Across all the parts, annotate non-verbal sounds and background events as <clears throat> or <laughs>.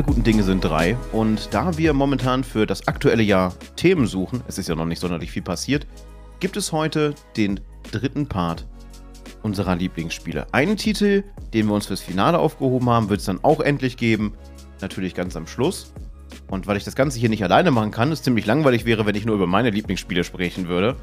Alle guten Dinge sind drei. Und da wir momentan für das aktuelle Jahr Themen suchen, es ist ja noch nicht sonderlich viel passiert, gibt es heute den dritten Part unserer Lieblingsspiele. Einen Titel, den wir uns fürs Finale aufgehoben haben, wird es dann auch endlich geben. Natürlich ganz am Schluss. Und weil ich das Ganze hier nicht alleine machen kann, es ziemlich langweilig wäre, wenn ich nur über meine Lieblingsspiele sprechen würde,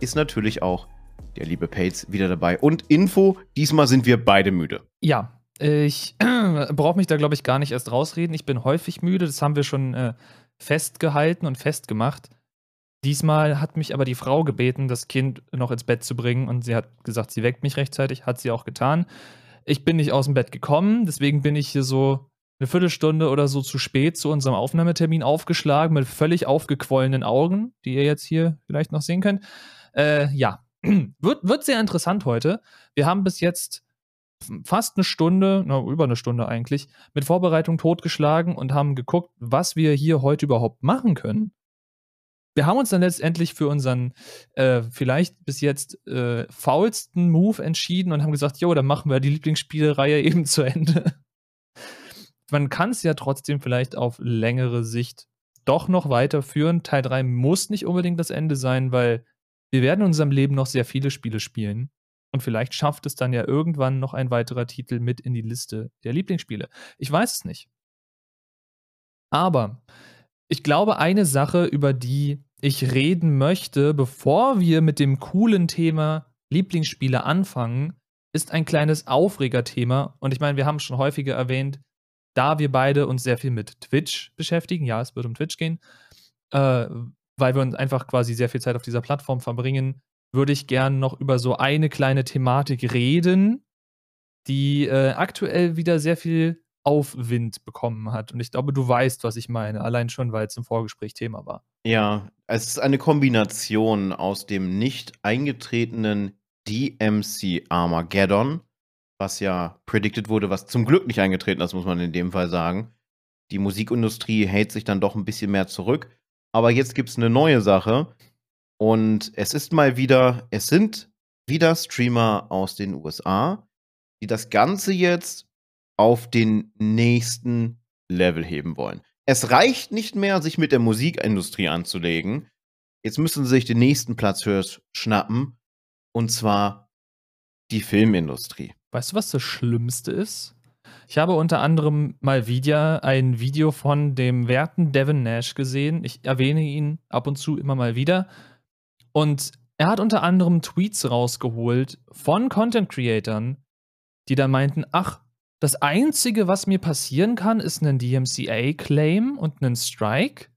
ist natürlich auch der liebe Pates wieder dabei. Und Info, diesmal sind wir beide müde. Ja, ich <clears throat> brauche mich da, glaube ich, gar nicht erst rausreden. Ich bin häufig müde, das haben wir schon äh, festgehalten und festgemacht. Diesmal hat mich aber die Frau gebeten, das Kind noch ins Bett zu bringen und sie hat gesagt, sie weckt mich rechtzeitig, hat sie auch getan. Ich bin nicht aus dem Bett gekommen, deswegen bin ich hier so eine Viertelstunde oder so zu spät zu unserem Aufnahmetermin aufgeschlagen mit völlig aufgequollenen Augen, die ihr jetzt hier vielleicht noch sehen könnt. Äh, ja, <clears throat> wird, wird sehr interessant heute. Wir haben bis jetzt fast eine Stunde, na, über eine Stunde eigentlich, mit Vorbereitung totgeschlagen und haben geguckt, was wir hier heute überhaupt machen können. Wir haben uns dann letztendlich für unseren äh, vielleicht bis jetzt äh, faulsten Move entschieden und haben gesagt, jo, dann machen wir die Lieblingsspielereihe <laughs> eben zu Ende. Man kann es ja trotzdem vielleicht auf längere Sicht doch noch weiterführen. Teil 3 muss nicht unbedingt das Ende sein, weil wir werden in unserem Leben noch sehr viele Spiele spielen. Und vielleicht schafft es dann ja irgendwann noch ein weiterer Titel mit in die Liste der Lieblingsspiele. Ich weiß es nicht. Aber ich glaube, eine Sache, über die ich reden möchte, bevor wir mit dem coolen Thema Lieblingsspiele anfangen, ist ein kleines Aufregerthema. Und ich meine, wir haben es schon häufiger erwähnt, da wir beide uns sehr viel mit Twitch beschäftigen, ja, es wird um Twitch gehen, äh, weil wir uns einfach quasi sehr viel Zeit auf dieser Plattform verbringen, würde ich gern noch über so eine kleine Thematik reden, die äh, aktuell wieder sehr viel Aufwind bekommen hat. Und ich glaube, du weißt, was ich meine, allein schon, weil es im Vorgespräch Thema war. Ja, es ist eine Kombination aus dem nicht eingetretenen DMC Armageddon, was ja predicted wurde, was zum Glück nicht eingetreten ist, muss man in dem Fall sagen. Die Musikindustrie hält sich dann doch ein bisschen mehr zurück. Aber jetzt gibt es eine neue Sache, und es ist mal wieder, es sind wieder Streamer aus den USA, die das Ganze jetzt auf den nächsten Level heben wollen. Es reicht nicht mehr, sich mit der Musikindustrie anzulegen. Jetzt müssen sie sich den nächsten Platz für schnappen. Und zwar die Filmindustrie. Weißt du, was das Schlimmste ist? Ich habe unter anderem mal wieder ein Video von dem werten Devin Nash gesehen. Ich erwähne ihn ab und zu immer mal wieder. Und er hat unter anderem Tweets rausgeholt von Content Creatern, die dann meinten, ach, das Einzige, was mir passieren kann, ist ein DMCA-Claim und ein Strike.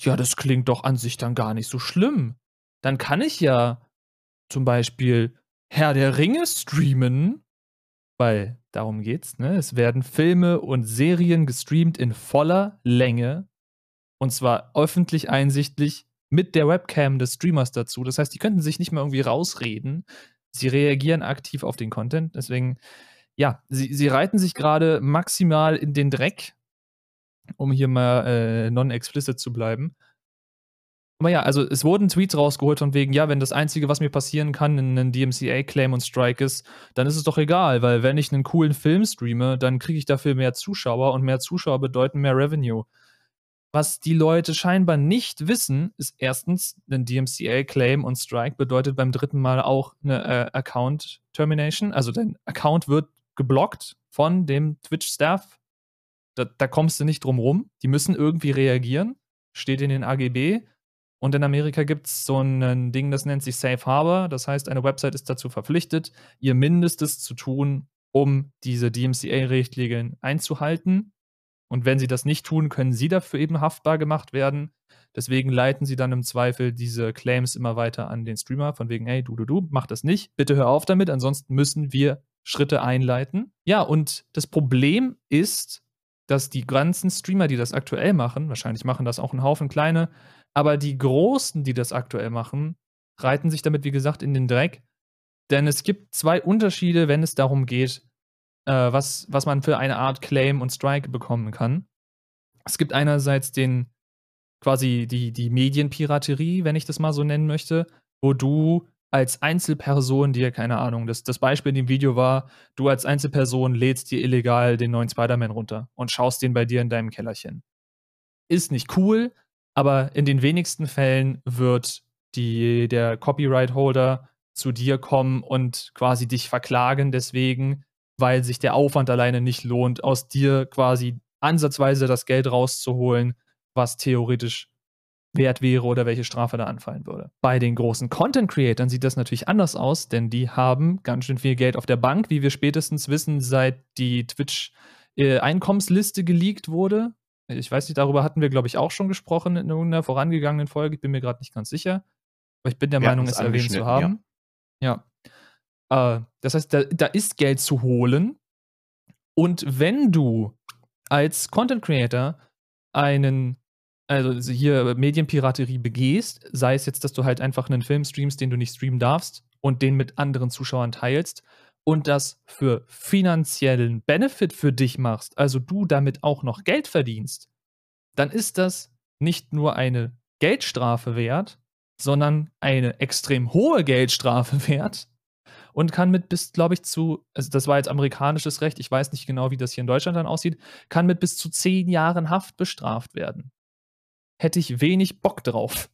Ja, das klingt doch an sich dann gar nicht so schlimm. Dann kann ich ja zum Beispiel Herr der Ringe streamen, weil darum geht's, ne? Es werden Filme und Serien gestreamt in voller Länge und zwar öffentlich einsichtlich mit der Webcam des Streamers dazu. Das heißt, die könnten sich nicht mehr irgendwie rausreden. Sie reagieren aktiv auf den Content. Deswegen, ja, sie, sie reiten sich gerade maximal in den Dreck, um hier mal äh, non-explicit zu bleiben. Aber ja, also es wurden Tweets rausgeholt von wegen, ja, wenn das Einzige, was mir passieren kann, ein DMCA-Claim und Strike ist, dann ist es doch egal, weil wenn ich einen coolen Film streame, dann kriege ich dafür mehr Zuschauer und mehr Zuschauer bedeuten mehr Revenue. Was die Leute scheinbar nicht wissen, ist erstens, ein DMCA-Claim und Strike bedeutet beim dritten Mal auch eine äh, Account Termination. Also dein Account wird geblockt von dem Twitch-Staff. Da, da, kommst du nicht drum rum. Die müssen irgendwie reagieren. Steht in den AGB. Und in Amerika gibt es so ein Ding, das nennt sich Safe Harbor. Das heißt, eine Website ist dazu verpflichtet, ihr Mindestes zu tun, um diese DMCA-Richtlinien einzuhalten. Und wenn sie das nicht tun, können sie dafür eben haftbar gemacht werden. Deswegen leiten sie dann im Zweifel diese Claims immer weiter an den Streamer, von wegen, hey, du, du, du, mach das nicht, bitte hör auf damit, ansonsten müssen wir Schritte einleiten. Ja, und das Problem ist, dass die ganzen Streamer, die das aktuell machen, wahrscheinlich machen das auch ein Haufen kleine, aber die Großen, die das aktuell machen, reiten sich damit, wie gesagt, in den Dreck. Denn es gibt zwei Unterschiede, wenn es darum geht, äh, was, was man für eine Art Claim und Strike bekommen kann. Es gibt einerseits den quasi die, die Medienpiraterie, wenn ich das mal so nennen möchte, wo du als Einzelperson dir, keine Ahnung, das, das Beispiel in dem Video war, du als Einzelperson lädst dir illegal den neuen Spider-Man runter und schaust den bei dir in deinem Kellerchen. Ist nicht cool, aber in den wenigsten Fällen wird die, der Copyright-Holder zu dir kommen und quasi dich verklagen deswegen, weil sich der Aufwand alleine nicht lohnt, aus dir quasi ansatzweise das Geld rauszuholen, was theoretisch wert wäre oder welche Strafe da anfallen würde. Bei den großen Content Creatern sieht das natürlich anders aus, denn die haben ganz schön viel Geld auf der Bank, wie wir spätestens wissen, seit die Twitch äh, Einkommensliste geleakt wurde. Ich weiß nicht, darüber hatten wir, glaube ich, auch schon gesprochen in einer vorangegangenen Folge. Ich bin mir gerade nicht ganz sicher. Aber ich bin der wir Meinung, es erwähnt zu haben. Ja. ja. Äh, das heißt, da, da ist Geld zu holen. Und wenn du als Content Creator einen also hier Medienpiraterie begehst, sei es jetzt, dass du halt einfach einen Film streamst, den du nicht streamen darfst und den mit anderen Zuschauern teilst und das für finanziellen Benefit für dich machst, also du damit auch noch Geld verdienst, dann ist das nicht nur eine Geldstrafe wert, sondern eine extrem hohe Geldstrafe <laughs> wert und kann mit bis, glaube ich, zu, also das war jetzt amerikanisches Recht, ich weiß nicht genau, wie das hier in Deutschland dann aussieht, kann mit bis zu zehn Jahren Haft bestraft werden hätte ich wenig Bock drauf.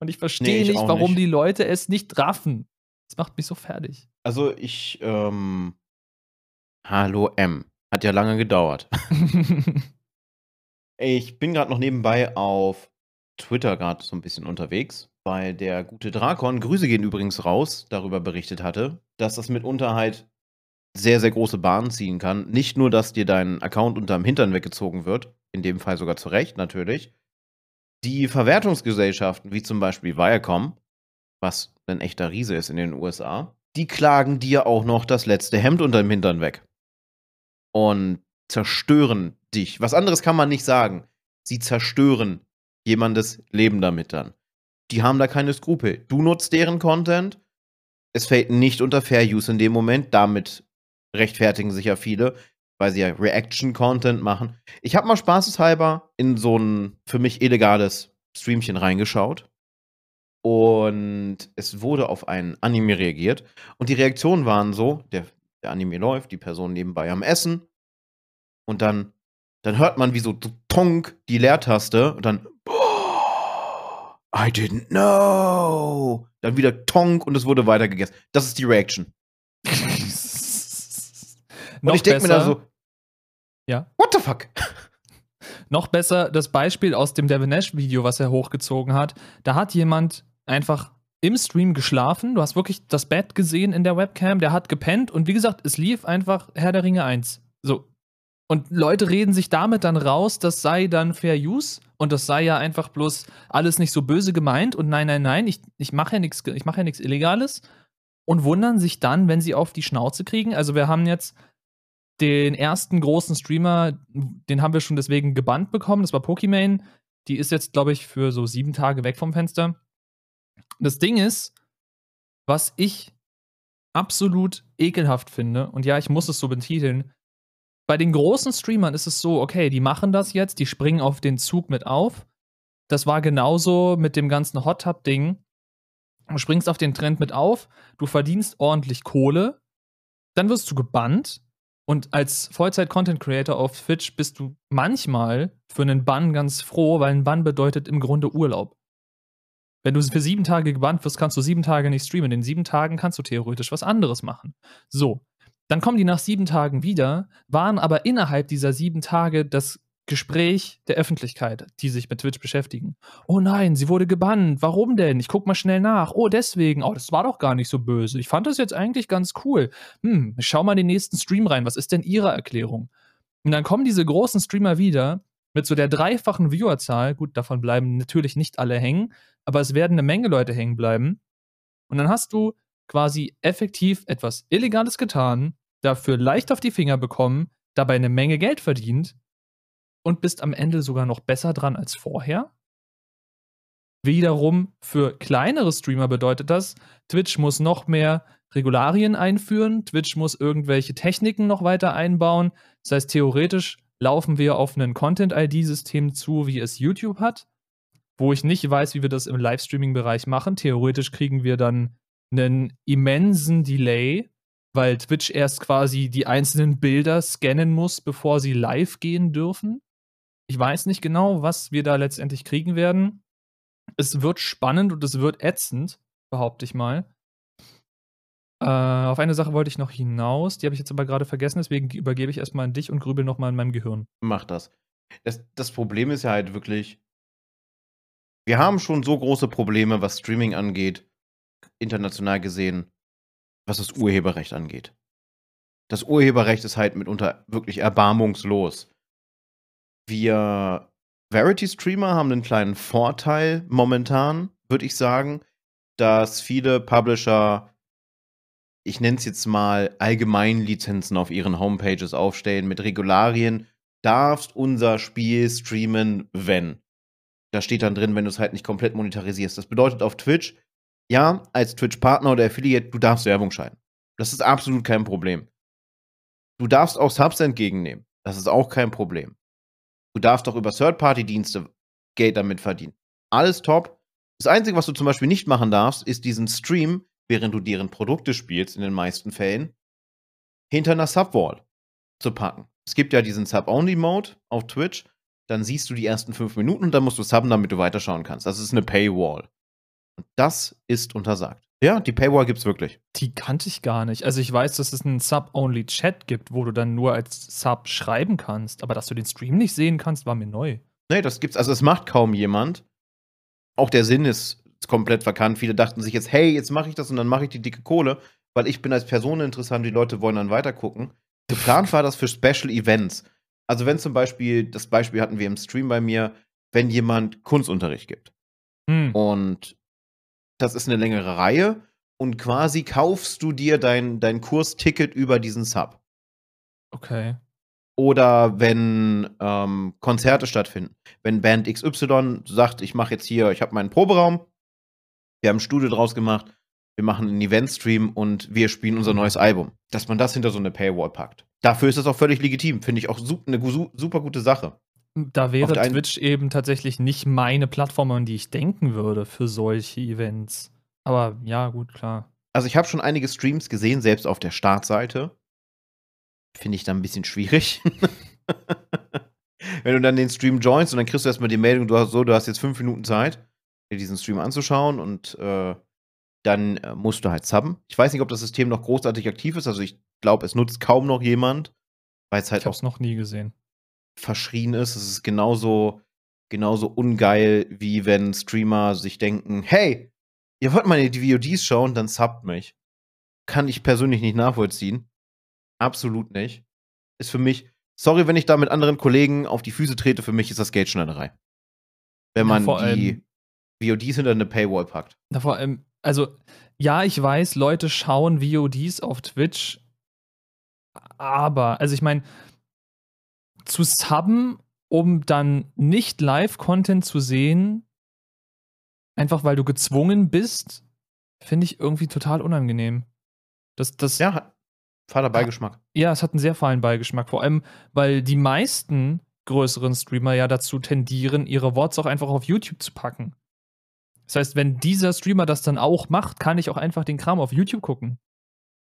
Und ich verstehe nee, nicht, warum nicht. die Leute es nicht raffen. Das macht mich so fertig. Also ich, ähm, Hallo M. Hat ja lange gedauert. <laughs> ich bin gerade noch nebenbei auf Twitter gerade so ein bisschen unterwegs, weil der gute Drakon, Grüße gehen übrigens raus, darüber berichtet hatte, dass das mitunter halt sehr, sehr große Bahnen ziehen kann. Nicht nur, dass dir dein Account unterm Hintern weggezogen wird, in dem Fall sogar zu Recht natürlich, die Verwertungsgesellschaften, wie zum Beispiel Viacom, was ein echter Riese ist in den USA, die klagen dir auch noch das letzte Hemd unter dem Hintern weg. Und zerstören dich. Was anderes kann man nicht sagen. Sie zerstören jemandes Leben damit dann. Die haben da keine Skrupel. Du nutzt deren Content. Es fällt nicht unter Fair Use in dem Moment. Damit rechtfertigen sich ja viele weil sie ja Reaction-Content machen. Ich habe mal spaßeshalber in so ein für mich illegales Streamchen reingeschaut. Und es wurde auf ein Anime reagiert. Und die Reaktionen waren so: der, der Anime läuft, die Person nebenbei am Essen. Und dann, dann hört man wie so Tonk die Leertaste. Und dann. I didn't know. Dann wieder Tonk und es wurde weitergegessen. Das ist die Reaction. <laughs> Und ich denke mir da so, ja. What the fuck? <laughs> Noch besser das Beispiel aus dem Devin Nash-Video, was er hochgezogen hat. Da hat jemand einfach im Stream geschlafen. Du hast wirklich das Bett gesehen in der Webcam. Der hat gepennt und wie gesagt, es lief einfach Herr der Ringe 1. Und Leute reden sich damit dann raus, das sei dann Fair Use und das sei ja einfach bloß alles nicht so böse gemeint und nein, nein, nein, ich, ich mache ja nichts mach ja Illegales und wundern sich dann, wenn sie auf die Schnauze kriegen. Also wir haben jetzt den ersten großen Streamer, den haben wir schon deswegen gebannt bekommen. Das war Pokimane. Die ist jetzt, glaube ich, für so sieben Tage weg vom Fenster. Das Ding ist, was ich absolut ekelhaft finde, und ja, ich muss es so betiteln, bei den großen Streamern ist es so, okay, die machen das jetzt, die springen auf den Zug mit auf. Das war genauso mit dem ganzen Hot Tub-Ding. Du springst auf den Trend mit auf, du verdienst ordentlich Kohle, dann wirst du gebannt, und als Vollzeit-Content-Creator auf Twitch bist du manchmal für einen Bann ganz froh, weil ein Bann bedeutet im Grunde Urlaub. Wenn du für sieben Tage gebannt wirst, kannst du sieben Tage nicht streamen. In sieben Tagen kannst du theoretisch was anderes machen. So. Dann kommen die nach sieben Tagen wieder, waren aber innerhalb dieser sieben Tage das Gespräch der Öffentlichkeit, die sich mit Twitch beschäftigen. Oh nein, sie wurde gebannt. Warum denn? Ich guck mal schnell nach. Oh, deswegen. Oh, das war doch gar nicht so böse. Ich fand das jetzt eigentlich ganz cool. Hm, schau mal den nächsten Stream rein. Was ist denn Ihre Erklärung? Und dann kommen diese großen Streamer wieder mit so der dreifachen Viewerzahl. Gut, davon bleiben natürlich nicht alle hängen, aber es werden eine Menge Leute hängen bleiben. Und dann hast du quasi effektiv etwas Illegales getan, dafür leicht auf die Finger bekommen, dabei eine Menge Geld verdient und bist am Ende sogar noch besser dran als vorher. Wiederum für kleinere Streamer bedeutet das, Twitch muss noch mehr Regularien einführen, Twitch muss irgendwelche Techniken noch weiter einbauen. Das heißt, theoretisch laufen wir auf ein Content-ID-System zu, wie es YouTube hat, wo ich nicht weiß, wie wir das im Livestreaming-Bereich machen. Theoretisch kriegen wir dann einen immensen Delay, weil Twitch erst quasi die einzelnen Bilder scannen muss, bevor sie live gehen dürfen. Ich weiß nicht genau, was wir da letztendlich kriegen werden. Es wird spannend und es wird ätzend, behaupte ich mal. Äh, auf eine Sache wollte ich noch hinaus, die habe ich jetzt aber gerade vergessen, deswegen übergebe ich erstmal an dich und grübel nochmal in meinem Gehirn. Mach das. das. Das Problem ist ja halt wirklich, wir haben schon so große Probleme, was Streaming angeht, international gesehen, was das Urheberrecht angeht. Das Urheberrecht ist halt mitunter wirklich erbarmungslos. Wir Verity-Streamer haben einen kleinen Vorteil momentan, würde ich sagen, dass viele Publisher, ich nenne es jetzt mal Allgemeinlizenzen auf ihren Homepages aufstellen mit Regularien. Darfst unser Spiel streamen, wenn. Da steht dann drin, wenn du es halt nicht komplett monetarisierst. Das bedeutet auf Twitch, ja, als Twitch-Partner oder Affiliate, du darfst Werbung schalten. Das ist absolut kein Problem. Du darfst auch Subs entgegennehmen. Das ist auch kein Problem. Du darfst auch über Third-Party-Dienste Geld damit verdienen. Alles top. Das Einzige, was du zum Beispiel nicht machen darfst, ist diesen Stream, während du deren Produkte spielst, in den meisten Fällen, hinter einer Subwall zu packen. Es gibt ja diesen Sub-Only-Mode auf Twitch. Dann siehst du die ersten fünf Minuten und dann musst du subben, damit du weiterschauen kannst. Das ist eine Paywall. Und das ist untersagt. Ja, die Paywall gibt's wirklich. Die kannte ich gar nicht. Also ich weiß, dass es einen Sub-Only-Chat gibt, wo du dann nur als Sub schreiben kannst, aber dass du den Stream nicht sehen kannst, war mir neu. Nee, das gibt's. Also es macht kaum jemand. Auch der Sinn ist komplett verkannt. Viele dachten sich jetzt, hey, jetzt mache ich das und dann mache ich die dicke Kohle, weil ich bin als Person interessant, die Leute wollen dann weitergucken. Geplant war das für Special Events. Also wenn zum Beispiel, das Beispiel hatten wir im Stream bei mir, wenn jemand Kunstunterricht gibt. Hm. Und das ist eine längere Reihe und quasi kaufst du dir dein, dein Kursticket über diesen Sub. Okay. Oder wenn ähm, Konzerte stattfinden. Wenn Band XY sagt, ich mache jetzt hier, ich habe meinen Proberaum, wir haben ein Studio draus gemacht, wir machen einen Eventstream und wir spielen unser neues Album. Dass man das hinter so eine Paywall packt. Dafür ist das auch völlig legitim. Finde ich auch eine super gute Sache. Da wäre Twitch eben tatsächlich nicht meine Plattform, an die ich denken würde für solche Events. Aber ja, gut, klar. Also ich habe schon einige Streams gesehen, selbst auf der Startseite. Finde ich dann ein bisschen schwierig. <laughs> Wenn du dann den Stream joinst und dann kriegst du erstmal die Meldung, du hast so, du hast jetzt fünf Minuten Zeit, dir diesen Stream anzuschauen und äh, dann äh, musst du halt subben. Ich weiß nicht, ob das System noch großartig aktiv ist. Also ich glaube, es nutzt kaum noch jemand, weil es halt ich auch noch nie gesehen verschrien ist. Es ist genauso, genauso ungeil, wie wenn Streamer sich denken, hey, ihr wollt mal die VODs schauen, dann subbt mich. Kann ich persönlich nicht nachvollziehen. Absolut nicht. Ist für mich, sorry, wenn ich da mit anderen Kollegen auf die Füße trete, für mich ist das Geldschneiderei. Wenn man ja, die VODs hinter eine Paywall packt. Na, vor allem, also, ja, ich weiß, Leute schauen VODs auf Twitch, aber, also ich meine, zu subben, um dann nicht Live-Content zu sehen, einfach weil du gezwungen bist, finde ich irgendwie total unangenehm. Das, das, ja, fader Beigeschmack. Ja, es hat einen sehr fahlen Beigeschmack. Vor allem, weil die meisten größeren Streamer ja dazu tendieren, ihre Worts auch einfach auf YouTube zu packen. Das heißt, wenn dieser Streamer das dann auch macht, kann ich auch einfach den Kram auf YouTube gucken.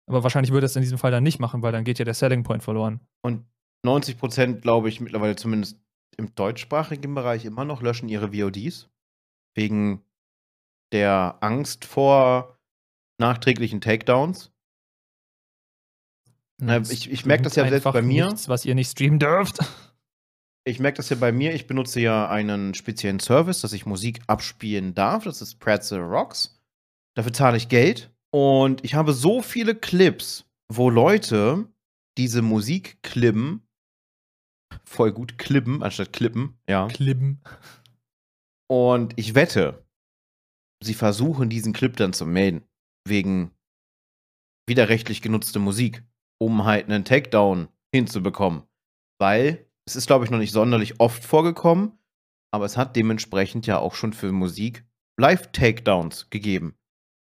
Aber wahrscheinlich würde er es in diesem Fall dann nicht machen, weil dann geht ja der Selling Point verloren. Und 90 Prozent, glaube ich, mittlerweile zumindest im deutschsprachigen Bereich immer noch löschen ihre VODs. Wegen der Angst vor nachträglichen Takedowns. Das ich ich merke das ja selbst bei mir. Nichts, was ihr nicht streamen dürft. <laughs> Ich merke das ja bei mir. Ich benutze ja einen speziellen Service, dass ich Musik abspielen darf. Das ist Pretzel Rocks. Dafür zahle ich Geld. Und ich habe so viele Clips, wo Leute diese Musik klippen voll gut klippen, anstatt klippen, ja. Klippen. Und ich wette, sie versuchen diesen Clip dann zu melden. Wegen widerrechtlich genutzte Musik, um halt einen Takedown hinzubekommen. Weil es ist, glaube ich, noch nicht sonderlich oft vorgekommen, aber es hat dementsprechend ja auch schon für Musik Live-Takedowns gegeben.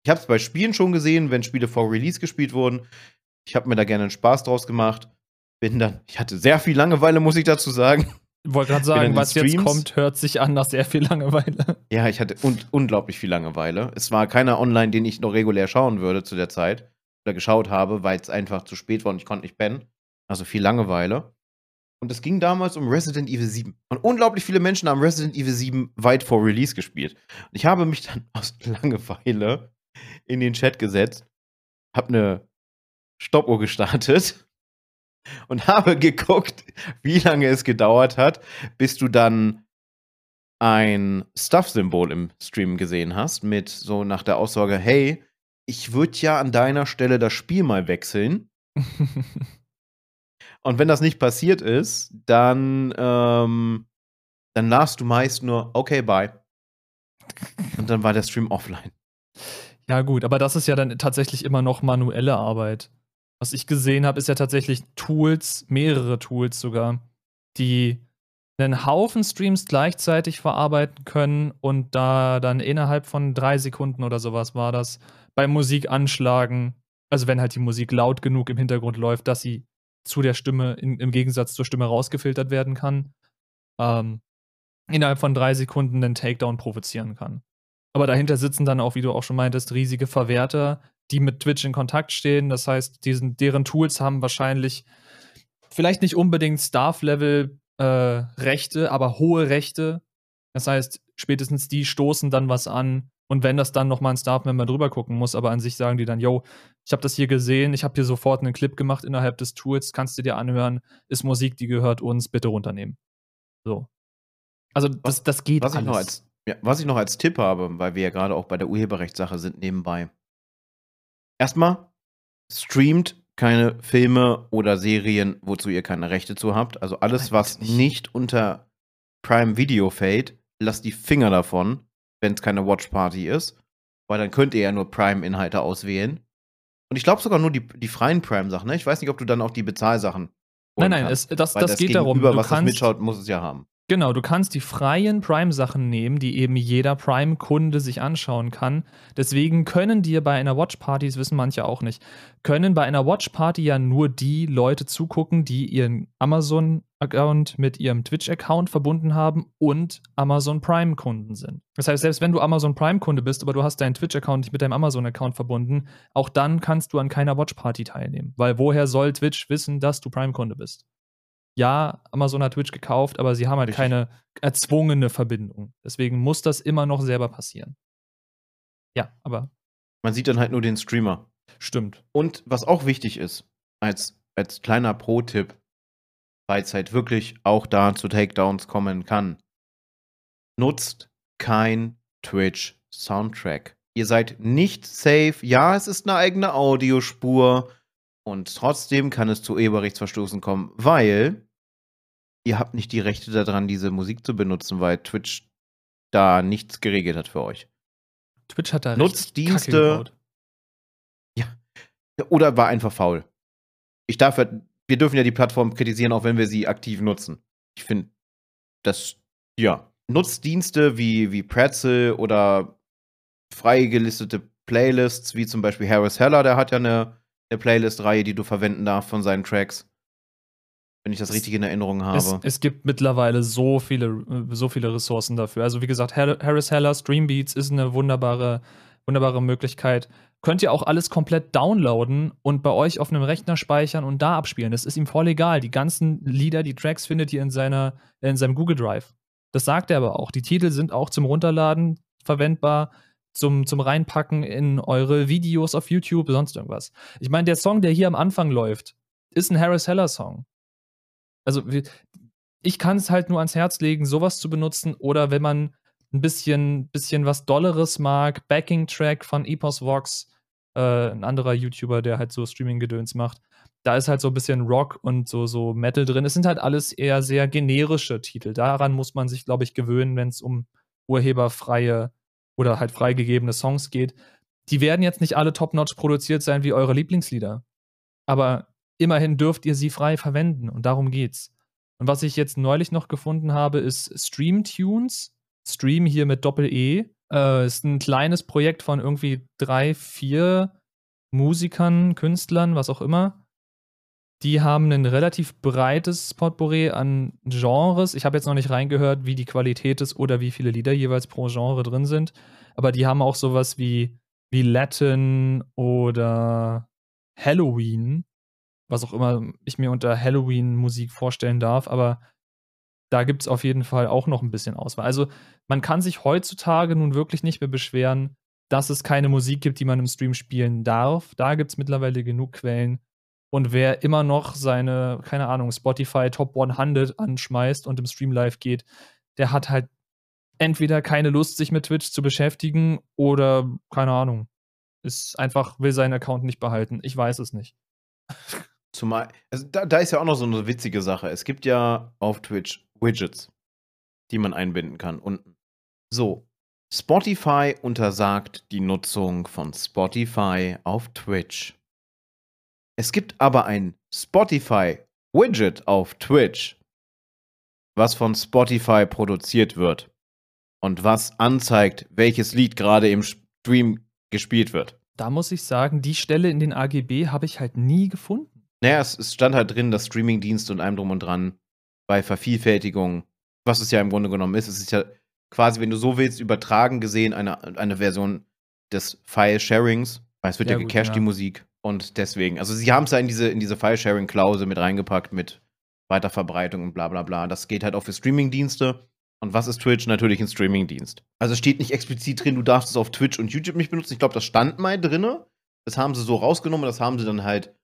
Ich habe es bei Spielen schon gesehen, wenn Spiele vor Release gespielt wurden. Ich habe mir da gerne einen Spaß draus gemacht bin dann, ich hatte sehr viel Langeweile, muss ich dazu sagen. wollte gerade sagen, was Streams. jetzt kommt, hört sich an nach sehr viel Langeweile. Ja, ich hatte un unglaublich viel Langeweile. Es war keiner online, den ich noch regulär schauen würde zu der Zeit oder geschaut habe, weil es einfach zu spät war und ich konnte nicht pennen. Also viel Langeweile. Und es ging damals um Resident Evil 7. Und unglaublich viele Menschen haben Resident Evil 7 weit vor Release gespielt. Und ich habe mich dann <laughs> aus Langeweile in den Chat gesetzt, habe eine Stoppuhr gestartet und habe geguckt, wie lange es gedauert hat, bis du dann ein Stuff-Symbol im Stream gesehen hast, mit so nach der Aussage, hey, ich würde ja an deiner Stelle das Spiel mal wechseln. <laughs> und wenn das nicht passiert ist, dann, ähm, dann las du meist nur, okay, bye. Und dann war der Stream offline. Ja, gut, aber das ist ja dann tatsächlich immer noch manuelle Arbeit. Was ich gesehen habe, ist ja tatsächlich Tools, mehrere Tools sogar, die einen Haufen Streams gleichzeitig verarbeiten können und da dann innerhalb von drei Sekunden oder sowas war das bei Musik anschlagen. Also wenn halt die Musik laut genug im Hintergrund läuft, dass sie zu der Stimme in, im Gegensatz zur Stimme rausgefiltert werden kann. Ähm, innerhalb von drei Sekunden einen Takedown provozieren kann. Aber dahinter sitzen dann auch, wie du auch schon meintest, riesige Verwerter, die mit Twitch in Kontakt stehen. Das heißt, diesen, deren Tools haben wahrscheinlich vielleicht nicht unbedingt Staff-Level-Rechte, äh, aber hohe Rechte. Das heißt, spätestens die stoßen dann was an. Und wenn das dann nochmal ein Staff-Member drüber gucken muss, aber an sich sagen die dann, yo, ich habe das hier gesehen, ich habe hier sofort einen Clip gemacht innerhalb des Tools, kannst du dir anhören, ist Musik, die gehört uns, bitte runternehmen. So. Also das, das geht was alles. Ich noch als, ja, was ich noch als Tipp habe, weil wir ja gerade auch bei der Urheberrechtssache sind nebenbei. Erstmal, streamt keine Filme oder Serien, wozu ihr keine Rechte zu habt. Also alles, was nicht. nicht unter Prime Video fällt, lasst die Finger davon, wenn es keine Watch Party ist. Weil dann könnt ihr ja nur Prime-Inhalte auswählen. Und ich glaube sogar nur die, die freien Prime-Sachen. Ne? Ich weiß nicht, ob du dann auch die Bezahlsachen. Nein, nein, es, das, das, das geht darum. Du was kannst, das mitschaut, muss es ja haben. Genau, du kannst die freien Prime-Sachen nehmen, die eben jeder Prime-Kunde sich anschauen kann. Deswegen können dir bei einer Watch-Party, das wissen manche auch nicht, können bei einer Watch-Party ja nur die Leute zugucken, die ihren Amazon-Account mit ihrem Twitch-Account verbunden haben und Amazon Prime-Kunden sind. Das heißt, selbst wenn du Amazon Prime-Kunde bist, aber du hast deinen Twitch-Account nicht mit deinem Amazon-Account verbunden, auch dann kannst du an keiner Watch-Party teilnehmen. Weil woher soll Twitch wissen, dass du Prime-Kunde bist? Ja, Amazon hat Twitch gekauft, aber sie haben halt Richtig. keine erzwungene Verbindung. Deswegen muss das immer noch selber passieren. Ja, aber. Man sieht dann halt nur den Streamer. Stimmt. Und was auch wichtig ist, als, als kleiner Pro-Tipp, weil es halt wirklich auch da zu Takedowns kommen kann, nutzt kein Twitch-Soundtrack. Ihr seid nicht safe. Ja, es ist eine eigene Audiospur. Und trotzdem kann es zu Urheberrechtsverstoßen kommen, weil ihr habt nicht die Rechte daran, diese Musik zu benutzen, weil Twitch da nichts geregelt hat für euch. Twitch hat da Nutzdienste. Ja. Oder war einfach faul. Ich darf wir dürfen ja die Plattform kritisieren, auch wenn wir sie aktiv nutzen. Ich finde, das, ja. Nutzdienste wie, wie Pretzel oder freigelistete Playlists, wie zum Beispiel Harris Heller, der hat ja eine, eine Playlist-Reihe, die du verwenden darfst von seinen Tracks wenn ich das richtig in Erinnerung habe. Es, es, gibt mittlerweile so viele, so viele Ressourcen dafür. Also wie gesagt, Harris Heller, Streambeats ist eine wunderbare, wunderbare Möglichkeit. Könnt ihr auch alles komplett downloaden und bei euch auf einem Rechner speichern und da abspielen. Das ist ihm voll egal. Die ganzen Lieder, die Tracks findet ihr in, seiner, in seinem Google Drive. Das sagt er aber auch. Die Titel sind auch zum Runterladen verwendbar, zum, zum Reinpacken in eure Videos auf YouTube, sonst irgendwas. Ich meine, der Song, der hier am Anfang läuft, ist ein Harris Heller Song also ich kann es halt nur ans Herz legen, sowas zu benutzen oder wenn man ein bisschen, bisschen was Dolleres mag, Backing-Track von Epos Vox, äh, ein anderer YouTuber, der halt so Streaming-Gedöns macht. Da ist halt so ein bisschen Rock und so, so Metal drin. Es sind halt alles eher sehr generische Titel. Daran muss man sich, glaube ich, gewöhnen, wenn es um urheberfreie oder halt freigegebene Songs geht. Die werden jetzt nicht alle top-notch produziert sein wie eure Lieblingslieder. Aber immerhin dürft ihr sie frei verwenden und darum geht's. Und was ich jetzt neulich noch gefunden habe, ist Stream Tunes. Stream hier mit Doppel-E. Äh, ist ein kleines Projekt von irgendwie drei, vier Musikern, Künstlern, was auch immer. Die haben ein relativ breites Potpourri an Genres. Ich habe jetzt noch nicht reingehört, wie die Qualität ist oder wie viele Lieder jeweils pro Genre drin sind. Aber die haben auch sowas wie, wie Latin oder Halloween, was auch immer ich mir unter Halloween-Musik vorstellen darf. Aber da gibt es auf jeden Fall auch noch ein bisschen Auswahl. Also man kann sich heutzutage nun wirklich nicht mehr beschweren, dass es keine Musik gibt, die man im Stream spielen darf. Da gibt es mittlerweile genug Quellen. Und wer immer noch seine, keine Ahnung, Spotify Top 100 anschmeißt und im Stream live geht, der hat halt entweder keine Lust, sich mit Twitch zu beschäftigen oder, keine Ahnung, ist einfach, will seinen Account nicht behalten. Ich weiß es nicht. <laughs> Zumal, also da, da ist ja auch noch so eine witzige Sache. Es gibt ja auf Twitch Widgets, die man einbinden kann unten. So, Spotify untersagt die Nutzung von Spotify auf Twitch. Es gibt aber ein Spotify-Widget auf Twitch, was von Spotify produziert wird und was anzeigt, welches Lied gerade im Stream gespielt wird. Da muss ich sagen, die Stelle in den AGB habe ich halt nie gefunden. Naja, es, es stand halt drin, dass Streamingdienste und allem drum und dran bei Vervielfältigung, was es ja im Grunde genommen ist, es ist ja quasi, wenn du so willst, übertragen gesehen eine, eine Version des File-Sharings, weil es wird ja, ja gecached, ja. die Musik. Und deswegen, also sie haben es ja in diese, in diese File-Sharing-Klausel mit reingepackt mit Weiterverbreitung und bla bla bla. Das geht halt auch für Streaming-Dienste. Und was ist Twitch? Natürlich ein Streaming-Dienst. Also steht nicht explizit drin, du darfst es auf Twitch und YouTube nicht benutzen. Ich glaube, das stand mal drin. Das haben sie so rausgenommen, das haben sie dann halt,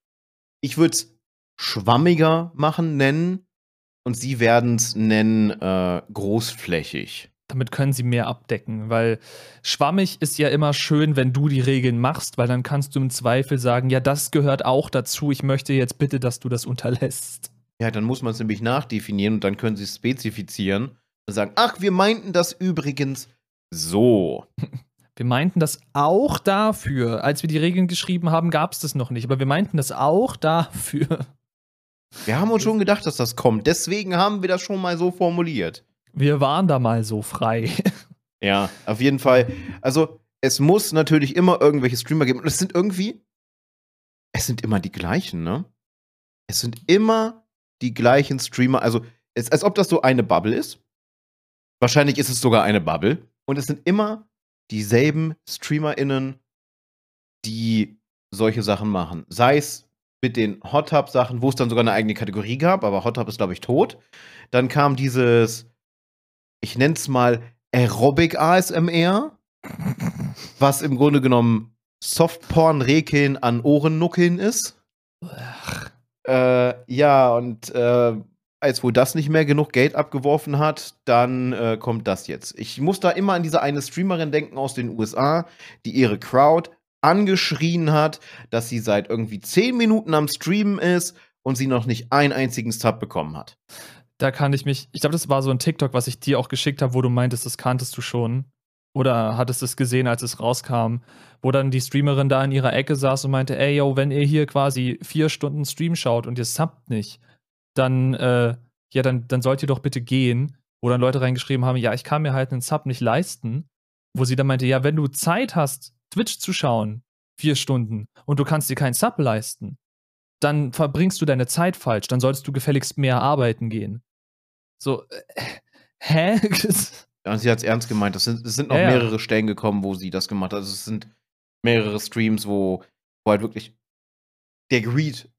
ich würde es schwammiger machen, nennen. Und sie werden es nennen äh, großflächig damit können sie mehr abdecken, weil schwammig ist ja immer schön, wenn du die Regeln machst, weil dann kannst du im Zweifel sagen, ja, das gehört auch dazu, ich möchte jetzt bitte, dass du das unterlässt. Ja, dann muss man es nämlich nachdefinieren und dann können sie es spezifizieren und sagen, ach, wir meinten das übrigens so. <laughs> Wir meinten das auch dafür. Als wir die Regeln geschrieben haben, gab es das noch nicht, aber wir meinten das auch dafür. Wir haben uns schon gedacht, dass das kommt. Deswegen haben wir das schon mal so formuliert. Wir waren da mal so frei. <laughs> Ja, auf jeden Fall. Also, es muss natürlich immer irgendwelche Streamer geben. Und es sind irgendwie, es sind immer die gleichen, ne? Es sind immer die gleichen Streamer. Also, es, als ob das so eine Bubble ist. Wahrscheinlich ist es sogar eine Bubble. Und es sind immer dieselben StreamerInnen, die solche Sachen machen. Sei es mit den Hot Tub Sachen, wo es dann sogar eine eigene Kategorie gab, aber Hot Tub ist, glaube ich, tot. Dann kam dieses ich nenne es mal Aerobic ASMR, was im Grunde genommen Softporn-Rekeln an Ohrennuckeln ist. Äh, ja, und äh, als wohl das nicht mehr genug Geld abgeworfen hat, dann äh, kommt das jetzt. Ich muss da immer an diese eine Streamerin denken aus den USA, die ihre Crowd angeschrien hat, dass sie seit irgendwie 10 Minuten am Streamen ist und sie noch nicht einen einzigen Sub bekommen hat da kann ich mich, ich glaube, das war so ein TikTok, was ich dir auch geschickt habe, wo du meintest, das kanntest du schon. Oder hattest es gesehen, als es rauskam, wo dann die Streamerin da in ihrer Ecke saß und meinte, ey, yo, wenn ihr hier quasi vier Stunden Stream schaut und ihr subbt nicht, dann, äh, ja, dann, dann sollt ihr doch bitte gehen. Wo dann Leute reingeschrieben haben, ja, ich kann mir halt einen Sub nicht leisten. Wo sie dann meinte, ja, wenn du Zeit hast, Twitch zu schauen, vier Stunden, und du kannst dir keinen Sub leisten, dann verbringst du deine Zeit falsch, dann solltest du gefälligst mehr arbeiten gehen. So, äh, hä? ja, sie hat es ernst gemeint. Es sind, es sind noch ja, mehrere Stellen gekommen, wo sie das gemacht hat. Also es sind mehrere Streams, wo, wo halt wirklich der Greed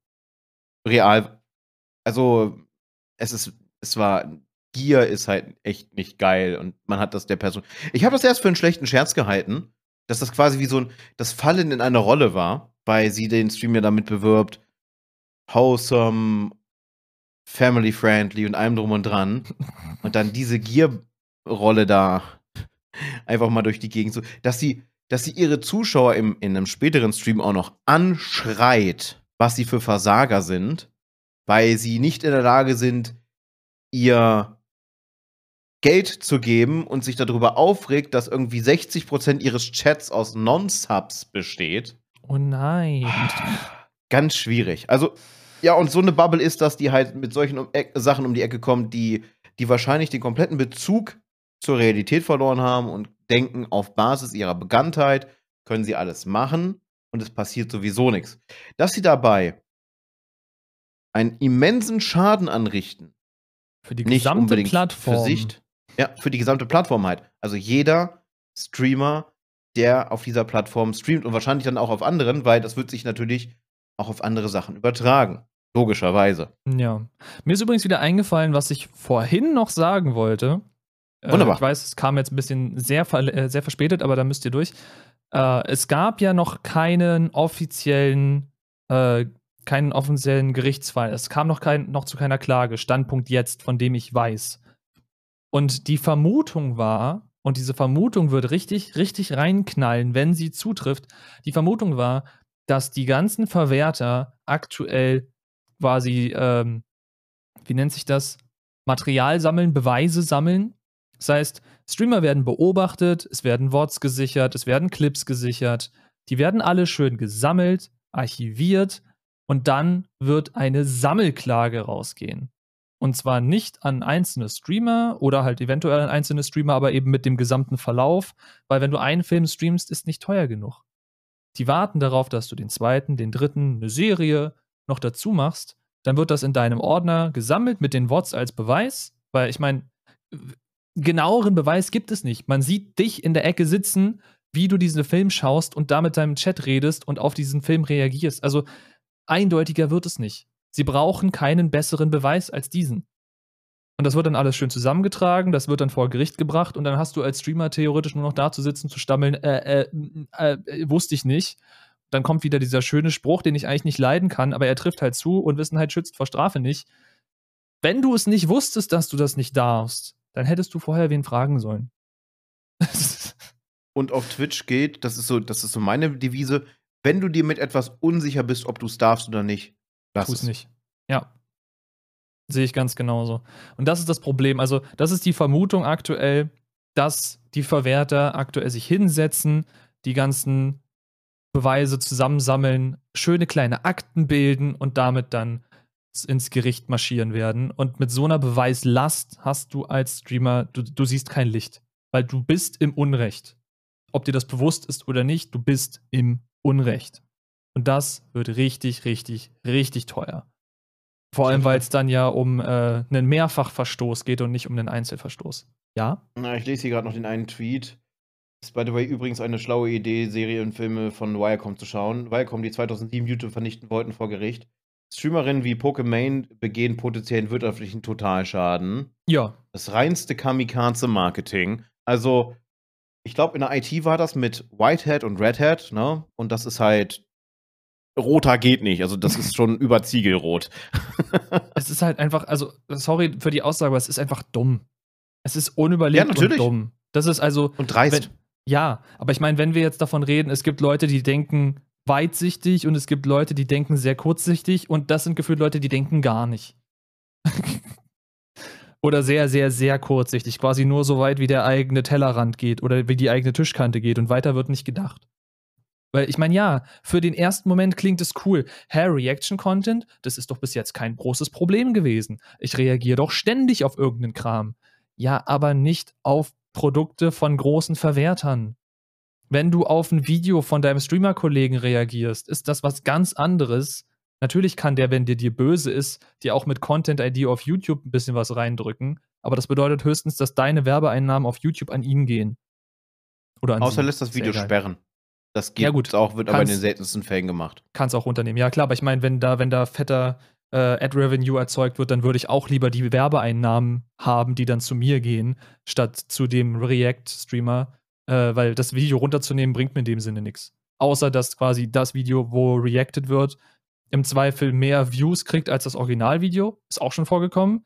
real. Also, es ist, es war, Gier ist halt echt nicht geil und man hat das der Person. Ich habe das erst für einen schlechten Scherz gehalten, dass das quasi wie so ein, das Fallen in eine Rolle war, weil sie den Stream ja damit bewirbt, wholesome, family friendly und allem drum und dran. Und dann diese Gier-Rolle da einfach mal durch die Gegend so, dass sie, dass sie ihre Zuschauer im, in einem späteren Stream auch noch anschreit, was sie für Versager sind, weil sie nicht in der Lage sind, ihr Geld zu geben und sich darüber aufregt, dass irgendwie 60% ihres Chats aus Non-Subs besteht. Oh nein. Ganz schwierig. Also, ja, und so eine Bubble ist das, die halt mit solchen um Sachen um die Ecke kommt, die, die wahrscheinlich den kompletten Bezug zur Realität verloren haben und denken, auf Basis ihrer Bekanntheit können sie alles machen und es passiert sowieso nichts. Dass sie dabei einen immensen Schaden anrichten. Für die gesamte Plattform. für sich. Ja, für die gesamte Plattform halt. Also jeder Streamer, der auf dieser Plattform streamt und wahrscheinlich dann auch auf anderen, weil das wird sich natürlich auch auf andere Sachen übertragen. Logischerweise. Ja. Mir ist übrigens wieder eingefallen, was ich vorhin noch sagen wollte. Äh, Wunderbar. ich weiß, es kam jetzt ein bisschen sehr, äh, sehr verspätet, aber da müsst ihr durch. Äh, es gab ja noch keinen offiziellen, äh, keinen offiziellen Gerichtsfall. Es kam noch, kein, noch zu keiner Klage. Standpunkt jetzt, von dem ich weiß. Und die Vermutung war, und diese Vermutung wird richtig, richtig reinknallen, wenn sie zutrifft. Die Vermutung war, dass die ganzen Verwerter aktuell quasi, ähm, wie nennt sich das? Material sammeln, Beweise sammeln. Das heißt, Streamer werden beobachtet, es werden Worts gesichert, es werden Clips gesichert. Die werden alle schön gesammelt, archiviert und dann wird eine Sammelklage rausgehen. Und zwar nicht an einzelne Streamer oder halt eventuell an einzelne Streamer, aber eben mit dem gesamten Verlauf, weil wenn du einen Film streamst, ist nicht teuer genug. Die warten darauf, dass du den zweiten, den dritten, eine Serie noch dazu machst. Dann wird das in deinem Ordner gesammelt mit den Wots als Beweis, weil ich meine, genaueren Beweis gibt es nicht. Man sieht dich in der Ecke sitzen, wie du diesen Film schaust und da mit deinem Chat redest und auf diesen Film reagierst. Also eindeutiger wird es nicht. Sie brauchen keinen besseren Beweis als diesen. Und das wird dann alles schön zusammengetragen, das wird dann vor Gericht gebracht und dann hast du als Streamer theoretisch nur noch da zu sitzen, zu stammeln, äh, äh, äh, äh, wusste ich nicht. Dann kommt wieder dieser schöne Spruch, den ich eigentlich nicht leiden kann, aber er trifft halt zu und Wissenheit schützt vor Strafe nicht. Wenn du es nicht wusstest, dass du das nicht darfst, dann hättest du vorher wen fragen sollen. <laughs> Und auf Twitch geht, das ist so, das ist so meine Devise, wenn du dir mit etwas unsicher bist, ob du es darfst oder nicht, lass Tu es es. nicht. Ja. Sehe ich ganz genauso. Und das ist das Problem. Also, das ist die Vermutung aktuell, dass die Verwerter aktuell sich hinsetzen, die ganzen Beweise zusammensammeln, schöne kleine Akten bilden und damit dann ins Gericht marschieren werden. Und mit so einer Beweislast hast du als Streamer, du, du siehst kein Licht, weil du bist im Unrecht. Ob dir das bewusst ist oder nicht, du bist im Unrecht. Und das wird richtig, richtig, richtig teuer. Vor allem, weil es dann ja um äh, einen Mehrfachverstoß geht und nicht um einen Einzelverstoß. Ja? Na, ich lese hier gerade noch den einen Tweet. Ist by the way übrigens eine schlaue Idee, Serienfilme von Viacom zu schauen. Viacom, die 2007 YouTube vernichten wollten vor Gericht. Streamerinnen wie Pokémon begehen potenziellen wirtschaftlichen Totalschaden. Ja. Das reinste Kamikaze-Marketing. Also, ich glaube, in der IT war das mit Whitehead und Redhead, ne? Und das ist halt. Roter geht nicht. Also, das ist schon <laughs> über Ziegelrot. <laughs> Es ist halt einfach, also, sorry für die Aussage, aber es ist einfach dumm. Es ist unüberlegt Ja, natürlich. und dumm. Das ist also. Und dreist. Wenn, ja, aber ich meine, wenn wir jetzt davon reden, es gibt Leute, die denken weitsichtig und es gibt Leute, die denken sehr kurzsichtig und das sind gefühlt Leute, die denken gar nicht. <laughs> oder sehr, sehr, sehr kurzsichtig. Quasi nur so weit, wie der eigene Tellerrand geht oder wie die eigene Tischkante geht und weiter wird nicht gedacht. Weil ich meine, ja, für den ersten Moment klingt es cool. Hä, Reaction-Content, das ist doch bis jetzt kein großes Problem gewesen. Ich reagiere doch ständig auf irgendeinen Kram. Ja, aber nicht auf Produkte von großen Verwertern. Wenn du auf ein Video von deinem Streamer-Kollegen reagierst, ist das was ganz anderes. Natürlich kann der, wenn der dir böse ist, dir auch mit Content-ID auf YouTube ein bisschen was reindrücken. Aber das bedeutet höchstens, dass deine Werbeeinnahmen auf YouTube an ihn gehen. Oder an Außer sie. lässt das Video sperren. Das geht Ja, gut. auch, wird aber in den seltensten Fällen gemacht. Kannst auch runternehmen. Ja, klar, aber ich meine, wenn da, wenn da fetter äh, Ad-Revenue erzeugt wird, dann würde ich auch lieber die Werbeeinnahmen haben, die dann zu mir gehen, statt zu dem React-Streamer, äh, weil das Video runterzunehmen bringt mir in dem Sinne nichts. Außer, dass quasi das Video, wo reacted wird, im Zweifel mehr Views kriegt als das Originalvideo. Ist auch schon vorgekommen.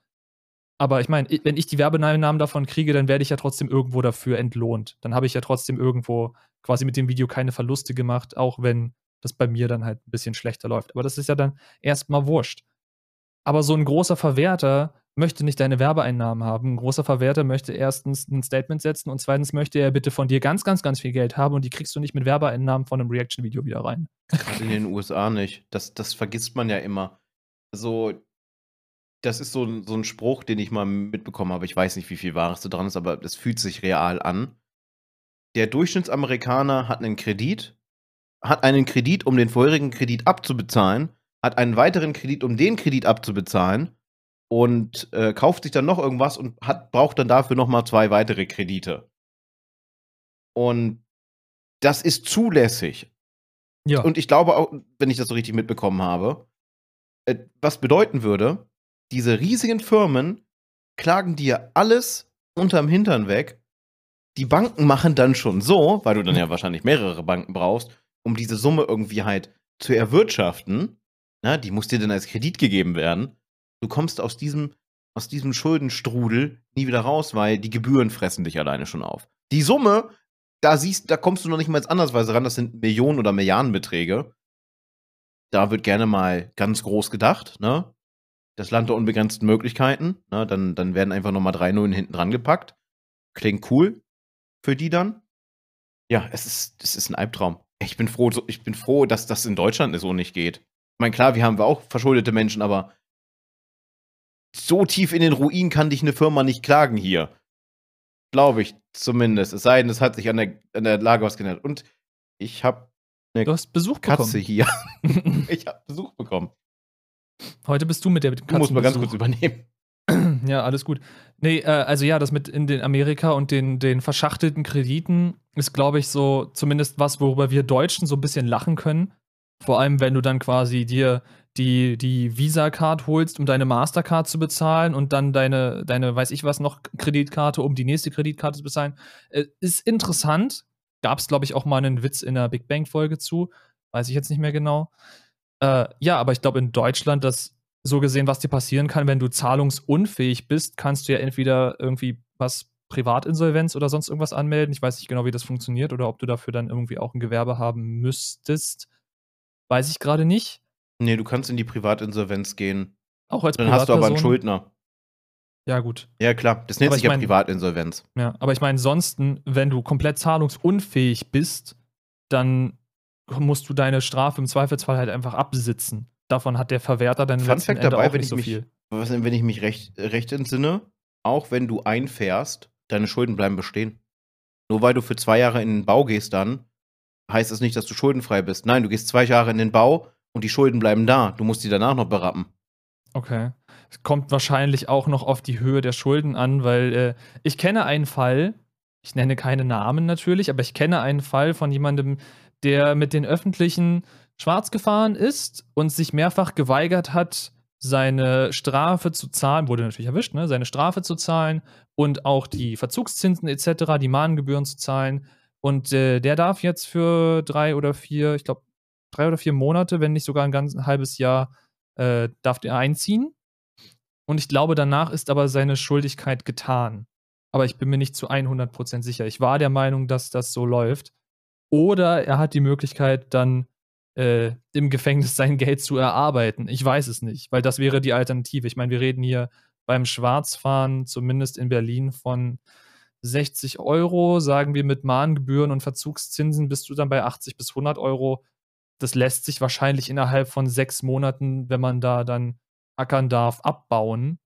Aber ich meine, wenn ich die Werbeeinnahmen davon kriege, dann werde ich ja trotzdem irgendwo dafür entlohnt. Dann habe ich ja trotzdem irgendwo quasi mit dem Video keine Verluste gemacht, auch wenn das bei mir dann halt ein bisschen schlechter läuft. Aber das ist ja dann erstmal wurscht. Aber so ein großer Verwerter möchte nicht deine Werbeeinnahmen haben. Ein großer Verwerter möchte erstens ein Statement setzen und zweitens möchte er bitte von dir ganz, ganz, ganz viel Geld haben und die kriegst du nicht mit Werbeeinnahmen von einem Reaction-Video wieder rein. Gerade in den USA nicht. Das, das vergisst man ja immer. Also, das ist so, ein- so ein Spruch, den ich mal mitbekommen habe. Ich weiß nicht, wie viel Wahres da dran ist, aber es fühlt sich real an. Der Durchschnittsamerikaner hat einen Kredit, hat einen Kredit, um den vorherigen Kredit abzubezahlen, hat einen weiteren Kredit, um den Kredit abzubezahlen und äh, kauft sich dann noch irgendwas und hat, braucht dann dafür nochmal zwei weitere Kredite. Und das ist zulässig. Ja. Und ich glaube auch, wenn ich das so richtig mitbekommen habe, äh, was bedeuten würde, diese riesigen Firmen klagen dir alles unterm Hintern weg. Die Banken machen dann schon so, weil du dann ja wahrscheinlich mehrere Banken brauchst, um diese Summe irgendwie halt zu erwirtschaften. Na, die muss dir dann als Kredit gegeben werden. Du kommst aus diesem, aus diesem Schuldenstrudel nie wieder raus, weil die Gebühren fressen dich alleine schon auf. Die Summe, da siehst, da kommst du noch nicht mal andersweise ran, das sind Millionen oder Milliardenbeträge. Da wird gerne mal ganz groß gedacht, ne? Das Land der unbegrenzten Möglichkeiten, ne? Dann, dann werden einfach nochmal drei Nullen hinten dran gepackt. Klingt cool für die dann. Ja, es ist, es ist ein Albtraum. Ich bin froh, ich bin froh, dass das in Deutschland so nicht geht. Ich meine, klar, wir haben auch verschuldete Menschen, aber so tief in den Ruin kann dich eine Firma nicht klagen hier. Glaube ich zumindest. Es sei denn, es hat sich an der, an der Lage was geändert. Und ich habe eine Du hast Besuch Katze bekommen. hier. <laughs> ich habe Besuch bekommen. Heute bist du mit der Katze. Du musst mal ganz kurz übernehmen. <clears throat> Ja, alles gut. Nee, äh, also ja, das mit in den Amerika und den, den verschachtelten Krediten ist, glaube ich, so zumindest was, worüber wir Deutschen so ein bisschen lachen können. Vor allem, wenn du dann quasi dir die, die Visa-Card holst, um deine Mastercard zu bezahlen und dann deine, deine, weiß ich was noch, Kreditkarte, um die nächste Kreditkarte zu bezahlen. Äh, ist interessant. Gab es, glaube ich, auch mal einen Witz in der Big Bang-Folge zu. Weiß ich jetzt nicht mehr genau. Äh, ja, aber ich glaube, in Deutschland, das so gesehen, was dir passieren kann, wenn du zahlungsunfähig bist, kannst du ja entweder irgendwie was Privatinsolvenz oder sonst irgendwas anmelden. Ich weiß nicht genau, wie das funktioniert oder ob du dafür dann irgendwie auch ein Gewerbe haben müsstest. Weiß ich gerade nicht. Nee, du kannst in die Privatinsolvenz gehen. Auch als Dann hast du aber einen. Schuldner. Ja, gut. Ja, klar. Das nennt Aber sich ich ja mein- Privatinsolvenz. Ja, aber ich meine, ansonsten, wenn du komplett zahlungsunfähig bist, dann musst du deine Strafe im Zweifelsfall halt einfach absitzen. Davon hat der Verwerter dann Fun letzten Fact Ende dabei, auch wenn nicht ich so mich- viel. Wenn ich mich recht, recht entsinne, auch wenn du einfährst, deine Schulden bleiben bestehen. Nur weil du für zwei Jahre in den Bau gehst dann, heißt es nicht, dass du schuldenfrei bist. Nein, du gehst zwei Jahre in den Bau und die Schulden bleiben da. Du musst die danach noch berappen. Okay. Es kommt wahrscheinlich auch noch auf die Höhe der Schulden an, weil äh, ich kenne einen Fall, ich nenne keine Namen natürlich, aber ich kenne einen Fall von jemandem, der mit den öffentlichen schwarz gefahren ist und sich mehrfach geweigert hat, seine Strafe zu zahlen, wurde natürlich erwischt, ne, seine Strafe zu zahlen und auch die Verzugszinsen etc., die Mahngebühren zu zahlen. Und äh, der darf jetzt für drei oder vier, ich glaube, drei oder vier Monate, wenn nicht sogar ein ganz ein halbes Jahr, äh, darf er einziehen. Und ich glaube, danach ist aber seine Schuldigkeit getan. Aber ich bin mir nicht zu 100% sicher. Ich war der Meinung, dass das so läuft. Oder er hat die Möglichkeit, dann äh, im Gefängnis sein Geld zu erarbeiten. Ich weiß es nicht, weil das wäre die Alternative. Ich meine, wir reden hier beim Schwarzfahren, zumindest in Berlin, von 60 Euro. Sagen wir mit Mahngebühren und Verzugszinsen bist du dann bei 80 bis 100 Euro. Das lässt sich wahrscheinlich innerhalb von sechs Monaten, wenn man da dann ackern darf, abbauen.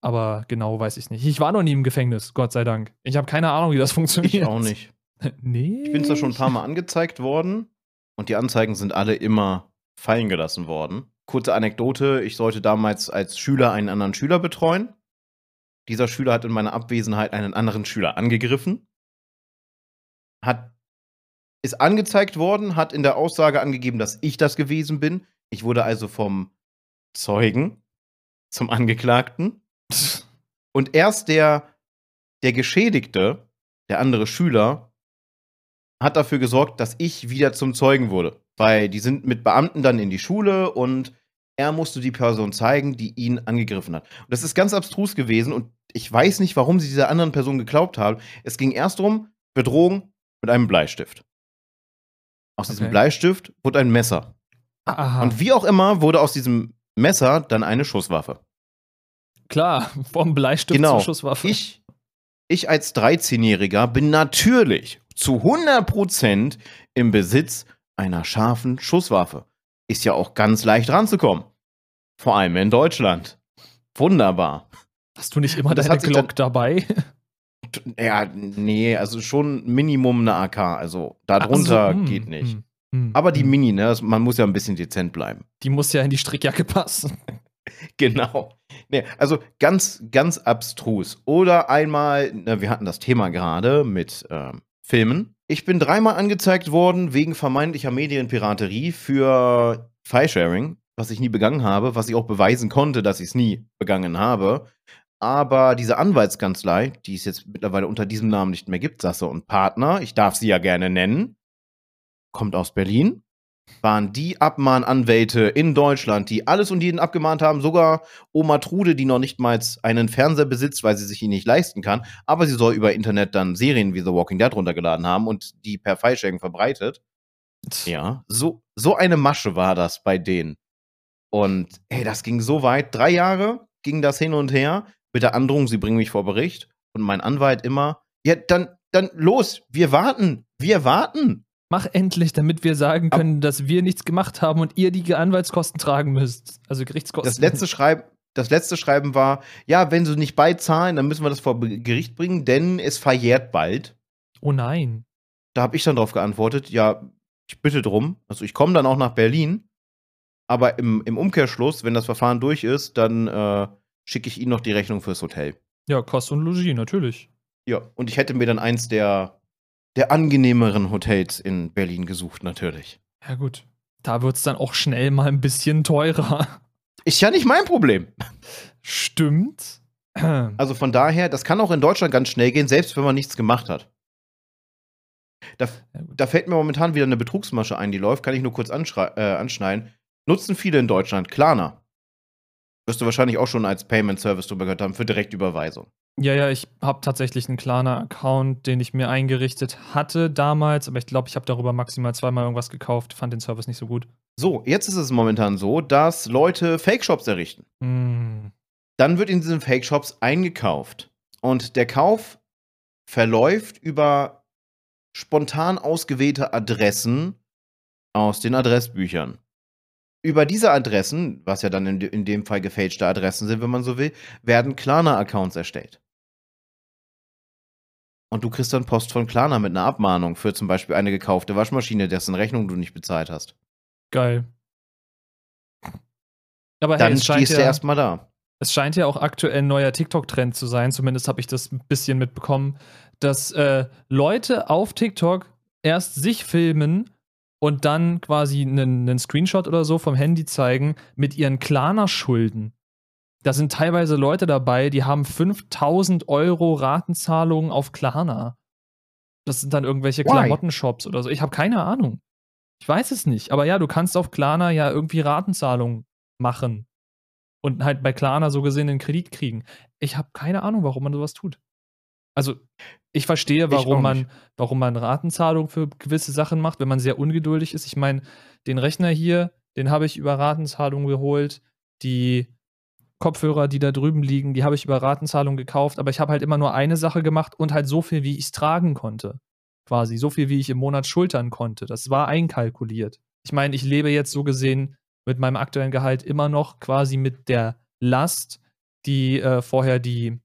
Aber genau weiß ich nicht. Ich war noch nie im Gefängnis, Gott sei Dank. Ich habe keine Ahnung, wie das <laughs> funktioniert. Ich auch nicht. <laughs> nee. Ich bin zwar schon ein paar Mal angezeigt worden und die Anzeigen sind alle immer fallen gelassen worden. Kurze Anekdote: Ich sollte damals als Schüler einen anderen Schüler betreuen. Dieser Schüler hat in meiner Abwesenheit einen anderen Schüler angegriffen. Hat, ist angezeigt worden, hat in der Aussage angegeben, dass ich das gewesen bin. Ich wurde also vom Zeugen zum Angeklagten. Und erst der, der Geschädigte, der andere Schüler, hat dafür gesorgt, dass ich wieder zum Zeugen wurde. Weil die sind mit Beamten dann in die Schule und er musste die Person zeigen, die ihn angegriffen hat. Und das ist ganz abstrus gewesen und ich weiß nicht, warum sie dieser anderen Person geglaubt haben. Es ging erst um Bedrohung mit einem Bleistift. Aus diesem Okay. Bleistift wurde ein Messer. Aha. Und wie auch immer wurde aus diesem Messer dann eine Schusswaffe. Klar, <laughs> vom Bleistift Genau. zur Schusswaffe. Ich, ich als 13-Jähriger bin natürlich zu 100% im Besitz einer scharfen Schusswaffe. Ist ja auch ganz leicht ranzukommen. Vor allem in Deutschland. Wunderbar. Hast du nicht immer Das deine Glock dabei? <laughs> Ja, nee, also schon Minimum eine AK. Also darunter so, hm, geht nicht. hm. Hm, Aber die hm. Mini, ne, man muss ja ein bisschen dezent bleiben. Die muss ja in die Strickjacke passen. <laughs> Genau. Nee, also ganz, ganz abstrus. Oder einmal, na, wir hatten das Thema gerade mit ähm, Filmen. Ich bin dreimal angezeigt worden wegen vermeintlicher Medienpiraterie für Filesharing, was ich nie begangen habe, was ich auch beweisen konnte, dass ich es nie begangen habe. Aber diese Anwaltskanzlei, die es jetzt mittlerweile unter diesem Namen nicht mehr gibt, Sasse und Partner, ich darf sie ja gerne nennen, kommt aus Berlin, waren die Abmahnanwälte in Deutschland, die alles und jeden abgemahnt haben, sogar Oma Trude, die noch nicht mal einen Fernseher besitzt, weil sie sich ihn nicht leisten kann, aber sie soll über Internet dann Serien wie The Walking Dead runtergeladen haben und die per Filesharing verbreitet. Ja, so, so eine Masche war das bei denen. Und hey, das ging so weit. Drei Jahre ging das hin und her mit der Androhung, sie bringen mich vor Bericht. Und mein Anwalt immer, ja, dann, dann los, wir warten, wir warten. Mach endlich, damit wir sagen können, dass wir nichts gemacht haben und ihr die Anwaltskosten tragen müsst. Also Gerichtskosten. Das letzte, Schreib, das letzte Schreiben war, ja, wenn sie nicht beizahlen, dann müssen wir das vor Gericht bringen, denn es verjährt bald. Oh nein. Da habe ich dann drauf geantwortet, ja, ich bitte drum. Also ich komme dann auch nach Berlin, aber im, im Umkehrschluss, wenn das Verfahren durch ist, dann äh, schicke ich Ihnen noch die Rechnung fürs Hotel. Ja, Kost und Logis, natürlich. Ja, und ich hätte mir dann eins der, der angenehmeren Hotels in Berlin gesucht, natürlich. Ja, gut. Da wird es dann auch schnell mal ein bisschen teurer. Ist ja nicht mein Problem. Stimmt. <clears throat> Also von daher, das kann auch in Deutschland ganz schnell gehen, selbst wenn man nichts gemacht hat. Da, da fällt mir momentan wieder eine Betrugsmasche ein, die läuft, kann ich nur kurz äh, anschneiden. Nutzen viele in Deutschland Klarna. Wirst du wahrscheinlich auch schon als Payment Service drüber gehört haben, für Direktüberweisung. Ja, ja, ich habe tatsächlich einen Klarna-Account, den ich mir eingerichtet hatte damals, aber ich glaube, ich habe darüber maximal zweimal irgendwas gekauft, fand den Service nicht so gut. So, jetzt ist es momentan so, dass Leute Fake-Shops errichten. Hm. Dann wird in diesen Fake-Shops eingekauft. Und der Kauf verläuft über spontan ausgewählte Adressen aus den Adressbüchern. Über diese Adressen, was ja dann in, in dem Fall gefälschte Adressen sind, wenn man so will, werden Klarna-Accounts erstellt. Und du kriegst dann Post von Klarna mit einer Abmahnung für zum Beispiel eine gekaufte Waschmaschine, dessen Rechnung du nicht bezahlt hast. Geil. Aber hey, Dann es scheint, stehst du ja, erstmal da. es scheint ja auch aktuell ein neuer TikTok-Trend zu sein, zumindest habe ich das ein bisschen mitbekommen, dass äh, Leute auf TikTok erst sich filmen und dann quasi einen, einen Screenshot oder so vom Handy zeigen mit ihren Klarna-Schulden. Da sind teilweise Leute dabei, die haben 5000 Euro Ratenzahlungen auf Klarna. Das sind dann irgendwelche? Klamottenshops oder so. Ich habe keine Ahnung. Ich weiß es nicht. Aber ja, du kannst auf Klarna ja irgendwie Ratenzahlungen machen. Und halt bei Klarna so gesehen den Kredit kriegen. Ich habe keine Ahnung, warum man sowas tut. Also, ich verstehe, warum man, nicht. warum man Ratenzahlung für gewisse Sachen macht, wenn man sehr ungeduldig ist. Ich meine, den Rechner hier, den habe ich über Ratenzahlung geholt. Die Kopfhörer, die da drüben liegen, die habe ich über Ratenzahlung gekauft, aber ich habe halt immer nur eine Sache gemacht und halt so viel, wie ich es tragen konnte. Quasi so viel, wie ich im Monat schultern konnte. Das war einkalkuliert. Ich meine, ich lebe jetzt so gesehen mit meinem aktuellen Gehalt immer noch quasi mit der Last, die äh, vorher die,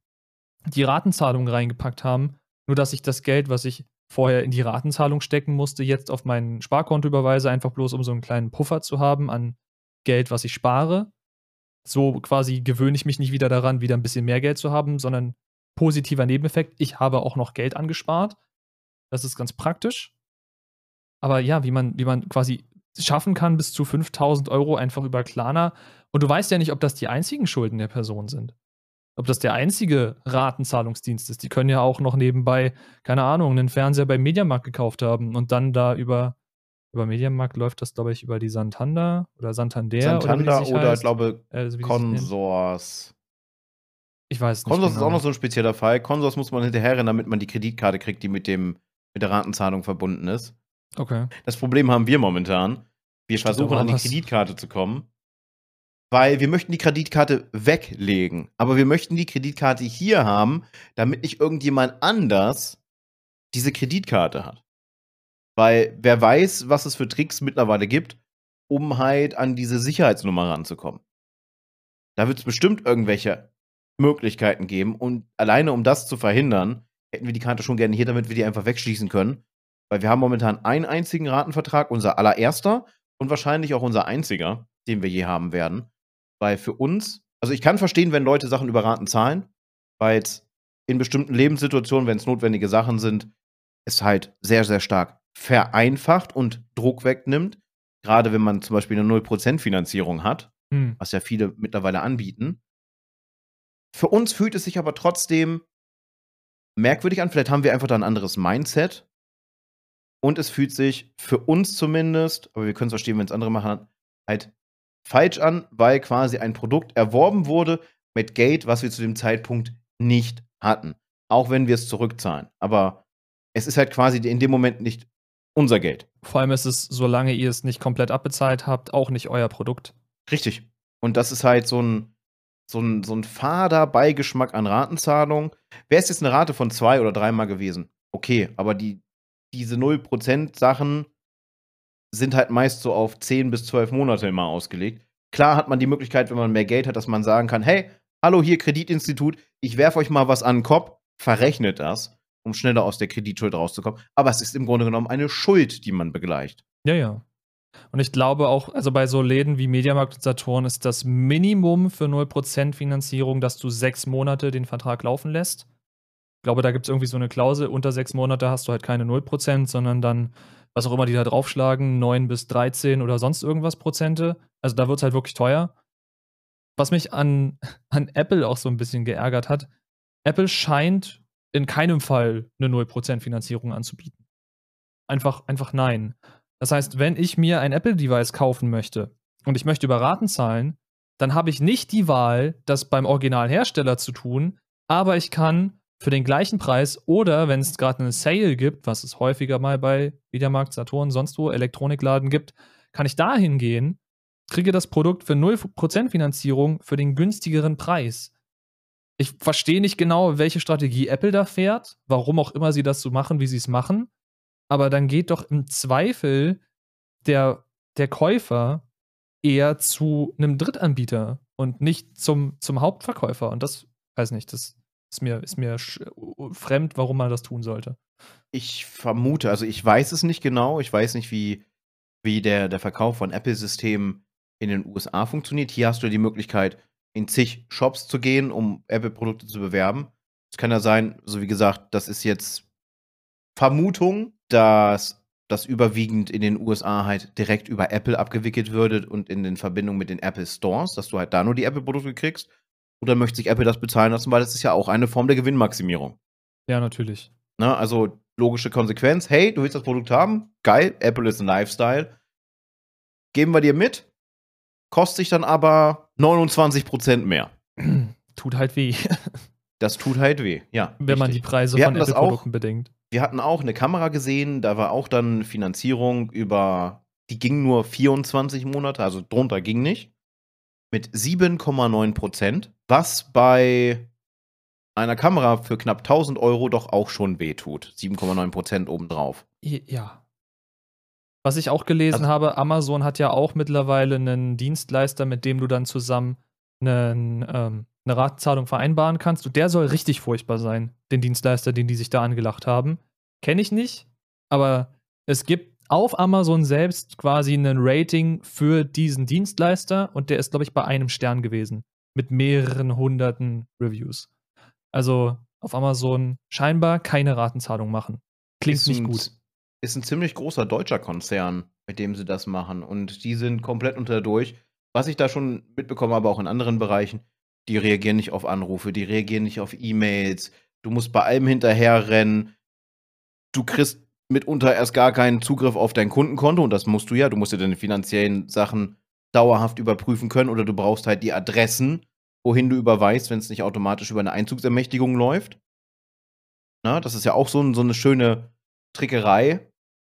die Ratenzahlung reingepackt haben. Nur, dass ich das Geld, was ich vorher in die Ratenzahlung stecken musste, jetzt auf mein Sparkonto überweise, einfach bloß um so einen kleinen Puffer zu haben an Geld, was ich spare. So quasi gewöhne ich mich nicht wieder daran, wieder ein bisschen mehr Geld zu haben, sondern positiver Nebeneffekt, ich habe auch noch Geld angespart. Das ist ganz praktisch. Aber ja, wie man, wie man quasi schaffen kann, bis zu 5000 Euro einfach über Klarna. Und du weißt ja nicht, ob das die einzigen Schulden der Person sind. Ob das der einzige Ratenzahlungsdienst ist. Die können ja auch noch nebenbei, keine Ahnung, einen Fernseher beim Mediamarkt gekauft haben und dann da über, über Mediamarkt läuft das, glaube ich, über die Santander oder Santander. Santander oder, oder, heißt. glaube Äh, also. Konsors. Ich weiß es nicht. Konsors ist genau. auch noch so ein spezieller Fall. Konsors muss man hinterherrennen, damit man die Kreditkarte kriegt, die mit, dem, mit der Ratenzahlung verbunden ist. Okay. Das Problem haben wir momentan. Wir Steht versuchen an die. Kreditkarte zu kommen, weil wir möchten die Kreditkarte weglegen. Aber wir möchten die Kreditkarte hier haben, damit nicht irgendjemand anders diese Kreditkarte hat. Weil wer weiß, was es für Tricks mittlerweile gibt, um halt an diese Sicherheitsnummer ranzukommen. Da wird es bestimmt irgendwelche Möglichkeiten geben. Und alleine um das zu verhindern, hätten wir die Karte schon gerne hier, damit wir die einfach wegschließen können. Weil wir haben momentan einen einzigen Ratenvertrag, unser allererster und wahrscheinlich auch unser einziger, den wir je haben werden. Weil für uns, also ich kann verstehen, wenn Leute Sachen über Raten zahlen, weil es in bestimmten Lebenssituationen, wenn es notwendige Sachen sind, es halt sehr, sehr stark vereinfacht und Druck wegnimmt. Gerade wenn man zum Beispiel eine 0% Finanzierung hat, hm. was ja viele mittlerweile anbieten. Für uns fühlt es sich aber trotzdem merkwürdig an. Vielleicht haben wir einfach da ein anderes Mindset. Und es fühlt sich für uns zumindest, aber wir können es verstehen, wenn es andere machen, halt falsch an, weil quasi ein Produkt erworben wurde mit Geld, was wir zu dem Zeitpunkt nicht hatten. Auch wenn wir es zurückzahlen. Aber es ist halt quasi in dem Moment nicht unser Geld. Vor allem ist es, solange ihr es nicht komplett abbezahlt habt, auch nicht euer Produkt. Richtig. Und das ist halt so ein, so ein, so ein fader Beigeschmack an Ratenzahlung. Wäre es jetzt eine Rate von zwei oder dreimal gewesen, okay, aber die, diese 0% Sachen sind halt meist so auf 10 bis 12 Monate immer ausgelegt. Klar hat man die Möglichkeit, wenn man mehr Geld hat, dass man sagen kann, hey, hallo hier Kreditinstitut, ich werfe euch mal was an den Kopf, verrechnet das, um schneller aus der Kreditschuld rauszukommen. Aber es ist im Grunde genommen eine Schuld, die man begleicht. Ja, ja. Und ich glaube auch, also bei so Läden wie Mediamarkt und Saturn ist das Minimum für 0% Finanzierung, dass du sechs Monate den Vertrag laufen lässt. Ich glaube, da gibt es irgendwie so eine Klausel, unter sechs Monate hast du halt keine 0%, sondern dann, was auch immer die da draufschlagen, 9 bis 13 oder sonst irgendwas Prozente. Also da wird es halt wirklich teuer. Was mich an, <laughs> an Apple auch so ein bisschen geärgert hat, Apple scheint in keinem Fall eine 0% Finanzierung anzubieten. Einfach, einfach nein. Das heißt, wenn ich mir ein Apple-Device kaufen möchte und ich möchte über Raten zahlen, dann habe ich nicht die Wahl, das beim Originalhersteller zu tun, aber ich kann für den gleichen Preis oder wenn es gerade einen Sale gibt, was es häufiger mal bei Mediamarkt, Saturn, sonst wo Elektronikladen gibt, kann ich da hingehen, kriege das Produkt für 0% Finanzierung für den günstigeren Preis. Ich verstehe nicht genau, welche Strategie Apple da fährt, warum auch immer sie das so machen, wie sie es machen aber dann geht doch im Zweifel der, der Käufer eher zu einem Drittanbieter und nicht zum, zum Hauptverkäufer. Und das, weiß nicht, das ist mir, ist mir fremd, warum man das tun sollte. Ich vermute, also ich weiß es nicht genau, ich weiß nicht, wie, wie der, der Verkauf von Apple-Systemen in den USA funktioniert. Hier hast du die Möglichkeit, in zig Shops zu gehen, um Apple-Produkte zu bewerben. Es kann ja sein, so wie gesagt, das ist jetzt Vermutung, dass das überwiegend in den USA halt direkt über Apple abgewickelt würde und in den Verbindungen mit den Apple Stores, dass du halt da nur die Apple-Produkte kriegst. Oder möchte sich Apple das bezahlen lassen, weil das ist ja auch eine Form der Gewinnmaximierung. Ja, natürlich. Na, ne, also logische Konsequenz, hey, du willst das Produkt haben? Geil, Apple ist ein Lifestyle. Geben wir dir mit, kostet sich dann aber 29% mehr. <clears throat> Tut halt weh. <laughs> Das tut halt weh, ja. Wenn richtig. man die Preise wir von Apple-Produkten bedenkt. Wir hatten auch eine Kamera gesehen, da war auch dann Finanzierung über, die ging nur 24 Monate, also drunter ging nicht, mit 7,9 Prozent, was bei einer Kamera für knapp 1000 Euro doch auch schon wehtut. 7,9 Prozent obendrauf. Ja. Was ich auch gelesen also, habe, Amazon hat ja auch mittlerweile einen Dienstleister, mit dem du dann zusammen einen, ähm, eine Ratenzahlung vereinbaren kannst. Und der soll richtig furchtbar sein, den Dienstleister, den die sich da angelacht haben. Kenne ich nicht, aber es gibt auf Amazon selbst quasi ein Rating für diesen Dienstleister und der ist, glaube ich, bei einem Stern gewesen. Mit mehreren hunderten Reviews. Also auf Amazon scheinbar keine Ratenzahlung machen. Klingt ist nicht ein, gut. Ist ein ziemlich großer deutscher Konzern, mit dem sie das machen. Und die sind komplett unter durch. Was ich da schon mitbekommen habe, auch in anderen Bereichen, die reagieren nicht auf Anrufe, die reagieren nicht auf E-Mails. Du musst bei allem hinterherrennen. Du kriegst mitunter erst gar keinen Zugriff auf dein Kundenkonto und das musst du ja. Du musst ja deine finanziellen Sachen dauerhaft überprüfen können oder du brauchst halt die Adressen, wohin du überweist, wenn es nicht automatisch über eine Einzugsermächtigung läuft. Na, das ist ja auch so, so eine schöne Trickerei,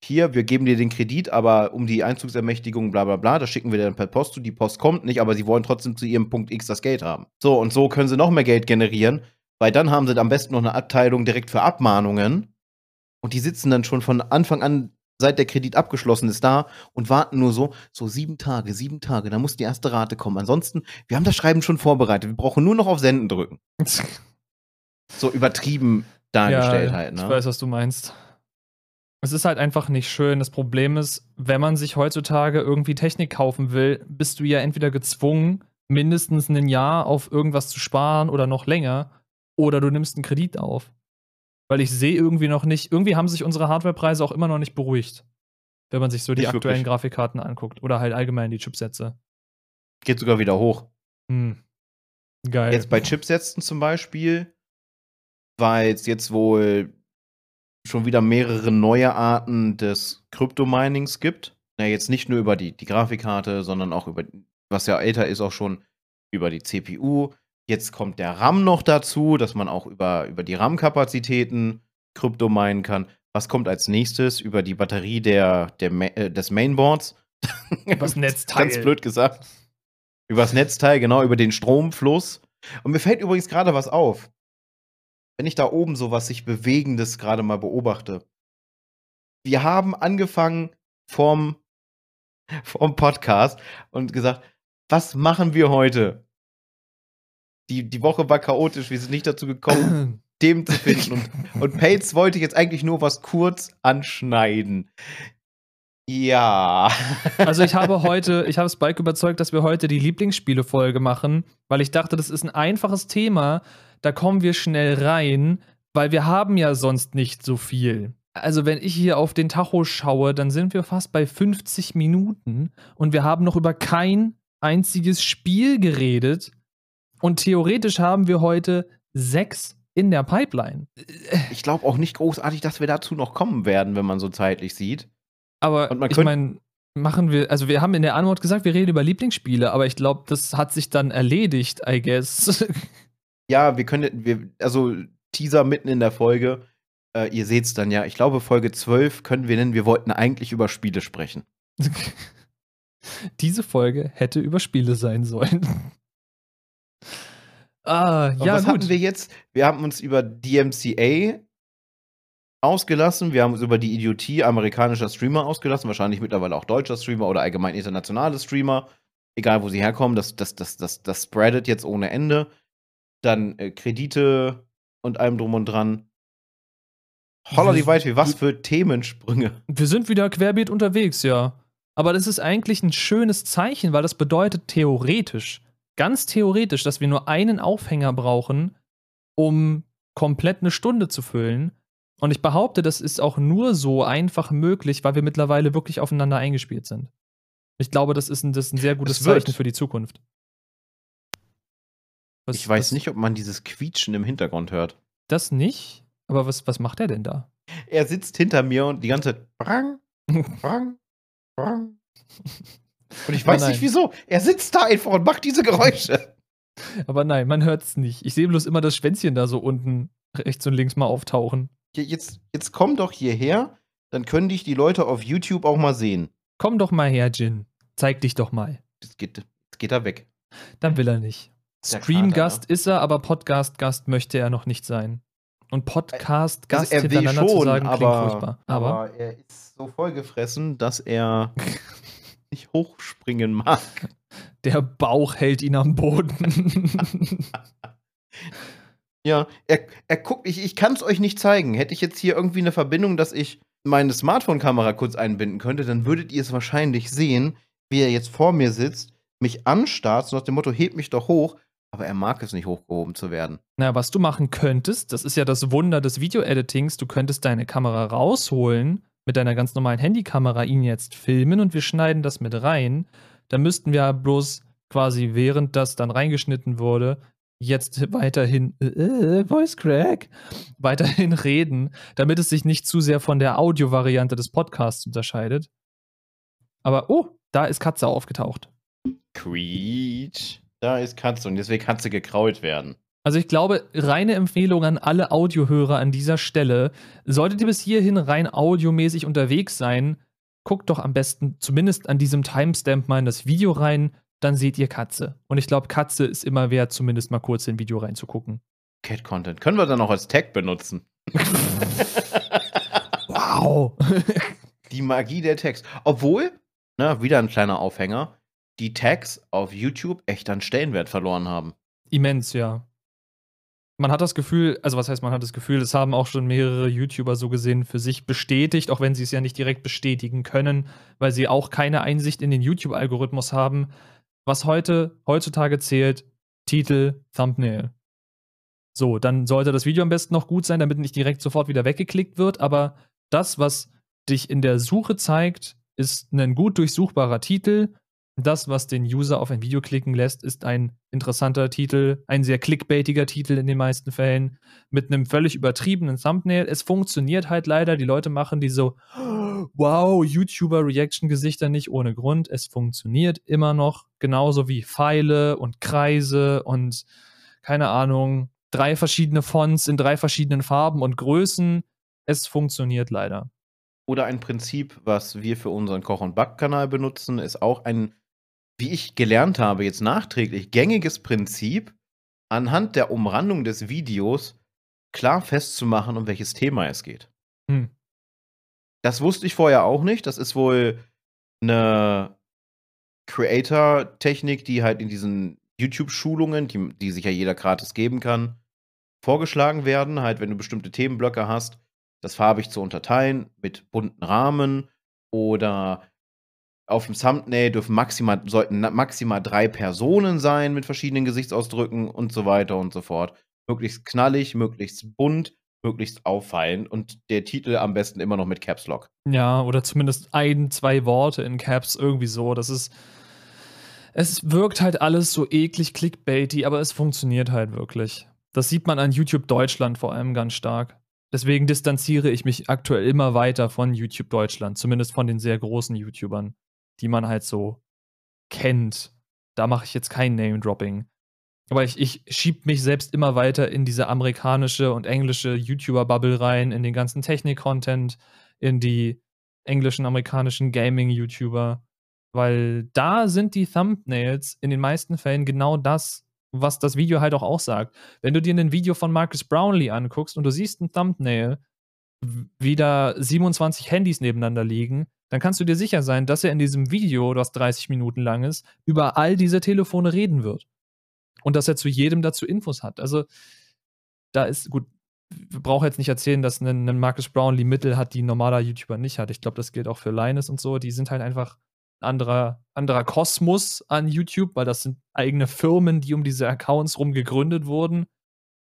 hier, wir geben dir den Kredit, aber um die Einzugsermächtigung, bla bla bla, das schicken wir dann per Post zu. Die Post kommt nicht, aber sie wollen trotzdem zu ihrem Punkt X das Geld haben. So, und so können sie noch mehr Geld generieren, weil dann haben sie am besten noch eine Abteilung direkt für Abmahnungen. Und die sitzen dann schon von Anfang an, seit der Kredit abgeschlossen ist, da und warten nur so, so sieben Tage, sieben Tage, dann muss die erste Rate kommen. Ansonsten, wir haben das Schreiben schon vorbereitet, wir brauchen nur noch auf Senden drücken. <laughs> so übertrieben dargestellt ja, halt, ne? Ich weiß, was du meinst. Es ist halt einfach nicht schön. Das Problem ist, wenn man sich heutzutage irgendwie Technik kaufen will, bist du ja entweder gezwungen, mindestens ein Jahr auf irgendwas zu sparen oder noch länger, oder du nimmst einen Kredit auf. Weil ich sehe irgendwie noch nicht, irgendwie haben sich unsere Hardwarepreise auch immer noch nicht beruhigt. Wenn man sich so die Nicht aktuellen wirklich. Grafikkarten anguckt. Oder halt allgemein die Chipsätze. Geht sogar wieder hoch. Hm. Geil. Jetzt bei Chipsätzen zum Beispiel, weil es jetzt wohl schon wieder mehrere neue Arten des Kryptominings gibt. Na, jetzt nicht nur über die, die Grafikkarte, sondern auch über, was ja älter ist, auch schon über die CPU. Jetzt kommt der RAM noch dazu, dass man auch über, über die RAM-Kapazitäten Krypto minen kann. Was kommt als nächstes? Über die Batterie der, der, äh, des Mainboards. Übers <laughs> Netzteil. Ganz blöd gesagt. Übers Netzteil, genau, über den Stromfluss. Und mir fällt übrigens gerade was auf. Wenn ich da oben so was sich Bewegendes gerade mal beobachte. Wir haben angefangen vom, <laughs> vom Podcast und gesagt, was machen wir heute? Die, die Woche war chaotisch, wir sind nicht dazu gekommen, Themen zu finden. Und, und Pates wollte jetzt eigentlich nur was kurz anschneiden. Ja. Also ich habe <laughs> heute, ich habe Spike überzeugt, dass wir heute die Lieblingsspiele-Folge machen, weil ich dachte, das ist ein einfaches Thema, da kommen wir schnell rein, weil wir haben ja sonst nicht so viel. Also wenn ich hier auf den Tacho schaue, dann sind wir fast bei 50 Minuten und wir haben noch über kein einziges Spiel geredet und theoretisch haben wir heute sechs in der Pipeline. Ich glaube auch nicht großartig, dass wir dazu noch kommen werden, wenn man so zeitlich sieht. Aber ich meine, machen wir, also wir haben in der Antwort gesagt, wir reden über Lieblingsspiele, aber ich glaube, das hat sich dann erledigt, I guess. <laughs> Ja, wir können, wir, also Teaser mitten in der Folge. Äh, ihr seht's dann ja. Ich glaube, Folge 12 können wir nennen, wir wollten eigentlich über Spiele sprechen. <laughs> Diese Folge hätte über Spiele sein sollen. Ah, ja, was gut. hatten wir jetzt? Wir haben uns über DMCA ausgelassen. Wir haben uns über die Idiotie amerikanischer Streamer ausgelassen. Wahrscheinlich mittlerweile auch deutscher Streamer oder allgemein internationale Streamer. Egal, wo sie herkommen. Das, das, das, das, das spreadet jetzt ohne Ende. Dann äh, Kredite und allem drum und dran. Holla die Waldfee, was für Themensprünge. Wir sind wieder querbeet unterwegs, ja. Aber das ist eigentlich ein schönes Zeichen, weil das bedeutet theoretisch, ganz theoretisch, dass wir nur einen Aufhänger brauchen, um komplett eine Stunde zu füllen. Und ich behaupte, das ist auch nur so einfach möglich, weil wir mittlerweile wirklich aufeinander eingespielt sind. Ich glaube, das ist ein, das ist ein sehr gutes. Zeichen für die Zukunft. Was- Ich weiß was- nicht, ob man dieses Quietschen im Hintergrund hört. Das nicht? Aber was, was macht er denn da? Er sitzt hinter mir und die ganze Zeit. Brang, <laughs> brang, brang. <laughs> Und ich weiß nein. nicht wieso. Er sitzt da einfach und macht diese Geräusche. Aber nein, man hört es nicht. Ich sehe bloß immer das Schwänzchen da so unten rechts und links mal auftauchen. Jetzt, jetzt komm doch hierher, dann können dich die Leute auf YouTube auch mal sehen. Komm doch mal her, Jin. Zeig dich doch mal. Jetzt geht, jetzt geht er weg. Dann will er nicht. Streamgast ist er, aber Podcast-Gast möchte er noch nicht sein. Und Podcast-Gast Also er hintereinander schon, zu sagen, klingt aber, furchtbar. Aber, aber er ist so vollgefressen, dass er <laughs> nicht hochspringen mag. <laughs> der Bauch hält ihn am Boden. <laughs> Ja, er, er guckt, ich, ich kann es euch nicht zeigen. Hätte ich jetzt hier irgendwie eine Verbindung, dass ich meine Smartphone-Kamera kurz einbinden könnte, dann würdet ihr es wahrscheinlich sehen, wie er jetzt vor mir sitzt, mich anstarrt, so nach dem Motto, heb mich doch hoch, aber er mag es nicht, hochgehoben zu werden. Na, was du machen könntest, das ist ja das Wunder des Video-Editings, du könntest deine Kamera rausholen, mit deiner ganz normalen Handykamera ihn jetzt filmen und wir schneiden das mit rein. Dann müssten wir bloß quasi, während das dann reingeschnitten wurde, jetzt weiterhin, äh, äh, Voice Crack, weiterhin <laughs> reden, damit es sich nicht zu sehr von der Audio-Variante des Podcasts unterscheidet. Aber, oh, da ist Katze aufgetaucht. Quietsch. Da ist Katze und deswegen kann sie gekrault werden. Also ich glaube, reine Empfehlung an alle Audiohörer an dieser Stelle. Solltet ihr bis hierhin rein audiomäßig unterwegs sein, guckt doch am besten zumindest an diesem Timestamp mal in das Video rein, dann seht ihr Katze. Und ich glaube, Katze ist immer wert, zumindest mal kurz in ein Video reinzugucken. Cat-Content. Können wir dann auch als Tag benutzen? <laughs> Wow! Die Magie der Tags. Obwohl, ne, wieder ein kleiner Aufhänger, die Tags auf YouTube echt an Stellenwert verloren haben. Immens, ja. Man hat das Gefühl, also was heißt man hat das Gefühl, es haben auch schon mehrere YouTuber so gesehen für sich bestätigt, auch wenn sie es ja nicht direkt bestätigen können, weil sie auch keine Einsicht in den YouTube-Algorithmus haben. Was heute, heutzutage zählt, Titel, Thumbnail. So, dann sollte das Video am besten noch gut sein, damit nicht direkt sofort wieder weggeklickt wird, aber das, was dich in der Suche zeigt, ist ein gut durchsuchbarer Titel das, was den User auf ein Video klicken lässt, ist ein interessanter Titel, ein sehr clickbaitiger Titel in den meisten Fällen, mit einem völlig übertriebenen Thumbnail. Es funktioniert halt leider. Die Leute machen diese so, wow, YouTuber-Reaction-Gesichter nicht ohne Grund. Es funktioniert immer noch, genauso wie Pfeile und Kreise und keine Ahnung, drei verschiedene Fonts in drei verschiedenen Farben und Größen. Es funktioniert leider. Oder ein Prinzip, was wir für unseren Koch- und Backkanal benutzen, ist auch ein wie ich gelernt habe, jetzt nachträglich gängiges Prinzip, anhand der Umrandung des Videos klar festzumachen, um welches Thema es geht. Hm. Das wusste ich vorher auch nicht. Das ist wohl eine Creator-Technik, die halt in diesen YouTube-Schulungen, die, die sich ja jeder gratis geben kann, vorgeschlagen werden. Halt, wenn du bestimmte Themenblöcke hast, das farbig zu unterteilen mit bunten Rahmen oder auf dem Thumbnail dürfen maximal, sollten maximal drei Personen sein mit verschiedenen Gesichtsausdrücken und so weiter und so fort. Möglichst knallig, möglichst bunt, möglichst auffallend und der Titel am besten immer noch mit Caps Lock. Ja, oder zumindest ein, zwei Worte in Caps, irgendwie so. Das ist. Es wirkt halt alles so eklig clickbaity, aber es funktioniert halt wirklich. Das sieht man an YouTube Deutschland vor allem ganz stark. Deswegen distanziere ich mich aktuell immer weiter von YouTube Deutschland, zumindest von den sehr großen YouTubern die man halt so kennt. Da mache ich jetzt kein Name-Dropping. Aber ich, ich schieb mich selbst immer weiter in diese amerikanische und englische YouTuber-Bubble rein, in den ganzen Technik-Content, in die englischen, amerikanischen Gaming-YouTuber. Weil da sind die Thumbnails in den meisten Fällen genau das, was das Video halt auch aussagt. Wenn du dir ein Video von Marcus Brownlee anguckst und du siehst ein Thumbnail, wie da 27 Handys nebeneinander liegen, dann kannst du dir sicher sein, dass er in diesem Video, das 30 Minuten lang ist, über all diese Telefone reden wird. Und dass er zu jedem dazu Infos hat. Also, da ist, gut, wir brauchen jetzt nicht erzählen, dass ein, ein Marcus Brownlee Mittel hat, die ein normaler YouTuber nicht hat. Ich glaube, das gilt auch für Linus und so. Die sind halt einfach ein anderer, anderer Kosmos an YouTube, weil das sind eigene Firmen, die um diese Accounts rum gegründet wurden.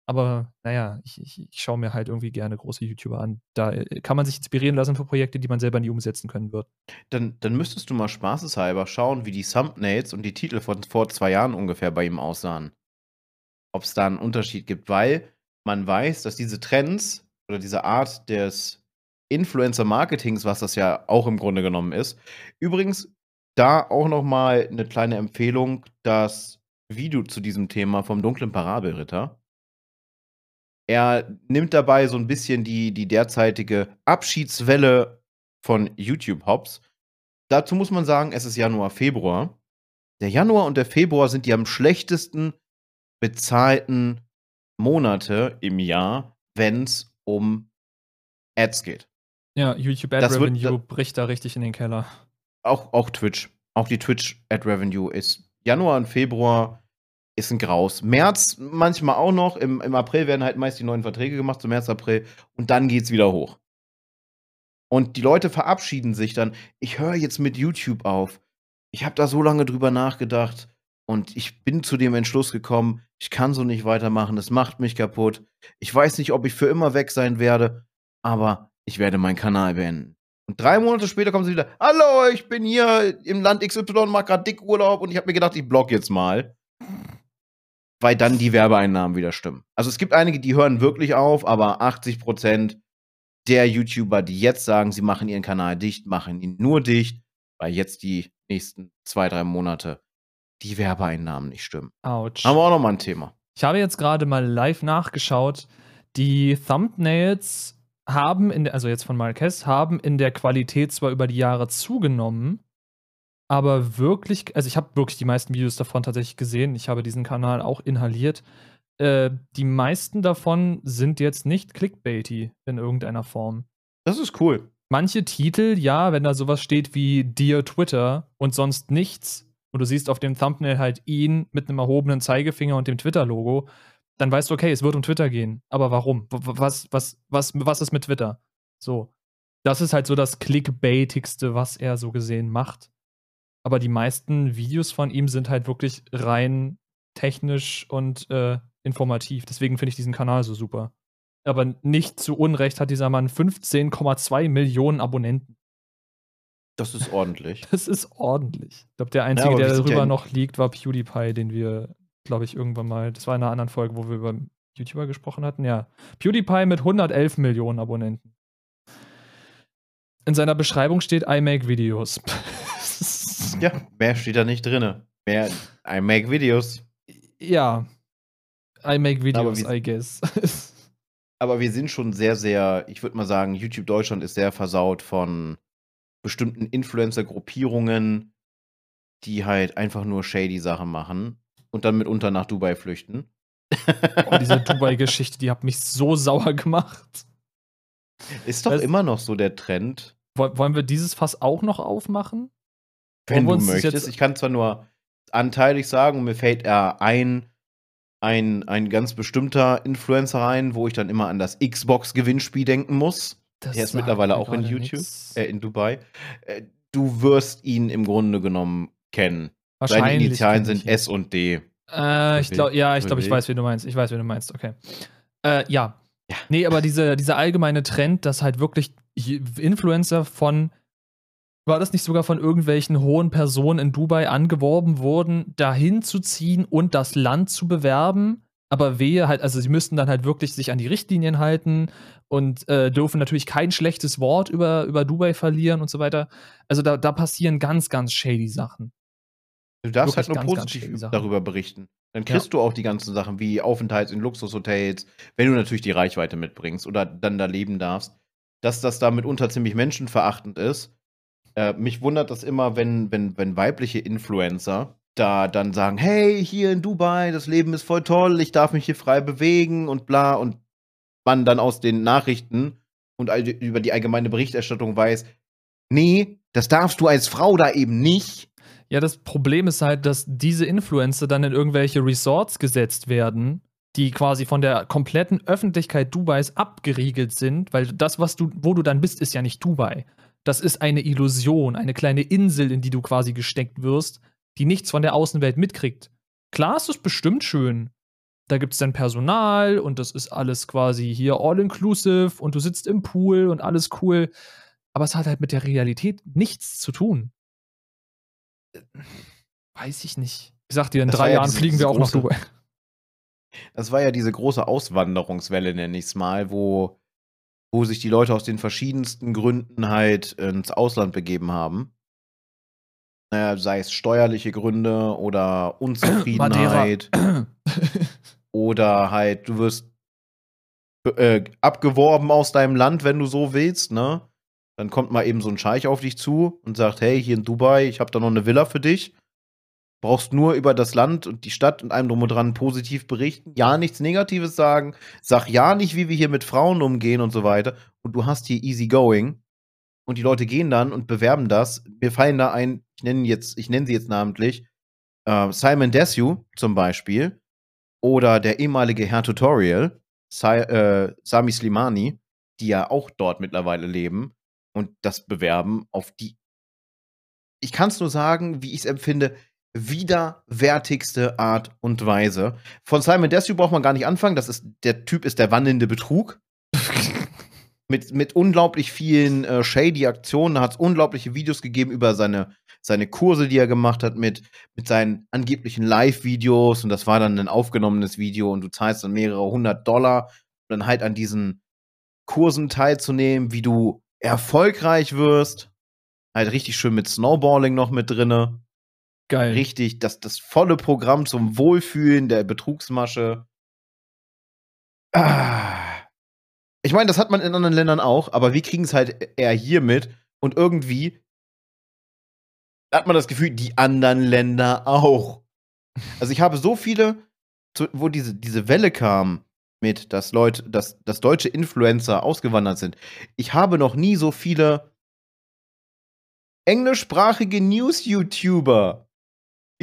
Aber naja, ich, ich, ich schaue mir halt irgendwie gerne große YouTuber an. Da äh, kann man sich inspirieren lassen für Projekte, die man selber nie umsetzen können wird. Dann, dann müsstest du mal spaßeshalber schauen, wie die Thumbnails und die Titel von vor zwei Jahren ungefähr bei ihm aussahen. Ob es da einen Unterschied gibt, weil man weiß, dass diese Trends oder diese Art des Influencer-Marketings, was das ja auch im Grunde genommen ist, übrigens da auch noch mal eine kleine Empfehlung, das Video zu diesem Thema vom dunklen Parabelritter er nimmt dabei so ein bisschen die, die derzeitige Abschiedswelle von YouTube-Hops. Dazu muss man sagen, es ist Januar, Februar. Der Januar und der Februar sind die am schlechtesten bezahlten Monate im Jahr, wenn es um Ads geht. Ja, YouTube Ad Revenue bricht da richtig in den Keller. Auch, auch Twitch. Auch die Twitch Ad Revenue ist Januar und Februar ist ein Graus. März manchmal auch noch. Im, Im April werden halt meist die neuen Verträge gemacht, so März, April. Und dann geht's wieder hoch. Und die Leute verabschieden sich dann. Ich höre jetzt mit YouTube auf. Ich habe da so lange drüber nachgedacht. Und ich bin zu dem Entschluss gekommen, ich kann so nicht weitermachen. Das macht mich kaputt. Ich weiß nicht, ob ich für immer weg sein werde. Aber ich werde meinen Kanal beenden. Und drei Monate später kommen sie wieder. Hallo, ich bin hier im Land XY, mach grad dick Urlaub und ich habe mir gedacht, ich block jetzt mal weil dann die Werbeeinnahmen wieder stimmen. Also es gibt einige, die hören wirklich auf, aber 80% der YouTuber, die jetzt sagen, sie machen ihren Kanal dicht, machen ihn nur dicht, weil jetzt die nächsten zwei, drei Monate die Werbeeinnahmen nicht stimmen. Autsch. Haben wir auch nochmal ein Thema. Ich habe jetzt gerade mal live nachgeschaut. Die Thumbnails haben, in, also jetzt von Marquez, haben in der Qualität zwar über die Jahre zugenommen, aber wirklich, also ich habe wirklich die meisten Videos davon tatsächlich gesehen. Ich habe diesen Kanal auch inhaliert. Äh, die meisten davon sind jetzt nicht clickbaity in irgendeiner Form. Das ist cool. Manche Titel, ja, wenn da sowas steht wie Dear Twitter und sonst nichts, und du siehst auf dem Thumbnail halt ihn mit einem erhobenen Zeigefinger und dem Twitter-Logo, dann weißt du, okay, es wird um Twitter gehen. Aber warum? Was, was, was, was ist mit Twitter? So. Das ist halt so das Clickbaitigste, was er so gesehen macht. Aber die meisten Videos von ihm sind halt wirklich rein technisch und äh, informativ. Deswegen finde ich diesen Kanal so super. Aber nicht zu Unrecht hat dieser Mann 15,2 Millionen Abonnenten. Das ist ordentlich. <laughs> Das ist ordentlich. Ich glaube, der Einzige, ja, der darüber noch liegt, war PewDiePie, den wir glaube ich, irgendwann mal. Das war in einer anderen Folge, wo wir über YouTuber gesprochen hatten. Ja. PewDiePie mit 111 Millionen Abonnenten. In seiner Beschreibung steht I make Videos. <laughs> ja, mehr steht da nicht drin. Mehr I make Videos. Ja. I make Videos, I guess. <laughs> aber wir sind schon sehr, sehr, ich würde mal sagen, YouTube Deutschland ist sehr versaut von bestimmten Influencer-Gruppierungen, die halt einfach nur shady Sachen machen und dann mitunter nach Dubai flüchten. <laughs> Oh, diese Dubai-Geschichte, die hat mich so sauer gemacht. Ist doch das, immer noch so der Trend. Wollen wir dieses Fass auch noch aufmachen? Wenn du möchtest. Ich kann zwar nur anteilig sagen, mir fällt er ein, ein, ein ganz bestimmter Influencer rein, wo ich dann immer an das Xbox-Gewinnspiel denken muss. Das der ist mittlerweile auch in YouTube, äh, in Dubai. Äh, du wirst ihn im Grunde genommen kennen. Seine Initialen sind S und D. Äh, ich glaube, ja, ich glaube, ich weiß, wie du meinst. Ich weiß, wie du meinst. Okay. Äh, ja. ja. Nee, aber diese, dieser allgemeine Trend, dass halt wirklich Influencer von war das nicht sogar von irgendwelchen hohen Personen in Dubai angeworben wurden, dahin zu ziehen und das Land zu bewerben? Aber wehe halt, also sie müssten dann halt wirklich sich an die Richtlinien halten und äh, dürfen natürlich kein schlechtes Wort über, über Dubai verlieren und so weiter. Also da, da passieren ganz, ganz shady Sachen. Du darfst halt nur ganz, positiv ganz darüber berichten. Dann kriegst ja. du auch die ganzen Sachen wie Aufenthalt in Luxushotels, wenn du natürlich die Reichweite mitbringst oder dann da leben darfst. Dass das da mitunter ziemlich menschenverachtend ist. Äh, mich wundert das immer, wenn, wenn, wenn weibliche Influencer da dann sagen, hey, hier in Dubai, das Leben ist voll toll, ich darf mich hier frei bewegen und bla und man dann aus den Nachrichten und über die allgemeine Berichterstattung weiß, nee, das darfst du als Frau da eben nicht. Ja, das Problem ist halt, dass diese Influencer dann in irgendwelche Resorts gesetzt werden, die quasi von der kompletten Öffentlichkeit Dubais abgeriegelt sind, weil das, was du, wo du dann bist, ist ja nicht Dubai. Das ist eine Illusion, eine kleine Insel, in die du quasi gesteckt wirst, die nichts von der Außenwelt mitkriegt. Klar ist es bestimmt schön. Da gibt es dann Personal und das ist alles quasi hier all-inclusive und du sitzt im Pool und alles cool. Aber es hat halt mit der Realität nichts zu tun weiß ich nicht. Ich sag dir, in das drei ja Jahren fliegen wir auch große, nach Dubai. Das war ja diese große Auswanderungswelle, nenne ich es mal, wo, wo sich die Leute aus den verschiedensten Gründen halt ins Ausland begeben haben. Naja, sei es steuerliche Gründe oder <clears throat> Unzufriedenheit. <clears throat> oder halt, du wirst äh, abgeworben aus deinem Land, wenn du so willst, ne? Dann kommt mal eben so ein Scheich auf dich zu und sagt, hey, hier in Dubai, ich habe da noch eine Villa für dich. Brauchst nur über das Land und die Stadt und allem drum und dran positiv berichten, ja nichts Negatives sagen, sag ja nicht, wie wir hier mit Frauen umgehen und so weiter. Und du hast hier easy going. Und die Leute gehen dann und bewerben das. Mir fallen da ein, ich nenne jetzt, ich nenne sie jetzt namentlich, äh, Simon Desue zum Beispiel oder der ehemalige Herr Tutorial, si äh, Sami Slimani, die ja auch dort mittlerweile leben und das bewerben auf die, ich kann es nur sagen, wie ich es empfinde, widerwärtigste Art und Weise. Von Simon Desue braucht man gar nicht anfangen. Das ist, der Typ ist der wandelnde Betrug. <laughs> mit, mit unglaublich vielen äh, shady Aktionen. Da hat es unglaubliche Videos gegeben über seine, seine Kurse, die er gemacht hat, mit, mit seinen angeblichen Live-Videos. Und das war dann ein aufgenommenes Video und du zahlst dann mehrere hundert Dollar, um dann halt an diesen Kursen teilzunehmen, wie du erfolgreich wirst. Halt richtig schön mit Snowballing noch mit drinne. Geil. Richtig, das, das volle Programm zum Wohlfühlen der Betrugsmasche. Ah. Ich meine, das hat man in anderen Ländern auch, aber wir kriegen es halt eher hier mit und irgendwie hat man das Gefühl, die anderen Länder auch. Also ich habe so viele, wo diese, diese Welle kam, mit, dass Leute, dass, dass deutsche Influencer ausgewandert sind. Ich habe noch nie so viele englischsprachige News-YouTuber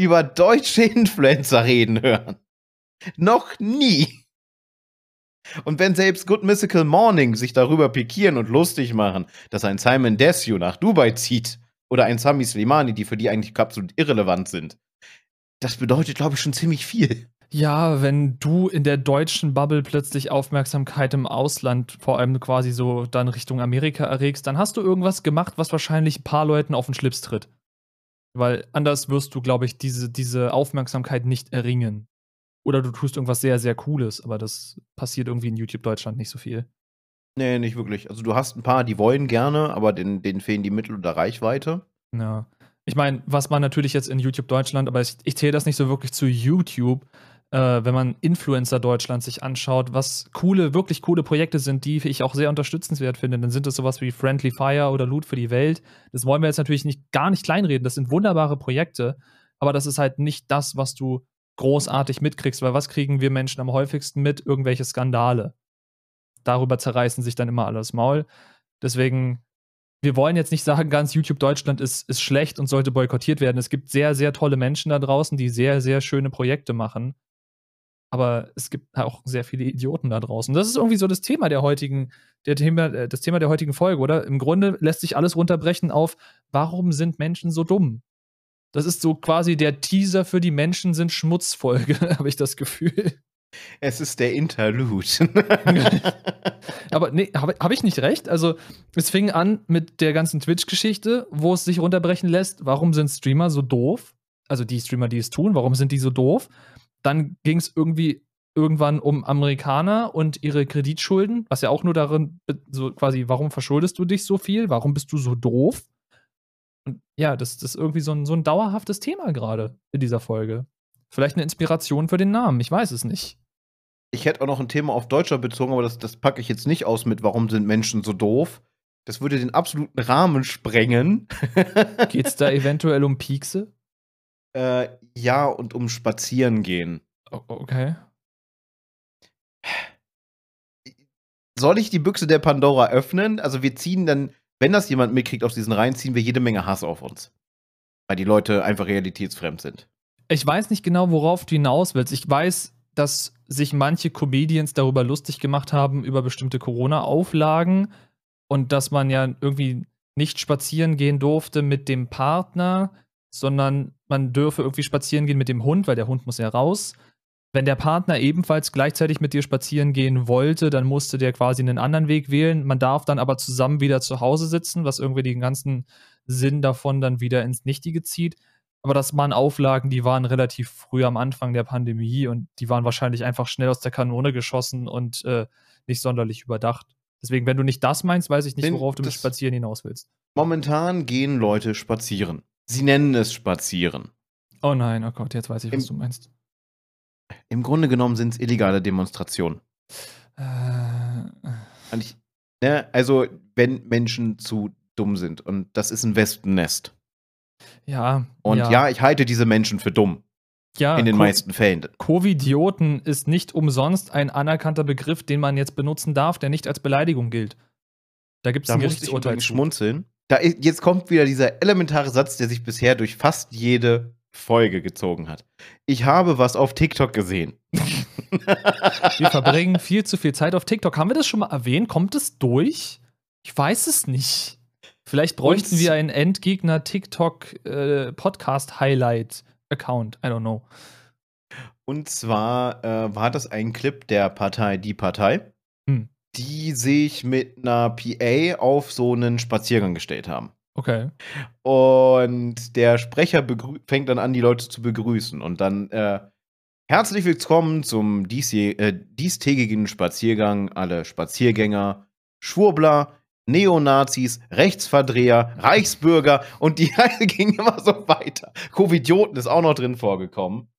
über deutsche <laughs> Influencer reden hören. Noch nie. Und wenn selbst Good Mystical Morning sich darüber pikieren und lustig machen, dass ein Simon Desue nach Dubai zieht oder ein Sami Slimani, die für die eigentlich absolut irrelevant sind, das bedeutet, glaube ich, schon ziemlich viel. Ja, wenn du in der deutschen Bubble plötzlich Aufmerksamkeit im Ausland, vor allem quasi so dann Richtung Amerika erregst, dann hast du irgendwas gemacht, was wahrscheinlich ein paar Leuten auf den Schlips tritt. Weil anders wirst du, glaube ich, diese, diese Aufmerksamkeit nicht erringen. Oder du tust irgendwas sehr, sehr Cooles, aber das passiert irgendwie in YouTube Deutschland nicht so viel. Nee, nicht wirklich. Also du hast ein paar, die wollen gerne, aber denen, denen fehlen die Mittel oder Reichweite. Ja. Ich meine, was man natürlich jetzt in YouTube Deutschland, aber ich, ich zähle das nicht so wirklich zu YouTube, äh, wenn man Influencer Deutschland sich anschaut, was coole, wirklich coole Projekte sind, die ich auch sehr unterstützenswert finde, dann sind das sowas wie Friendly Fire oder Loot für die Welt. Das wollen wir jetzt natürlich nicht, gar nicht kleinreden. Das sind wunderbare Projekte, aber das ist halt nicht das, was du großartig mitkriegst, weil was kriegen wir Menschen am häufigsten mit? Irgendwelche Skandale. Darüber zerreißen sich dann immer alles Maul. Deswegen, wir wollen jetzt nicht sagen, ganz YouTube Deutschland ist, ist schlecht und sollte boykottiert werden. Es gibt sehr, sehr tolle Menschen da draußen, die sehr, sehr schöne Projekte machen aber es gibt auch sehr viele Idioten da draußen. Das ist irgendwie so das Thema der heutigen, der Thema, äh, das Thema der heutigen Folge, oder? Im Grunde lässt sich alles runterbrechen auf, warum sind Menschen so dumm? Das ist so quasi der Teaser für die Menschen sind Schmutzfolge, <laughs> habe ich das Gefühl. Es ist der Interlude. <laughs> Aber nee, habe hab ich nicht recht? Also, es fing an mit der ganzen Twitch-Geschichte, wo es sich runterbrechen lässt, warum sind Streamer so doof? Also die Streamer, die es tun, warum sind die so doof? Dann ging es irgendwie irgendwann um Amerikaner und ihre Kreditschulden, was ja auch nur darin, so quasi, warum verschuldest du dich so viel? Warum bist du so doof? Und ja, das, das ist irgendwie so ein, so ein dauerhaftes Thema gerade in dieser Folge. Vielleicht eine Inspiration für den Namen, ich weiß es nicht. Ich hätte auch noch ein Thema auf Deutscher bezogen, aber das, das packe ich jetzt nicht aus mit, warum sind Menschen so doof. Das würde den absoluten Rahmen sprengen. Geht es da <laughs> eventuell um Piekse? Äh, ja, und um Spazieren gehen. okay. Soll ich die Büchse der Pandora öffnen? Also wir ziehen dann, wenn das jemand mitkriegt aus diesen Reihen, ziehen wir jede Menge Hass auf uns. Weil die Leute einfach realitätsfremd sind. Ich weiß nicht genau, worauf du hinaus willst. Ich weiß, dass sich manche Comedians darüber lustig gemacht haben, über bestimmte Corona-Auflagen und dass man ja irgendwie nicht spazieren gehen durfte mit dem Partner, sondern man dürfe irgendwie spazieren gehen mit dem Hund, weil der Hund muss ja raus. Wenn der Partner ebenfalls gleichzeitig mit dir spazieren gehen wollte, dann musste der quasi einen anderen Weg wählen. Man darf dann aber zusammen wieder zu Hause sitzen, was irgendwie den ganzen Sinn davon dann wieder ins Nichtige zieht. Aber das waren Auflagen, die waren relativ früh am Anfang der Pandemie und die waren wahrscheinlich einfach schnell aus der Kanone geschossen und äh, nicht sonderlich überdacht. Deswegen, wenn du nicht das meinst, weiß ich nicht, worauf du mit Spazieren hinaus willst. Momentan gehen Leute spazieren. Sie nennen es Spazieren. Oh nein, oh Gott, jetzt weiß ich, was Im, du meinst. Im Grunde genommen sind es illegale Demonstrationen. Äh. Ich, ne, also, wenn Menschen zu dumm sind und das ist ein Wespennest. Ja. Und ja, ja ich halte diese Menschen für dumm. Ja, in den Co meisten Fällen. Covidioten ist nicht umsonst ein anerkannter Begriff, den man jetzt benutzen darf, der nicht als Beleidigung gilt. Da gibt es ein Gerichtsurteil. schmunzeln, da, jetzt kommt wieder dieser elementare Satz, der sich bisher durch fast jede Folge gezogen hat. Ich habe was auf TikTok gesehen. Wir verbringen viel zu viel Zeit auf TikTok. Haben wir das schon mal erwähnt? Kommt es durch? Ich weiß es nicht. Vielleicht bräuchten Und wir einen Endgegner TikTok äh, Podcast Highlight Account. I don't know. Und zwar äh, war das ein Clip der Partei Die Partei. Hm die sich mit einer PA auf so einen Spaziergang gestellt haben. Okay. Und der Sprecher fängt dann an, die Leute zu begrüßen. Und dann äh, herzlich willkommen zum äh, diestägigen Spaziergang. Alle Spaziergänger, Schwurbler, Neonazis, Rechtsverdreher, Reichsbürger und die <laughs> Reise ging immer so weiter. Covidioten ist auch noch drin vorgekommen.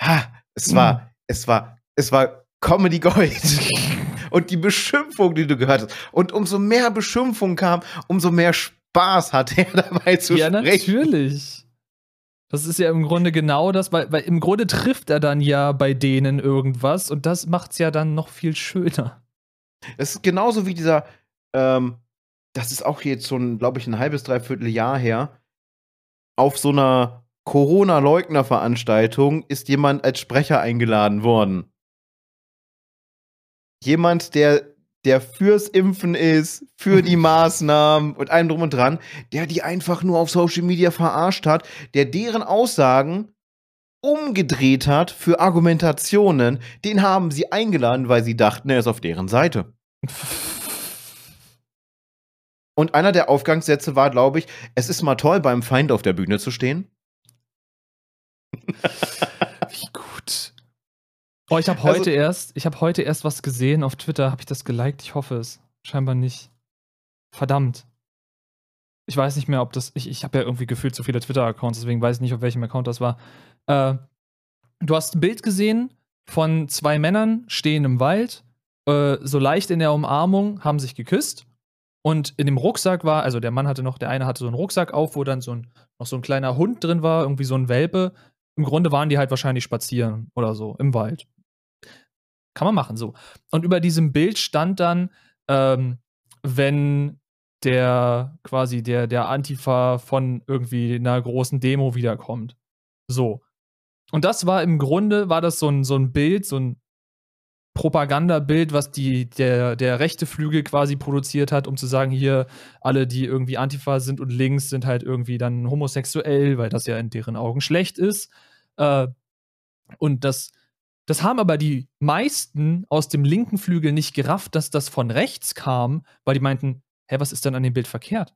Ha, es war, mhm. es war, es war Comedy Gold. <laughs> und die Beschimpfung, die du gehört hast. Und umso mehr Beschimpfung kam, umso mehr Spaß hat er <laughs> dabei zu ja, sprechen. Ja, natürlich. Das ist ja im Grunde genau das, weil, weil im Grunde trifft er dann ja bei denen irgendwas und das macht es ja dann noch viel schöner. Es ist genauso wie dieser, ähm, das ist auch jetzt schon, glaube ich, ein halbes, dreiviertel Jahr her, auf so einer Corona-Leugner-Veranstaltung ist jemand als Sprecher eingeladen worden. Jemand, der, der fürs Impfen ist, für die <laughs> Maßnahmen und allem drum und dran, der die einfach nur auf Social Media verarscht hat, der deren Aussagen umgedreht hat für Argumentationen, den haben sie eingeladen, weil sie dachten, er ist auf deren Seite. <laughs> Und einer der Aufgangssätze war, glaube ich, es ist mal toll, beim Feind auf der Bühne zu stehen. <laughs> Wie gut. Oh, ich habe heute also, erst, ich habe heute erst was gesehen auf Twitter. Habe ich das geliked? Ich hoffe es. Scheinbar nicht. Verdammt. Ich weiß nicht mehr, ob das. Ich, ich habe ja irgendwie gefühlt zu viele Twitter-Accounts, deswegen weiß ich nicht, auf welchem Account das war. Äh, du hast ein Bild gesehen von zwei Männern stehen im Wald, äh, so leicht in der Umarmung, haben sich geküsst. Und in dem Rucksack war, also der Mann hatte noch, der eine hatte so einen Rucksack auf, wo dann so ein, noch so ein kleiner Hund drin war, irgendwie so ein Welpe. Im Grunde waren die halt wahrscheinlich spazieren oder so im Wald. Kann man machen, so. Und über diesem Bild stand dann, ähm, wenn der quasi der, der Antifa von irgendwie einer großen Demo wiederkommt. So. Und das war im Grunde, war das so ein, so ein Bild, so ein Propagandabild, was die, der, der rechte Flügel quasi produziert hat, um zu sagen, hier, alle, die irgendwie Antifa sind und links, sind halt irgendwie dann homosexuell, weil das ja in deren Augen schlecht ist. Äh, und das, das haben aber die meisten aus dem linken Flügel nicht gerafft, dass das von rechts kam, weil die meinten, hä, was ist denn an dem Bild verkehrt?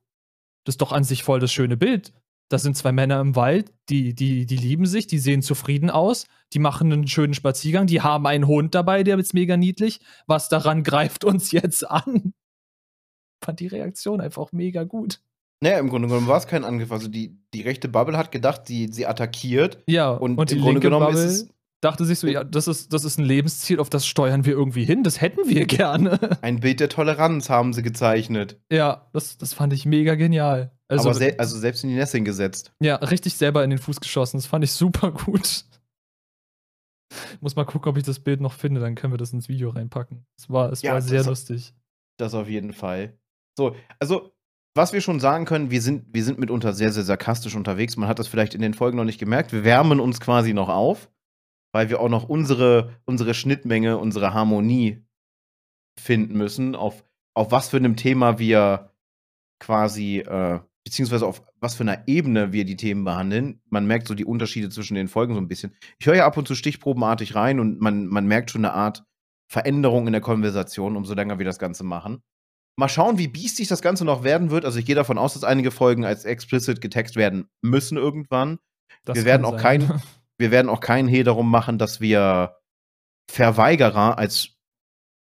Das ist doch an sich voll das schöne Bild. Das sind zwei Männer im Wald, die, die, die lieben sich, die sehen zufrieden aus, die machen einen schönen Spaziergang, die haben einen Hund dabei, der ist mega niedlich. Was daran greift uns jetzt an? Fand die Reaktion einfach mega gut. Naja, im Grunde genommen war es kein Angriff. Also die, die rechte Bubble hat gedacht, sie, sie attackiert. Ja, und, und im Grunde genommen Bubble ist es dachte sich so, ja, das ist, das ist ein Lebensziel, auf das steuern wir irgendwie hin, das hätten wir <laughs> gerne. Ein Bild der Toleranz haben sie gezeichnet. Ja, das, das fand ich mega genial. Also, Aber se also selbst in die Nessing gesetzt. Ja, richtig selber in den Fuß geschossen. Das fand ich super gut. Ich <laughs> muss mal gucken, ob ich das Bild noch finde, dann können wir das ins Video reinpacken. Es war, es ja, war sehr lustig. Das auf jeden Fall. So, also, was wir schon sagen können, wir sind, wir sind mitunter sehr, sehr sarkastisch unterwegs. Man hat das vielleicht in den Folgen noch nicht gemerkt. Wir wärmen uns quasi noch auf weil wir auch noch unsere, unsere Schnittmenge, unsere Harmonie finden müssen, auf, auf was für einem Thema wir quasi, äh, beziehungsweise auf was für einer Ebene wir die Themen behandeln. Man merkt so die Unterschiede zwischen den Folgen so ein bisschen. Ich höre ja ab und zu stichprobenartig rein und man, man merkt schon eine Art Veränderung in der Konversation, umso länger wir das Ganze machen. Mal schauen, wie biestig das Ganze noch werden wird. Also ich gehe davon aus, dass einige Folgen als explicit getext werden müssen irgendwann. Das wir werden auch sein. kein, wir werden auch keinen Hehl darum machen, dass wir Verweigerer als,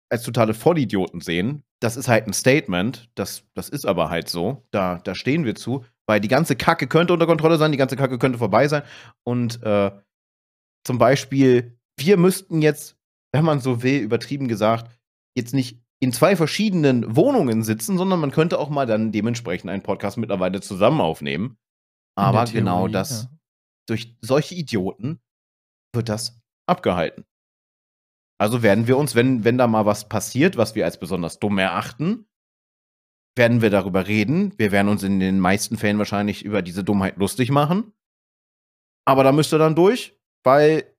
als totale Vollidioten sehen. Das ist halt ein Statement. Das, das ist aber halt so. Da, da stehen wir zu. Weil die ganze Kacke könnte unter Kontrolle sein, die ganze Kacke könnte vorbei sein. Und äh, zum Beispiel, wir müssten jetzt, wenn man so will, übertrieben gesagt, jetzt nicht in zwei verschiedenen Wohnungen sitzen, sondern man könnte auch mal dann dementsprechend einen Podcast mittlerweile zusammen aufnehmen. Aber genau das, ja durch solche Idioten wird das abgehalten. Also werden wir uns, wenn, wenn da mal was passiert, was wir als besonders dumm erachten, werden wir darüber reden. Wir werden uns in den meisten Fällen wahrscheinlich über diese Dummheit lustig machen. Aber da müsst ihr dann durch, weil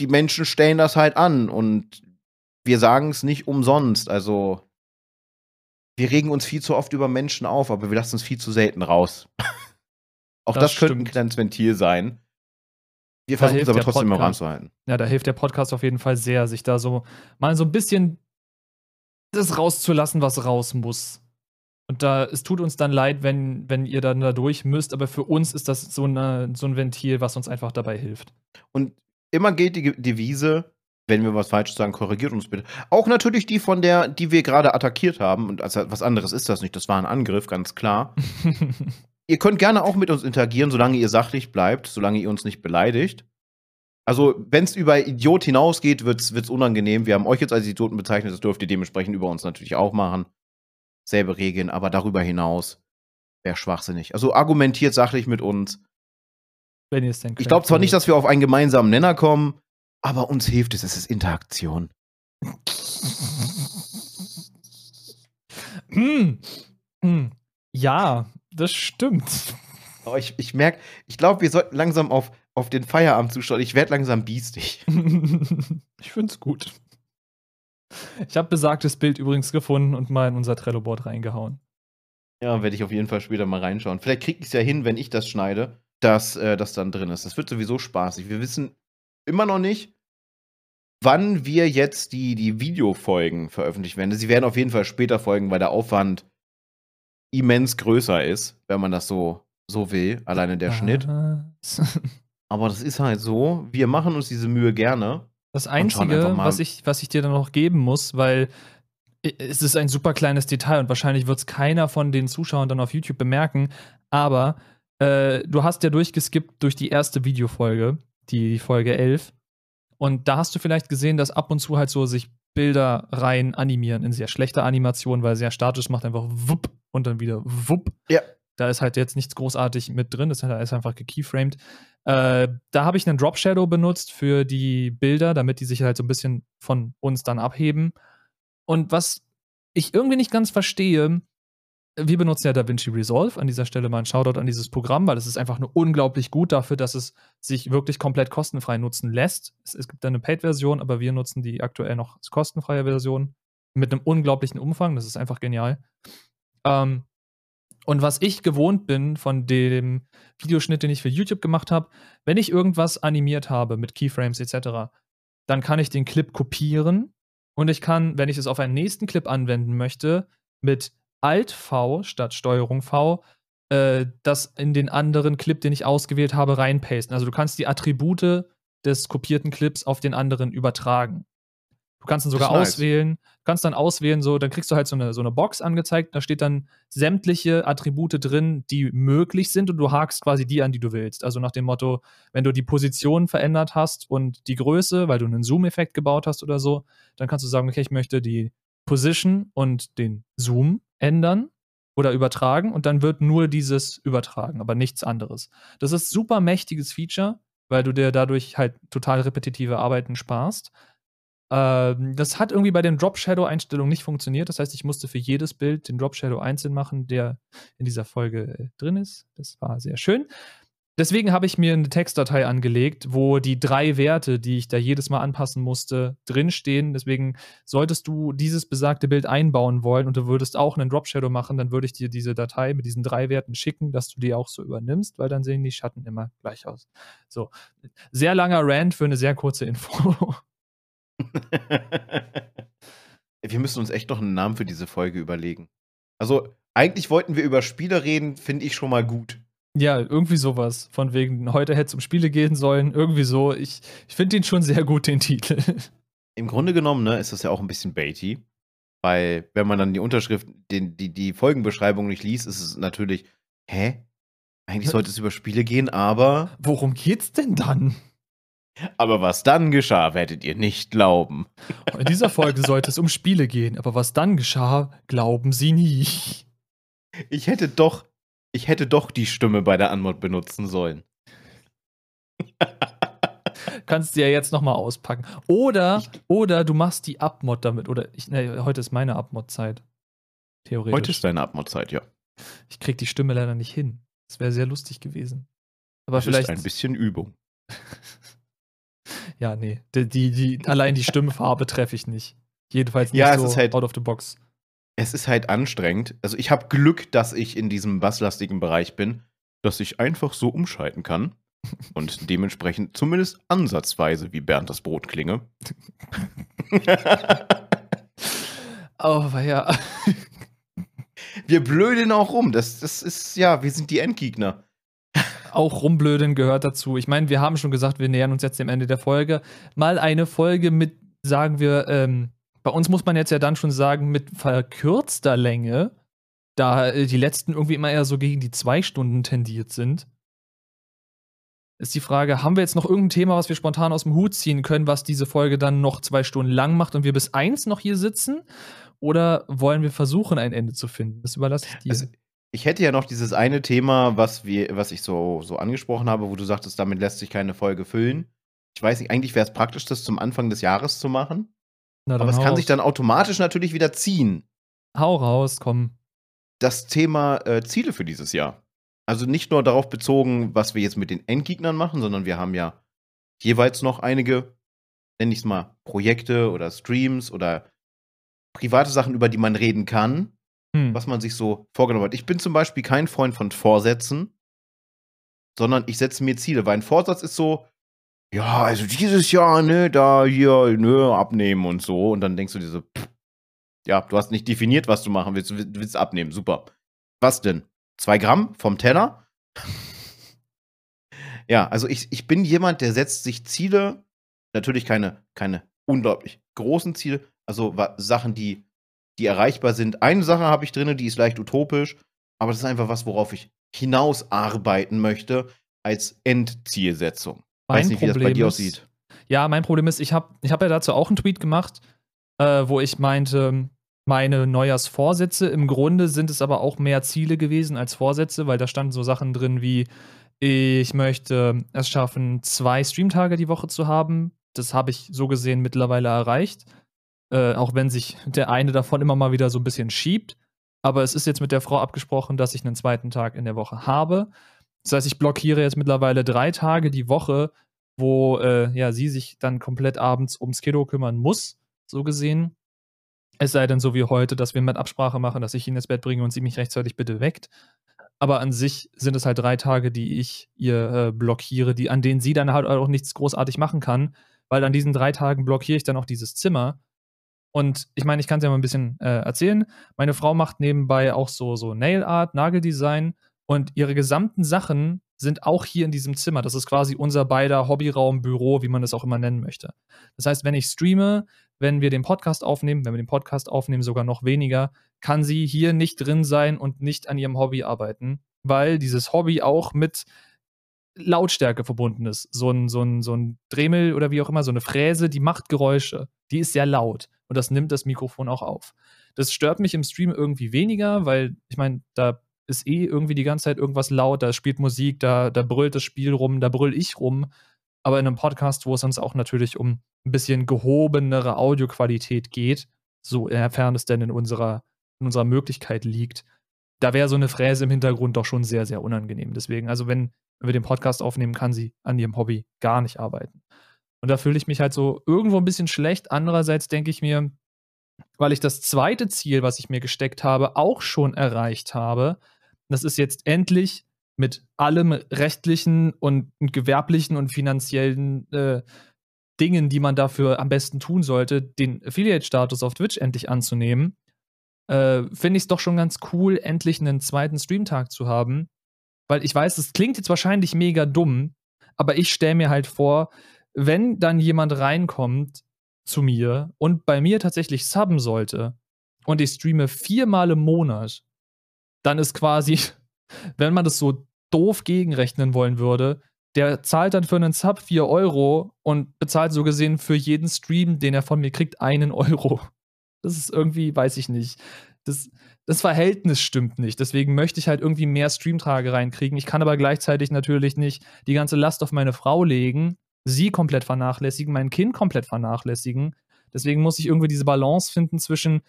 die Menschen stellen das halt an und wir sagen es nicht umsonst. Also, wir regen uns viel zu oft über Menschen auf, aber wir lassen es viel zu selten raus. <laughs> Auch das, das könnte ein kleines Ventil sein. Wir versuchen es aber trotzdem Podcast, im Rahmen zu halten. Ja, da hilft der Podcast auf jeden Fall sehr, sich da so mal so ein bisschen das rauszulassen, was raus muss. Und da, es tut uns dann leid, wenn, wenn ihr dann da durch müsst, aber für uns ist das so, eine, so ein Ventil, was uns einfach dabei hilft. Und immer gilt die Devise, wenn wir was falsch sagen, korrigiert uns bitte. Auch natürlich die von der, die wir gerade attackiert haben. Und also was anderes ist das nicht. Das war ein Angriff, ganz klar. <laughs> ihr könnt gerne auch mit uns interagieren, solange ihr sachlich bleibt, solange ihr uns nicht beleidigt. Also, wenn es über Idiot hinausgeht, wird es unangenehm. Wir haben euch jetzt als Idioten bezeichnet, das dürft ihr dementsprechend über uns natürlich auch machen. Selbe Regeln, aber darüber hinaus wäre schwachsinnig. Also argumentiert sachlich mit uns. Wenn ihr es denn könnt. Ich glaube zwar nicht, dass wir auf einen gemeinsamen Nenner kommen, aber uns hilft es, es ist Interaktion. hm. Hm. Ja, das stimmt. Aber ich, ich merke, ich glaube, wir sollten langsam auf, auf den Feierabend zuschauen. Ich werde langsam biestig. <laughs> ich finde es gut. Ich habe besagtes Bild übrigens gefunden und mal in unser Trello-Board reingehauen. Ja, werde ich auf jeden Fall später mal reinschauen. Vielleicht kriege ich es ja hin, wenn ich das schneide, dass äh, das dann drin ist. Das wird sowieso spaßig. Wir wissen immer noch nicht, wann wir jetzt die, die Videofolgen veröffentlichen werden. Sie werden auf jeden Fall später folgen, weil der Aufwand immens größer ist, wenn man das so, so will. Alleine der Schnitt. Aber das ist halt so. Wir machen uns diese Mühe gerne. Das Einzige, was ich, was ich dir dann noch geben muss, weil es ist ein super kleines Detail und wahrscheinlich wird es keiner von den Zuschauern dann auf YouTube bemerken, aber äh, du hast ja durchgeskippt durch die erste Videofolge, die Folge 11. Und da hast du vielleicht gesehen, dass ab und zu halt so sich Bilder rein animieren in sehr schlechter Animation, weil sehr statisch macht einfach wupp und dann wieder wupp. Ja. Da ist halt jetzt nichts großartig mit drin, das ist einfach gekeyframed. Äh, da habe ich einen Drop Shadow benutzt für die Bilder, damit die sich halt so ein bisschen von uns dann abheben. Und was ich irgendwie nicht ganz verstehe, wir benutzen ja DaVinci Resolve. An dieser Stelle mal ein Shoutout an dieses Programm, weil es ist einfach nur unglaublich gut dafür, dass es sich wirklich komplett kostenfrei nutzen lässt. Es, es gibt eine Paid-Version, aber wir nutzen die aktuell noch als kostenfreie Version mit einem unglaublichen Umfang. Das ist einfach genial. Ähm, und was ich gewohnt bin von dem Videoschnitt, den ich für YouTube gemacht habe, wenn ich irgendwas animiert habe mit Keyframes etc., dann kann ich den Clip kopieren und ich kann, wenn ich es auf einen nächsten Clip anwenden möchte, mit Alt-V statt Steuerung V äh, das in den anderen Clip, den ich ausgewählt habe, reinpasten. Also du kannst die Attribute des kopierten Clips auf den anderen übertragen. Du kannst dann sogar auswählen, nice. kannst dann auswählen, so, dann kriegst du halt so eine, so eine Box angezeigt, da steht dann sämtliche Attribute drin, die möglich sind und du hakst quasi die an, die du willst. Also nach dem Motto, wenn du die Position verändert hast und die Größe, weil du einen Zoom-Effekt gebaut hast oder so, dann kannst du sagen, okay, ich möchte die Position und den Zoom ändern oder übertragen und dann wird nur dieses übertragen, aber nichts anderes. Das ist super mächtiges Feature, weil du dir dadurch halt total repetitive Arbeiten sparst. Ähm, das hat irgendwie bei den Drop Shadow Einstellungen nicht funktioniert. Das heißt, ich musste für jedes Bild den Drop Shadow einzeln machen, der in dieser Folge äh, drin ist. Das war sehr schön. Deswegen habe ich mir eine Textdatei angelegt, wo die drei Werte, die ich da jedes Mal anpassen musste, drinstehen. Deswegen solltest du dieses besagte Bild einbauen wollen und du würdest auch einen Drop Shadow machen, dann würde ich dir diese Datei mit diesen drei Werten schicken, dass du die auch so übernimmst, weil dann sehen die Schatten immer gleich aus. So, sehr langer Rant für eine sehr kurze Info. <laughs> <laughs> wir müssen uns echt noch einen Namen für diese Folge überlegen. Also, eigentlich wollten wir über Spiele reden, finde ich schon mal gut. Ja, irgendwie sowas. Von wegen, heute hätte es um Spiele gehen sollen. Irgendwie so. Ich, ich finde den schon sehr gut, den Titel. <laughs> Im Grunde genommen ne, ist das ja auch ein bisschen baity. Weil, wenn man dann die Unterschrift, den, die, die Folgenbeschreibung nicht liest, ist es natürlich, hä? Eigentlich sollte es über Spiele gehen, aber. Worum geht's denn dann? Aber was dann geschah, werdet ihr nicht glauben. <laughs> In dieser Folge sollte es um Spiele gehen, aber was dann geschah, glauben sie nie. Ich hätte doch, ich hätte doch die Stimme bei der Anmod benutzen sollen. <laughs> Kannst du ja jetzt nochmal auspacken. Oder, ich, oder du machst die Abmod damit. Oder ich, ne, heute ist meine Abmod-Zeit. Theoretisch. Heute ist deine Abmod-Zeit, ja. Ich krieg die Stimme leider nicht hin. Das wäre sehr lustig gewesen. Aber das vielleicht. Ist ein bisschen Übung. <laughs> Ja, nee. Die, die, die, allein die Stimmfarbe treffe ich nicht. Jedenfalls nicht ja, so halt, out of the box. Es ist halt anstrengend. Also ich habe Glück, dass ich in diesem basslastigen Bereich bin, dass ich einfach so umschalten kann. <laughs> Und dementsprechend zumindest ansatzweise wie Bernd das Brot klinge. <laughs> oh, ja. Wir blöden auch rum. Das, das ist, ja, wir sind die Endgegner auch rumblöden gehört dazu. Ich meine, wir haben schon gesagt, wir nähern uns jetzt dem Ende der Folge. Mal eine Folge mit, sagen wir, ähm, bei uns muss man jetzt ja dann schon sagen, mit verkürzter Länge, da äh, die letzten irgendwie immer eher so gegen die zwei Stunden tendiert sind. Ist die Frage, haben wir jetzt noch irgendein Thema, was wir spontan aus dem Hut ziehen können, was diese Folge dann noch zwei Stunden lang macht und wir bis eins noch hier sitzen? Oder wollen wir versuchen, ein Ende zu finden? Das überlasse ich dir. Also, ich hätte ja noch dieses eine Thema, was, wir, was ich so, so angesprochen habe, wo du sagtest, damit lässt sich keine Folge füllen. Ich weiß nicht, eigentlich wäre es praktisch, das zum Anfang des Jahres zu machen. Na, aber es kann sich dann automatisch natürlich wieder ziehen. Hau raus, komm. Das Thema äh, Ziele für dieses Jahr. Also nicht nur darauf bezogen, was wir jetzt mit den Endgegnern machen, sondern wir haben ja jeweils noch einige, nenne ich es mal, Projekte oder Streams oder private Sachen, über die man reden kann, Hm. was man sich so vorgenommen hat. Ich bin zum Beispiel kein Freund von Vorsätzen, sondern ich setze mir Ziele, weil ein Vorsatz ist so, ja, also dieses Jahr, ne, da hier, ne, abnehmen und so. Und dann denkst du dir so, pff, ja, du hast nicht definiert, was du machen willst. Du will- du willst abnehmen, super. Was denn? Zwei Gramm vom Teller? <laughs> ja, also ich, ich bin jemand, der setzt sich Ziele, natürlich keine, keine unglaublich großen Ziele, also Sachen, die, die erreichbar sind. Eine Sache habe ich drin, die ist leicht utopisch, aber das ist einfach was, worauf ich hinausarbeiten möchte als Endzielsetzung. Weiß nicht, wie das bei dir ist- aussieht. Ja, mein Problem ist, ich habe ich hab ja dazu auch einen Tweet gemacht, äh, wo ich meinte, meine Neujahrsvorsätze, im Grunde sind es aber auch mehr Ziele gewesen als Vorsätze, weil da standen so Sachen drin wie, ich möchte es schaffen, zwei Streamtage die Woche zu haben. Das habe ich so gesehen mittlerweile erreicht. Äh, auch wenn sich der eine davon immer mal wieder so ein bisschen schiebt. Aber es ist jetzt mit der Frau abgesprochen, dass ich einen zweiten Tag in der Woche habe. Das heißt, ich blockiere jetzt mittlerweile drei Tage die Woche, wo äh, ja, sie sich dann komplett abends ums Kiddo kümmern muss, so gesehen. Es sei denn, so wie heute, dass wir mit Absprache machen, dass ich ihn ins Bett bringe und sie mich rechtzeitig bitte weckt. Aber an sich sind es halt drei Tage, die ich ihr äh, blockiere, die, an denen sie dann halt auch nichts großartig machen kann, weil an diesen drei Tagen blockiere ich dann auch dieses Zimmer. Und ich meine, ich kann es ja mal ein bisschen äh, erzählen. Meine Frau macht nebenbei auch so, so Nail Art, Nageldesign und ihre gesamten Sachen sind auch hier in diesem Zimmer. Das ist quasi unser beider Hobbyraum, Büro, wie man es auch immer nennen möchte. Das heißt, wenn ich streame, wenn wir den Podcast aufnehmen, wenn wir den Podcast aufnehmen, sogar noch weniger, kann sie hier nicht drin sein und nicht an ihrem Hobby arbeiten, weil dieses Hobby auch mit Lautstärke verbunden ist. So ein, so ein, so ein Dremel oder wie auch immer, so eine Fräse, die macht Geräusche. Die ist sehr laut und das nimmt das Mikrofon auch auf. Das stört mich im Stream irgendwie weniger, weil ich meine, da ist eh irgendwie die ganze Zeit irgendwas laut, da spielt Musik, da, da brüllt das Spiel rum, da brüll ich rum. Aber in einem Podcast, wo es uns auch natürlich um ein bisschen gehobenere Audioqualität geht, so inwiefern es denn in unserer, in unserer Möglichkeit liegt, da wäre so eine Fräse im Hintergrund doch schon sehr, sehr unangenehm. Deswegen, also wenn, wenn wir den Podcast aufnehmen, kann sie an ihrem Hobby gar nicht arbeiten. Und da fühle ich mich halt so irgendwo ein bisschen schlecht. Andererseits denke ich mir, weil ich das zweite Ziel, was ich mir gesteckt habe, auch schon erreicht habe. Das ist jetzt endlich mit allem rechtlichen und gewerblichen und finanziellen äh, Dingen, die man dafür am besten tun sollte, den Affiliate-Status auf Twitch endlich anzunehmen, äh, finde ich es doch schon ganz cool, endlich einen zweiten Streamtag zu haben. Weil ich weiß, es klingt jetzt wahrscheinlich mega dumm, aber ich stelle mir halt vor, wenn dann jemand reinkommt zu mir und bei mir tatsächlich subben sollte und ich streame viermal im Monat, dann ist quasi, <laughs> wenn man das so doof gegenrechnen wollen würde, der zahlt dann für einen Sub 4 Euro und bezahlt so gesehen für jeden Stream, den er von mir kriegt, einen <laughs> Euro. Das ist irgendwie, weiß ich nicht. Das, das Verhältnis stimmt nicht. Deswegen möchte ich halt irgendwie mehr Streamtage reinkriegen. Ich kann aber gleichzeitig natürlich nicht die ganze Last auf meine Frau legen, sie komplett vernachlässigen, mein Kind komplett vernachlässigen. Deswegen muss ich irgendwie diese Balance finden zwischen,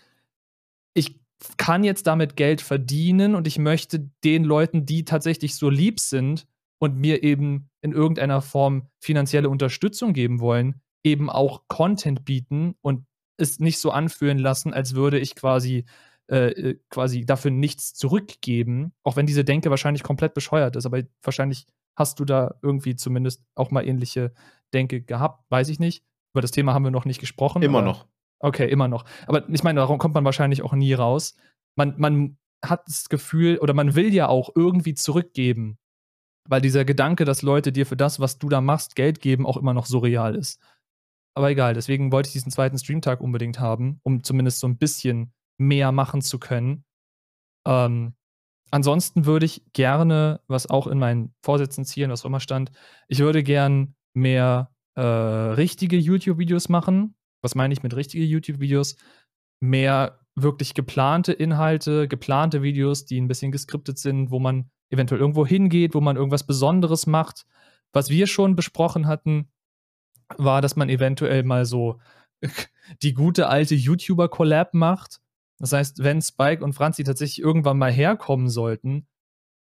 ich kann jetzt damit Geld verdienen und ich möchte den Leuten, die tatsächlich so lieb sind und mir eben in irgendeiner Form finanzielle Unterstützung geben wollen, eben auch Content bieten und es nicht so anfühlen lassen, als würde ich quasi äh, quasi dafür nichts zurückgeben, auch wenn diese Denke wahrscheinlich komplett bescheuert ist, aber wahrscheinlich hast du da irgendwie zumindest auch mal ähnliche Denke gehabt, weiß ich nicht. Über das Thema haben wir noch nicht gesprochen. Immer aber, noch. Okay, immer noch. Aber ich meine, darum kommt man wahrscheinlich auch nie raus. Man, man hat das Gefühl, oder man will ja auch irgendwie zurückgeben, weil dieser Gedanke, dass Leute dir für das, was du da machst, Geld geben, auch immer noch surreal ist. Aber egal, deswegen wollte ich diesen zweiten Streamtag unbedingt haben, um zumindest so ein bisschen mehr machen zu können. Ähm, ansonsten würde ich gerne, was auch in meinen Vorsätzen, Zielen, was auch immer stand, ich würde gern mehr äh, richtige YouTube-Videos machen. Was meine ich mit richtige YouTube-Videos? Mehr wirklich geplante Inhalte, geplante Videos, die ein bisschen geskriptet sind, wo man eventuell irgendwo hingeht, wo man irgendwas Besonderes macht. Was wir schon besprochen hatten, war, dass man eventuell mal so <laughs> die gute alte YouTuber-Collab macht. Das heißt, wenn Spike und Franzi tatsächlich irgendwann mal herkommen sollten,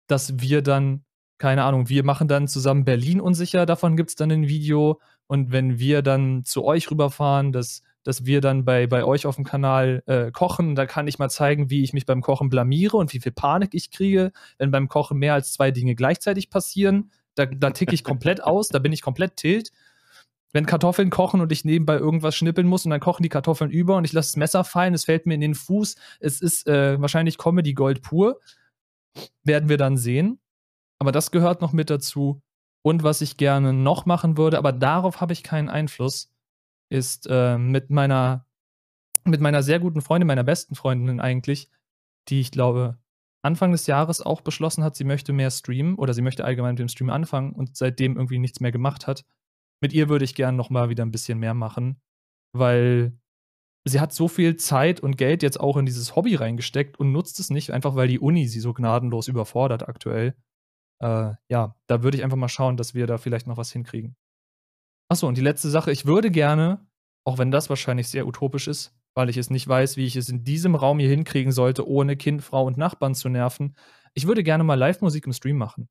dass wir dann, keine Ahnung, wir machen dann zusammen Berlin unsicher, davon gibt es dann ein Video. Und wenn wir dann zu euch rüberfahren, dass dass wir dann bei, bei euch auf dem Kanal äh, kochen. Da kann ich mal zeigen, wie ich mich beim Kochen blamiere und wie viel Panik ich kriege, wenn beim Kochen mehr als zwei Dinge gleichzeitig passieren. Da, da ticke ich komplett aus, da bin ich komplett tilt. Wenn Kartoffeln kochen und ich nebenbei irgendwas schnippeln muss und dann kochen die Kartoffeln über und ich lasse das Messer fallen, es fällt mir in den Fuß. Es ist äh, wahrscheinlich Comedy Gold pur. Werden wir dann sehen. Aber das gehört noch mit dazu. Und was ich gerne noch machen würde, aber darauf habe ich keinen Einfluss, ist äh, mit meiner mit meiner sehr guten Freundin, meiner besten Freundin eigentlich, die ich glaube Anfang des Jahres auch beschlossen hat, sie möchte mehr streamen oder sie möchte allgemein mit dem Stream anfangen und seitdem irgendwie nichts mehr gemacht hat. Mit ihr würde ich gerne noch mal wieder ein bisschen mehr machen, weil sie hat so viel Zeit und Geld jetzt auch in dieses Hobby reingesteckt und nutzt es nicht, einfach weil die Uni sie so gnadenlos überfordert aktuell äh, ja, da würde ich einfach mal schauen, dass wir da vielleicht noch was hinkriegen. Achso, und die letzte Sache, ich würde gerne, auch wenn das wahrscheinlich sehr utopisch ist, weil ich es nicht weiß, wie ich es in diesem Raum hier hinkriegen sollte, ohne Kind, Frau und Nachbarn zu nerven, ich würde gerne mal Live-Musik im Stream machen.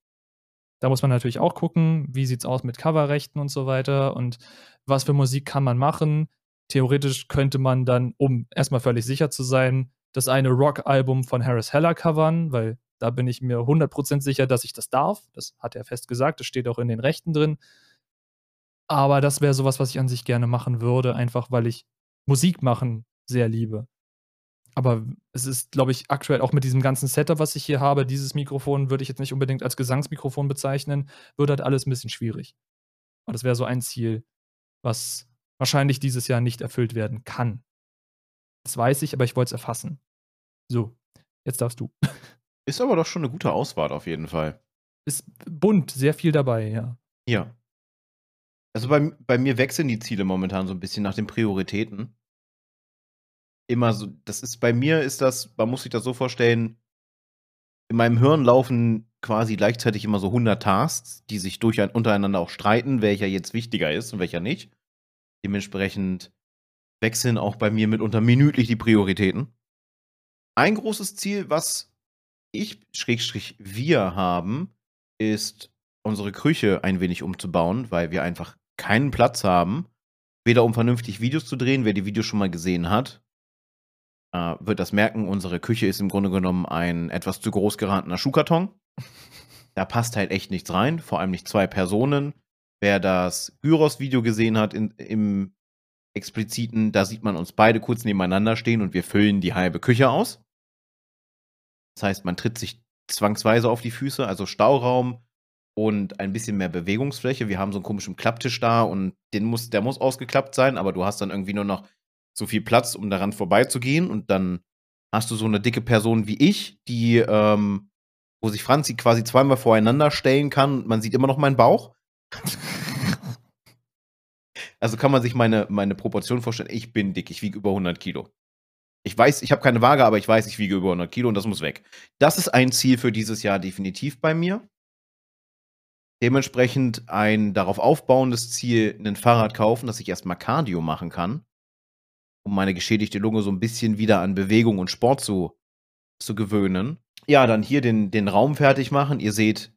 Da muss man natürlich auch gucken, wie sieht es aus mit Coverrechten und so weiter und was für Musik kann man machen. Theoretisch könnte man dann, um erstmal völlig sicher zu sein, das eine Rock-Album von Harris Heller covern, weil da bin ich mir 100% sicher, dass ich das darf. Das hat er fest gesagt. Das steht auch in den Rechten drin. Aber das wäre sowas, was ich an sich gerne machen würde, einfach weil ich Musik machen sehr liebe. Aber es ist, glaube ich, aktuell auch mit diesem ganzen Setup, was ich hier habe, dieses Mikrofon würde ich jetzt nicht unbedingt als Gesangsmikrofon bezeichnen, würde halt alles ein bisschen schwierig. Aber das wäre so ein Ziel, was wahrscheinlich dieses Jahr nicht erfüllt werden kann. Das weiß ich, aber ich wollte es erfassen. So, jetzt darfst du. <laughs> Ist aber doch schon eine gute Auswahl auf jeden Fall. Ist bunt, sehr viel dabei, ja. Ja. Also bei, bei mir wechseln die Ziele momentan so ein bisschen nach den Prioritäten. Immer so, das ist bei mir ist das, man muss sich das so vorstellen, in meinem Hirn laufen quasi gleichzeitig immer so 100 Tasks, die sich durch, untereinander auch streiten, welcher jetzt wichtiger ist und welcher nicht. Dementsprechend wechseln auch bei mir mitunter minütlich die Prioritäten. Ein großes Ziel, was ich, Schrägstrich, wir haben, ist unsere Küche ein wenig umzubauen, weil wir einfach keinen Platz haben. Weder um vernünftig Videos zu drehen, wer die Videos schon mal gesehen hat, wird das merken, unsere Küche ist im Grunde genommen ein etwas zu groß geratener Schuhkarton. Da passt halt echt nichts rein, vor allem nicht zwei Personen. Wer das Gyros-Video gesehen hat in, im expliziten, da sieht man uns beide kurz nebeneinander stehen und wir füllen die halbe Küche aus. Das heißt, man tritt sich zwangsweise auf die Füße, also Stauraum und ein bisschen mehr Bewegungsfläche. Wir haben so einen komischen Klapptisch da und den muss, der muss ausgeklappt sein, aber du hast dann irgendwie nur noch so viel Platz, um daran vorbeizugehen und dann hast du so eine dicke Person wie ich, die, ähm, wo sich Franzi quasi zweimal voreinander stellen kann man sieht immer noch meinen Bauch. <laughs> also kann man sich meine, meine Proportion vorstellen. Ich bin dick, ich wiege über 100 Kilo. Ich weiß, ich habe keine Waage, aber ich weiß, ich wiege über 100 Kilo und das muss weg. Das ist ein Ziel für dieses Jahr definitiv bei mir. Dementsprechend ein darauf aufbauendes Ziel, ein Fahrrad kaufen, dass ich erstmal Cardio machen kann, um meine geschädigte Lunge so ein bisschen wieder an Bewegung und Sport zu, zu gewöhnen. Ja, dann hier den, den Raum fertig machen. Ihr seht,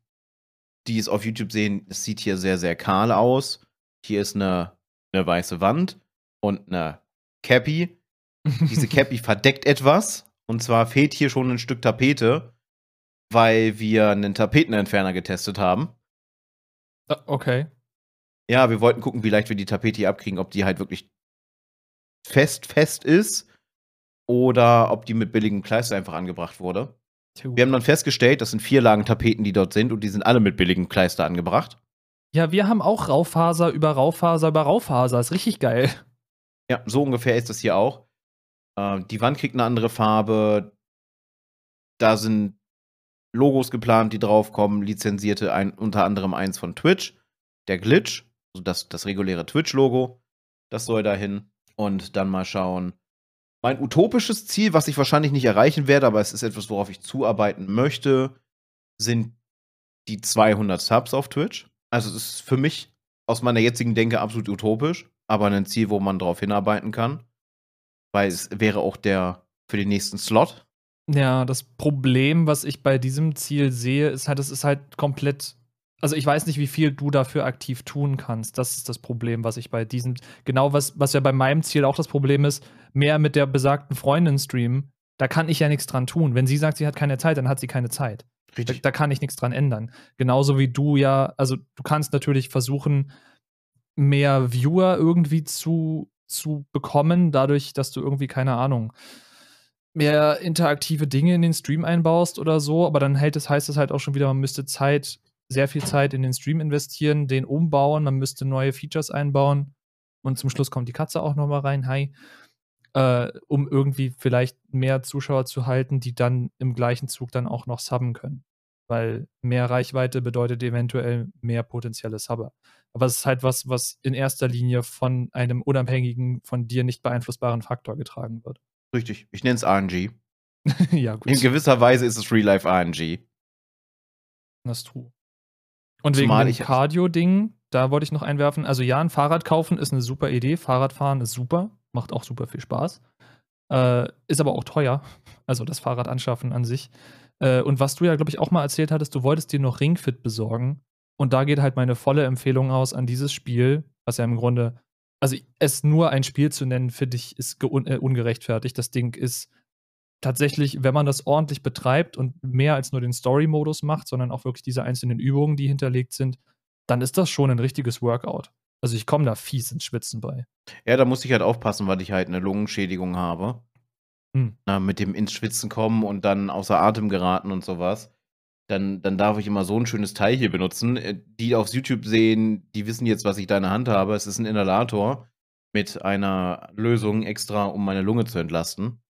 die es auf YouTube sehen, es sieht hier sehr, sehr kahl aus. Hier ist eine, eine weiße Wand und eine Cappy. Diese <laughs> Cappy verdeckt etwas. Und zwar fehlt hier schon ein Stück Tapete, weil wir einen Tapetenentferner getestet haben. Ah, okay. Ja, wir wollten gucken, wie leicht wir die Tapete hier abkriegen, ob die halt wirklich fest, fest ist oder ob die mit billigem Kleister einfach angebracht wurde. Wir haben dann festgestellt, das sind vier Lagen Tapeten, die dort sind und die sind alle mit billigem Kleister angebracht. Ja, wir haben auch Raufaser über Raufaser über Raufaser. Ist richtig geil. Ja, so ungefähr ist das hier auch. Äh, die Wand kriegt eine andere Farbe. Da sind Logos geplant, die draufkommen, lizenzierte, ein, unter anderem eins von Twitch. Der Glitch, also das, das reguläre Twitch-Logo, das soll dahin. Und dann mal schauen. Mein utopisches Ziel, was ich wahrscheinlich nicht erreichen werde, aber es ist etwas, worauf ich zuarbeiten möchte, sind die 200 Subs auf Twitch. Also es ist für mich aus meiner jetzigen Denke absolut utopisch, aber ein Ziel, wo man drauf hinarbeiten kann weil es wäre auch der für den nächsten Slot. Ja, das Problem, was ich bei diesem Ziel sehe, ist halt, es ist halt komplett, also ich weiß nicht, wie viel du dafür aktiv tun kannst. Das ist das Problem, was ich bei diesem, genau was, was ja bei meinem Ziel auch das Problem ist, mehr mit der besagten Freundin streamen. Da kann ich ja nichts dran tun. Wenn sie sagt, sie hat keine Zeit, dann hat sie keine Zeit. Richtig. Da, da kann ich nichts dran ändern. Genauso wie du ja, also du kannst natürlich versuchen, mehr Viewer irgendwie zu, zu bekommen, dadurch, dass du irgendwie, keine Ahnung, mehr interaktive Dinge in den Stream einbaust oder so, aber dann hält es, heißt es halt auch schon wieder, man müsste Zeit, sehr viel Zeit in den Stream investieren, den umbauen, man müsste neue Features einbauen und zum Schluss kommt die Katze auch nochmal rein, hi, äh, um irgendwie vielleicht mehr Zuschauer zu halten, die dann im gleichen Zug dann auch noch subben können. Weil mehr Reichweite bedeutet eventuell mehr potenzielle Subber. Aber es ist halt was, was in erster Linie von einem unabhängigen, von dir nicht beeinflussbaren Faktor getragen wird. Richtig. Ich nenne es RNG. <laughs> ja, gut. In gewisser Weise ist es Real-Life RNG. Das ist true. Und Zumal wegen ich- dem Cardio-Ding, da wollte ich noch einwerfen. Also ja, ein Fahrrad kaufen ist eine super Idee. Fahrradfahren ist super, macht auch super viel Spaß. Äh, ist aber auch teuer. Also das Fahrrad anschaffen an sich. Äh, und was du ja, glaube ich, auch mal erzählt hattest, du wolltest dir noch Ringfit besorgen. Und da geht halt meine volle Empfehlung aus an dieses Spiel, was ja im Grunde, also es nur ein Spiel zu nennen, finde ich, ist äh, ungerechtfertigt. Das Ding ist tatsächlich, wenn man das ordentlich betreibt und mehr als nur den Story-Modus macht, sondern auch wirklich diese einzelnen Übungen, die hinterlegt sind, dann ist das schon ein richtiges Workout. Also ich komme da fies ins Schwitzen bei. Ja, da muss ich halt aufpassen, weil ich halt eine Lungenschädigung habe. Hm. Na, mit dem ins Schwitzen kommen und dann außer Atem geraten und sowas. Dann, dann darf ich immer so ein schönes Teil hier benutzen. Äh, Die aufs YouTube sehen, die wissen jetzt, was ich da in der Hand habe. Es ist ein Inhalator mit einer Lösung extra, um meine Lunge zu entlasten.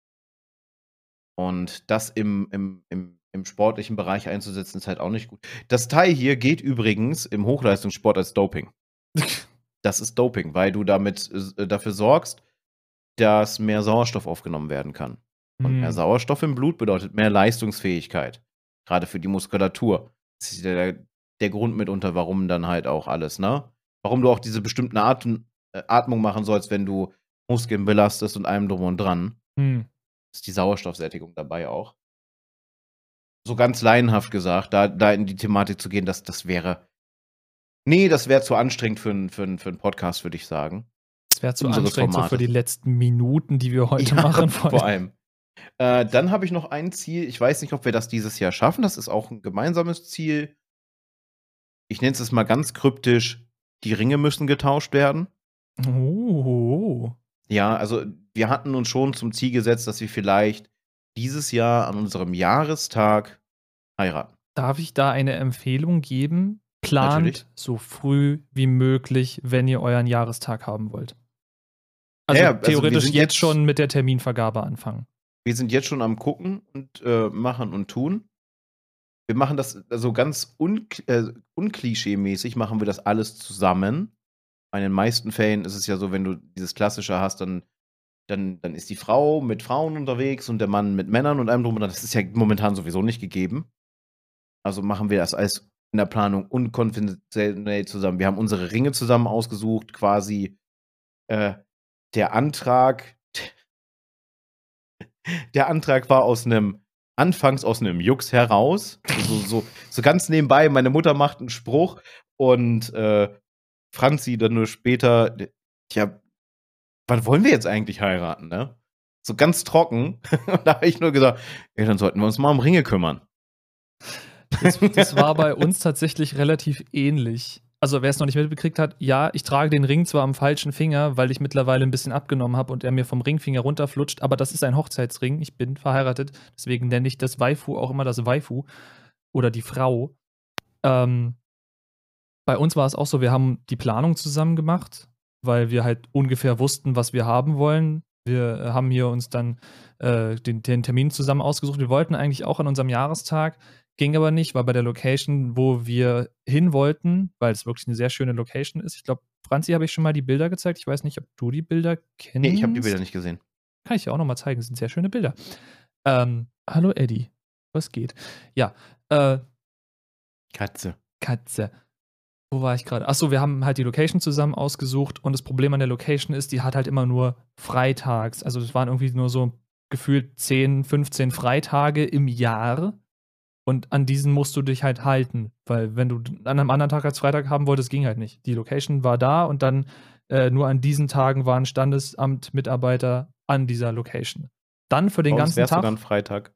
Und das im, im, im, im sportlichen Bereich einzusetzen, ist halt auch nicht gut. Das Teil hier geht übrigens im Hochleistungssport als Doping. Das ist Doping, weil du damit äh, dafür sorgst, dass mehr Sauerstoff aufgenommen werden kann. Und mehr Hm. Sauerstoff im Blut bedeutet mehr Leistungsfähigkeit. Gerade für die Muskulatur. Das ist der, der Grund mitunter, warum dann halt auch alles, ne? Warum du auch diese bestimmten Atem, äh, Atmung machen sollst, wenn du Muskeln belastest und allem drum und dran. Hm. Ist die Sauerstoffsättigung dabei auch. So ganz laienhaft gesagt, da, da in die Thematik zu gehen, das, das wäre. Nee, das wäre zu anstrengend für, einen- für, für einen Podcast, würde ich sagen. Das wäre zu unseres anstrengend so für die letzten Minuten, die wir heute Ja, <laughs> machen Vor wollen. allem. Äh, dann habe ich noch ein Ziel. Ich weiß nicht, ob wir das dieses Jahr schaffen. Das ist auch ein gemeinsames Ziel. Ich nenne es mal ganz kryptisch. Die Ringe müssen getauscht werden. Oh. Ja, also wir hatten uns schon zum Ziel gesetzt, dass wir vielleicht dieses Jahr an unserem Jahrestag heiraten. Darf ich da eine Empfehlung geben? Plant Natürlich. so früh wie möglich, wenn ihr euren Jahrestag haben wollt. Also Ja, also theoretisch sind jetzt jetzt- schon mit der Terminvergabe anfangen. Wir sind jetzt schon am Gucken und äh, machen und tun. Wir machen das also ganz un äh, unklischee-mäßig, machen wir das alles zusammen. In den meisten Fällen ist es ja so, wenn du dieses Klassische hast, dann, dann, dann ist die Frau mit Frauen unterwegs und der Mann mit Männern und allem drum und dran. Das ist ja momentan sowieso nicht gegeben. Also machen wir das als in der Planung unkonventionell zusammen. Wir haben unsere Ringe zusammen ausgesucht, quasi äh, der Antrag, <laughs> der Antrag war aus einem, anfangs aus einem Jux heraus. So, so, so ganz nebenbei, meine Mutter macht einen Spruch und äh, Franzi dann nur später, ja, wann wollen wir jetzt eigentlich heiraten, ne? So ganz trocken. <laughs> Und da habe ich nur gesagt, ey, dann sollten wir uns mal um Ringe kümmern. Das, das war bei uns tatsächlich relativ ähnlich. Also wer es noch nicht mitbekriegt hat, ja, ich trage den Ring zwar am falschen Finger, weil ich mittlerweile ein bisschen abgenommen habe und er mir vom Ringfinger runterflutscht, aber das ist ein Hochzeitsring. Ich bin verheiratet, deswegen nenne ich das Waifu auch immer das Waifu oder die Frau. Ähm, bei uns war es auch so, wir haben die Planung zusammen gemacht, weil wir halt ungefähr wussten, was wir haben wollen. Wir äh, haben hier uns dann äh, den, den Termin zusammen ausgesucht. Wir wollten eigentlich auch an unserem Jahrestag, ging aber nicht, weil bei der Location, wo wir hin wollten, weil es wirklich eine sehr schöne Location ist. Ich glaube, Franzi habe ich schon mal die Bilder gezeigt. Ich weiß nicht, ob du die Bilder kennst. Nee, ich habe die Bilder nicht gesehen. Kann ich dir auch nochmal zeigen. Das sind sehr schöne Bilder. Ähm, hallo Eddie. Was geht? Ja, äh, Katze. Katze. Wo war ich gerade? Achso, wir haben halt die Location zusammen ausgesucht und das Problem an der Location ist, die hat halt immer nur freitags. Also das waren irgendwie nur so gefühlt 10, 15 Freitage im Jahr. Und an diesen musst du dich halt halten, weil wenn du an einem anderen Tag als Freitag haben wolltest, ging halt nicht. Die Location war da und dann äh, nur an diesen Tagen waren Standesamt-Mitarbeiter an dieser Location. Dann für den uns ganzen wärst Tag. du dann Freitag.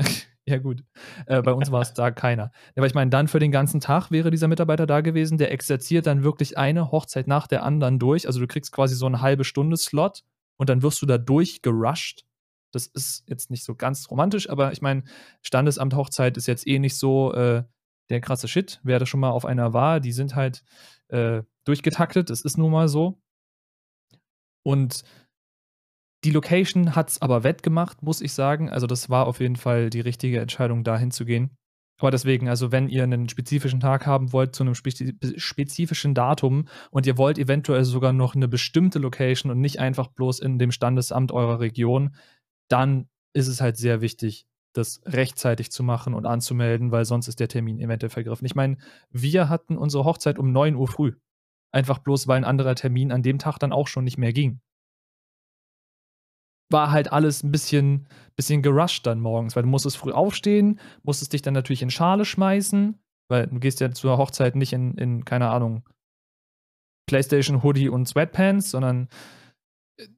<laughs> <laughs> Ja, gut. Äh, bei uns war es da keiner. Aber ich meine, dann für den ganzen Tag wäre dieser Mitarbeiter da gewesen, der exerziert dann wirklich eine Hochzeit nach der anderen durch. Also du kriegst quasi so eine halbe Stunde Slot und dann wirst du da durchgerusht. Das ist jetzt nicht so ganz romantisch, aber ich meine, Standesamt-Hochzeit ist jetzt eh nicht so äh, der krasse Shit. Wer da schon mal auf einer war, die sind halt äh, durchgetaktet. Das ist nun mal so. Und die Location hat es aber wettgemacht, muss ich sagen. Also, das war auf jeden Fall die richtige Entscheidung, da hinzugehen. Aber deswegen, also wenn ihr einen spezifischen Tag haben wollt zu einem spezi spezifischen Datum und ihr wollt eventuell sogar noch eine bestimmte Location und nicht einfach bloß in dem Standesamt eurer Region, dann ist es halt sehr wichtig, das rechtzeitig zu machen und anzumelden, weil sonst ist der Termin eventuell vergriffen. Ich meine, wir hatten unsere Hochzeit um 9 Uhr früh. Einfach bloß, weil ein anderer Termin an dem Tag dann auch schon nicht mehr ging war halt alles ein bisschen, bisschen gerusht dann morgens, weil du musstest früh aufstehen, musstest dich dann natürlich in Schale schmeißen, weil du gehst ja zur Hochzeit nicht in, in keine Ahnung, Playstation Hoodie und Sweatpants, sondern äh,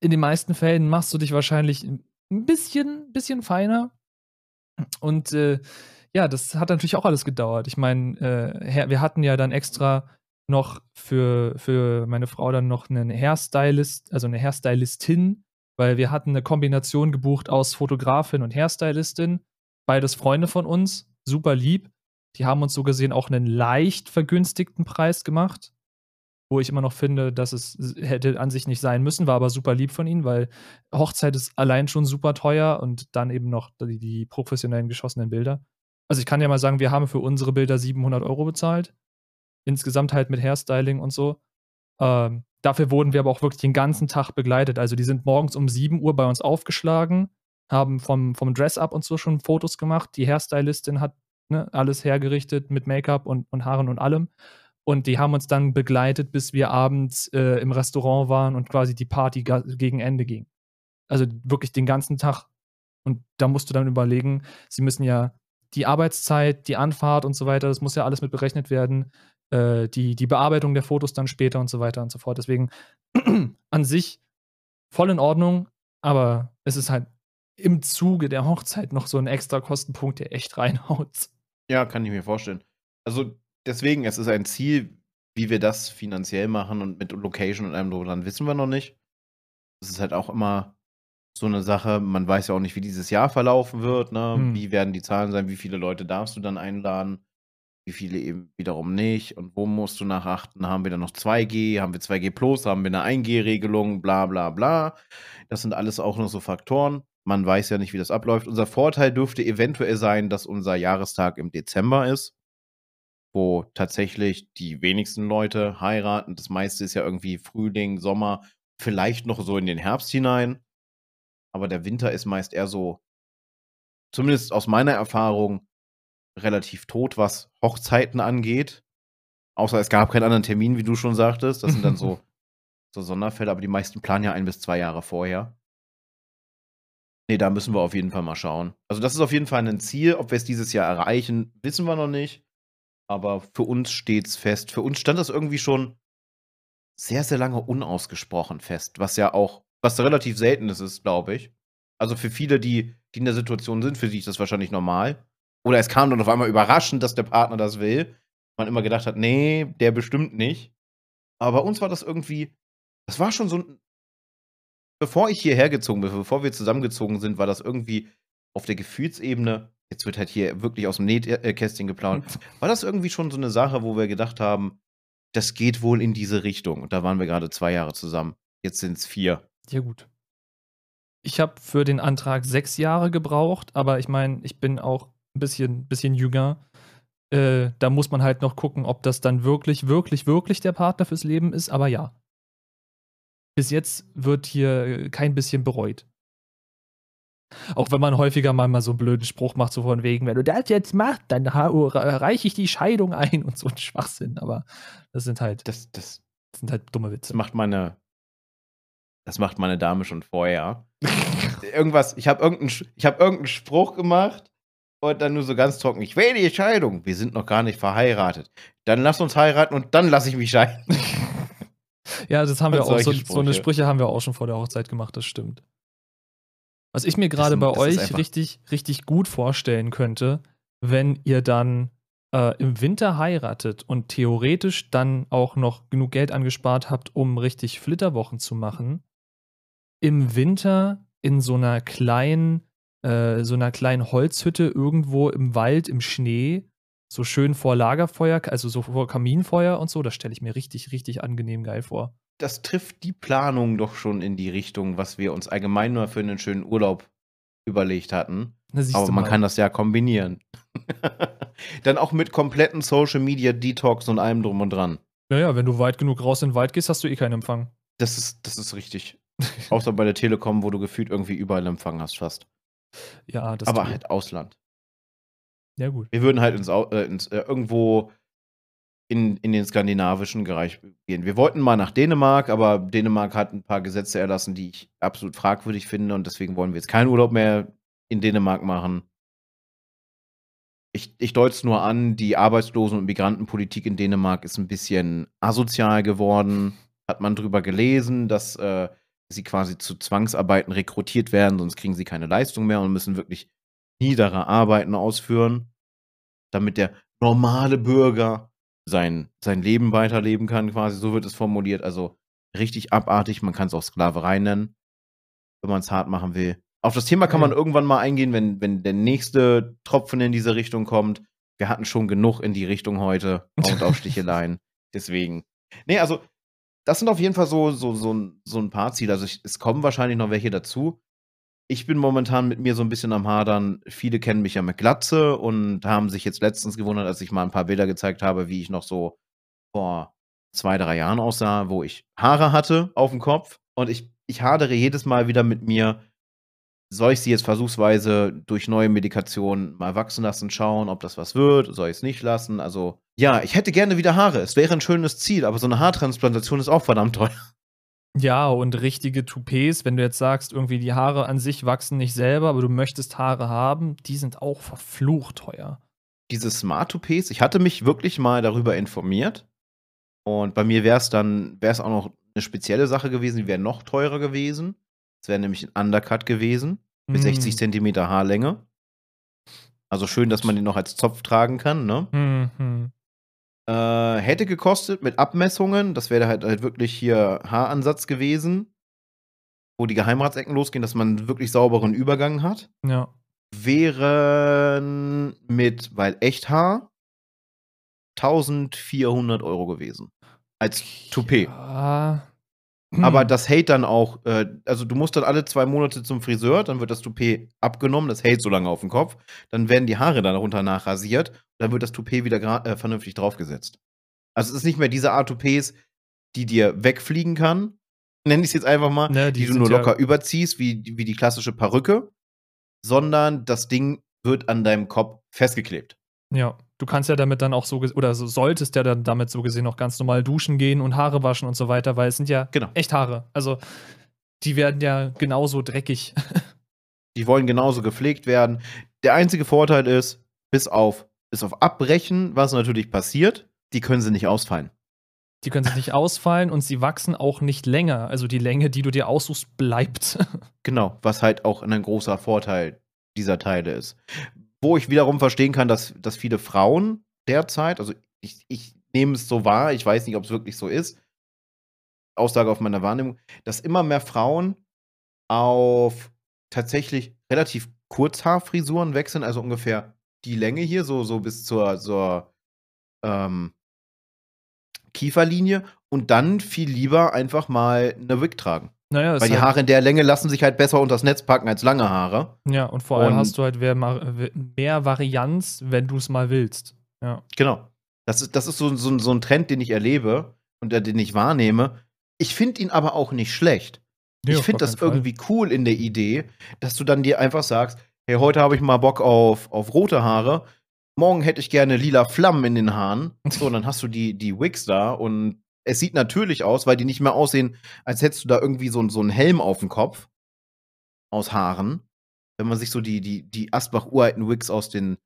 in den meisten Fällen machst du dich wahrscheinlich ein bisschen, bisschen feiner. Und äh, ja, das hat natürlich auch alles gedauert. Ich meine, äh, wir hatten ja dann extra noch für, für meine Frau dann noch einen Hairstylist, also eine Hairstylistin weil wir hatten eine Kombination gebucht aus Fotografin und Hairstylistin, beides Freunde von uns, super lieb. Die haben uns so gesehen auch einen leicht vergünstigten Preis gemacht, wo ich immer noch finde, dass es hätte an sich nicht sein müssen, war aber super lieb von ihnen, weil Hochzeit ist allein schon super teuer und dann eben noch die, die professionellen geschossenen Bilder. Also ich kann ja mal sagen, wir haben für unsere Bilder 700 Euro bezahlt. Insgesamt halt mit Hairstyling und so. Ähm, Dafür wurden wir aber auch wirklich den ganzen Tag begleitet. Also die sind morgens um 7 Uhr bei uns aufgeschlagen, haben vom, vom Dress-Up und so schon Fotos gemacht. Die Hairstylistin hat ne, alles hergerichtet mit Make-up und, und Haaren und allem. Und die haben uns dann begleitet, bis wir abends äh, im Restaurant waren und quasi die Party gegen Ende ging. Also wirklich den ganzen Tag. Und da musst du dann überlegen, sie müssen ja die Arbeitszeit, die Anfahrt und so weiter, das muss ja alles mit berechnet werden äh, die, die Bearbeitung der Fotos dann später und so weiter und so fort. Deswegen <clears throat> an sich voll in Ordnung, aber es ist halt im Zuge der Hochzeit noch so ein extra Kostenpunkt, der echt reinhaut. Ja, kann ich mir vorstellen. Also deswegen, es ist ein Ziel, wie wir das finanziell machen und mit Location und allem dann wissen wir noch nicht. Das ist halt auch immer so eine Sache. Man weiß ja auch nicht, wie dieses Jahr verlaufen wird. Ne? Hm. Wie werden die Zahlen sein? Wie viele Leute darfst du dann einladen? Wie viele eben wiederum nicht und wo musst du nachachten? Haben wir dann noch 2G, haben wir 2G Plus, haben wir eine 1G-Regelung, bla bla bla. Das sind alles auch noch so Faktoren. Man weiß ja nicht, wie das abläuft. Unser Vorteil dürfte eventuell sein, dass unser Jahrestag im Dezember ist, wo tatsächlich die wenigsten Leute heiraten. Das meiste ist ja irgendwie Frühling, Sommer, vielleicht noch so in den Herbst hinein. Aber der Winter ist meist eher so, zumindest aus meiner Erfahrung, relativ tot, was Hochzeiten angeht. Außer es gab keinen anderen Termin, wie du schon sagtest. Das sind dann so, <laughs> so Sonderfälle, aber die meisten planen ja ein bis zwei Jahre vorher. Nee, da müssen wir auf jeden Fall mal schauen. Also, das ist auf jeden Fall ein Ziel. Ob wir es dieses Jahr erreichen, wissen wir noch nicht. Aber für uns steht es fest. Für uns stand das irgendwie schon sehr, sehr lange unausgesprochen fest, was ja auch, was relativ selten ist, glaube ich. Also für viele, die, die in der Situation sind, für sie ist das wahrscheinlich normal. Oder es kam dann auf einmal überraschend, dass der Partner das will. Man immer gedacht hat, nee, der bestimmt nicht. Aber bei uns war das irgendwie, das war schon so ein. Bevor ich hierher gezogen bin, bevor wir zusammengezogen sind, war das irgendwie auf der Gefühlsebene, jetzt wird halt hier wirklich aus dem Nähkästchen geplaudert, <laughs> war das irgendwie schon so eine Sache, wo wir gedacht haben, das geht wohl in diese Richtung. Und da waren wir gerade zwei Jahre zusammen. Jetzt sind es vier. Ja, gut. Ich habe für den Antrag sechs Jahre gebraucht, aber ich meine, ich bin auch ein bisschen, bisschen jünger. Äh, da muss man halt noch gucken, ob das dann wirklich, wirklich, wirklich der Partner fürs Leben ist. Aber ja. Bis jetzt wird hier kein bisschen bereut. Auch wenn man häufiger mal, mal so einen blöden Spruch macht, so von wegen, wenn du das jetzt machst, dann reiche ich die Scheidung ein und so ein Schwachsinn. Aber das sind halt, das, das, das sind halt dumme Witze. Das macht meine, das macht meine Dame schon vorher. <laughs> Irgendwas, ich habe irgendeinen, hab irgendeinen Spruch gemacht Und dann nur so ganz trocken, ich will die Scheidung. Wir sind noch gar nicht verheiratet. Dann lass uns heiraten und dann lass ich mich scheiden. <laughs> Ja, das haben wir Und auch, so, so eine Sprüche. Haben wir auch schon vor der Hochzeit gemacht, das stimmt. Was ich mir gerade bei euch richtig, richtig gut vorstellen könnte, wenn ihr dann äh, im Winter heiratet und theoretisch dann auch noch genug Geld angespart habt, um richtig Flitterwochen zu machen, im Winter in so einer kleinen, äh, so einer kleinen Holzhütte irgendwo im Wald, im Schnee, so schön vor Lagerfeuer, also so vor Kaminfeuer und so, das stelle ich mir richtig, richtig angenehm geil vor. Das trifft die Planung doch schon in die Richtung, was wir uns allgemein nur für einen schönen Urlaub überlegt hatten. Aber man mal. kann das ja kombinieren. <laughs> Dann auch mit kompletten Social Media Detox und allem drum und dran. Naja, wenn du weit genug raus in den Wald gehst, hast du eh keinen Empfang. Das ist, das ist richtig. Außer bei der Telekom, wo du gefühlt irgendwie überall Empfang hast, fast. Ja, das Aber halt Ausland. Ja, gut. Wir würden halt ins, äh, ins äh, irgendwo in, in den skandinavischen Bereich gehen. Wir wollten mal nach Dänemark, aber Dänemark hat ein paar Gesetze erlassen, die ich absolut fragwürdig finde und deswegen wollen wir jetzt keinen Urlaub mehr in Dänemark machen. Ich, ich deute es nur an, die Arbeitslosen- und Migrantenpolitik in Dänemark ist ein bisschen asozial geworden. Hat man drüber gelesen, dass äh, sie quasi zu Zwangsarbeiten rekrutiert werden, sonst kriegen sie keine Leistung mehr und müssen wirklich niedere Arbeiten ausführen, damit der normale Bürger sein, sein Leben weiterleben kann, quasi. So wird es formuliert. Also richtig abartig. Man kann es auch Sklaverei nennen, wenn man es hart machen will. Auf das Thema kann man irgendwann mal eingehen, wenn, wenn der nächste Tropfen in diese Richtung kommt. Wir hatten schon genug in die Richtung heute und auf Sticheleien. <laughs> Deswegen. Nee, also, das sind auf jeden Fall so, so, so, ein- so ein paar Ziele. Also, ich, es kommen wahrscheinlich noch welche dazu. Ich bin momentan mit mir so ein bisschen am Hadern. Viele kennen mich ja mit Glatze und haben sich jetzt letztens gewundert, als ich mal ein paar Bilder gezeigt habe, wie ich noch so vor zwei, drei Jahren aussah, wo ich Haare hatte auf dem Kopf. Und ich, ich hadere jedes Mal wieder mit mir, soll ich sie jetzt versuchsweise durch neue Medikationen mal wachsen lassen, schauen, ob das was wird, soll ich es nicht lassen? Also, ja, ich hätte gerne wieder Haare. Es wäre ein schönes Ziel, aber so eine Haartransplantation ist auch verdammt teuer. Ja, und richtige Toupets, wenn du jetzt sagst, irgendwie die Haare an sich wachsen nicht selber, aber du möchtest Haare haben, die sind auch verflucht teuer. Diese Smart Toupets, ich hatte mich wirklich mal darüber informiert. Und bei mir wäre es dann, wäre es auch noch eine spezielle Sache gewesen, die wäre noch teurer gewesen. Es wäre nämlich ein Undercut gewesen, mit Mm. 60 Zentimeter Haarlänge. Also schön, dass man den noch als Zopf tragen kann, ne? Mhm. Äh, hätte gekostet mit Abmessungen, das wäre halt, halt wirklich hier Haaransatz gewesen, wo die Geheimratsecken losgehen, dass man einen wirklich sauberen Übergang hat. Ja. Wären mit, weil Echthaar, 1400 Euro gewesen. Als Toupet. Ja. Aber Hm. das hält dann auch, äh, also du musst dann alle zwei Monate zum Friseur, dann wird das Toupet abgenommen, das hält so lange auf dem Kopf. Dann werden die Haare darunter nachrasiert, dann wird das Toupet wieder äh, vernünftig draufgesetzt. Also es ist nicht mehr diese Art Toupets, die dir wegfliegen kann, nenne ich es jetzt einfach mal, Ne, die, du sind nur ja- locker überziehst, wie, wie die klassische Perücke, sondern das Ding wird an deinem Kopf festgeklebt. Ja, du kannst ja damit dann auch so, oder so solltest ja dann damit so gesehen auch ganz normal duschen gehen und Haare waschen und so weiter, weil es sind ja Genau. echt Haare. Also die werden ja genauso dreckig. <laughs> Die wollen genauso gepflegt werden. Der einzige Vorteil ist, bis auf, bis auf Abbrechen, was natürlich passiert, die können sie nicht ausfallen. Die können sich nicht ausfallen und sie wachsen auch nicht länger. Also die Länge, die du dir aussuchst, bleibt. <laughs> Genau, was halt auch ein großer Vorteil dieser Teile ist. Wo ich wiederum verstehen kann, dass, dass viele Frauen derzeit, also ich, ich nehme es so wahr, ich weiß nicht, ob es wirklich so ist, Aussage auf meiner Wahrnehmung, dass immer mehr Frauen auf tatsächlich relativ Kurzhaarfrisuren wechseln, also ungefähr die Länge hier, so, so bis zur, zur ähm, Kieferlinie und dann viel lieber einfach mal eine Wig tragen. Naja, Weil die halt, Haare in der Länge lassen sich halt besser unters Netz packen als lange Haare. Ja, und vor allem Und- hast du halt mehr, mehr Varianz, wenn du es mal willst. Ja. Genau. Das ist, das ist so, so, so ein Trend, den ich erlebe und äh, den ich wahrnehme. Ich finde ihn aber auch nicht schlecht. Nee, ich finde das keinen Fall. irgendwie cool in der Idee, dass du dann dir einfach sagst, hey, heute habe ich mal Bock auf, auf rote Haare. Morgen hätte ich gerne lila Flammen in den Haaren. So, und dann hast du die, die Wigs da und es sieht natürlich aus, weil die nicht mehr aussehen, als hättest du da irgendwie so, so einen Helm auf dem Kopf aus Haaren. wenn man sich so die, die, die Asbach-uralten Wigs aus den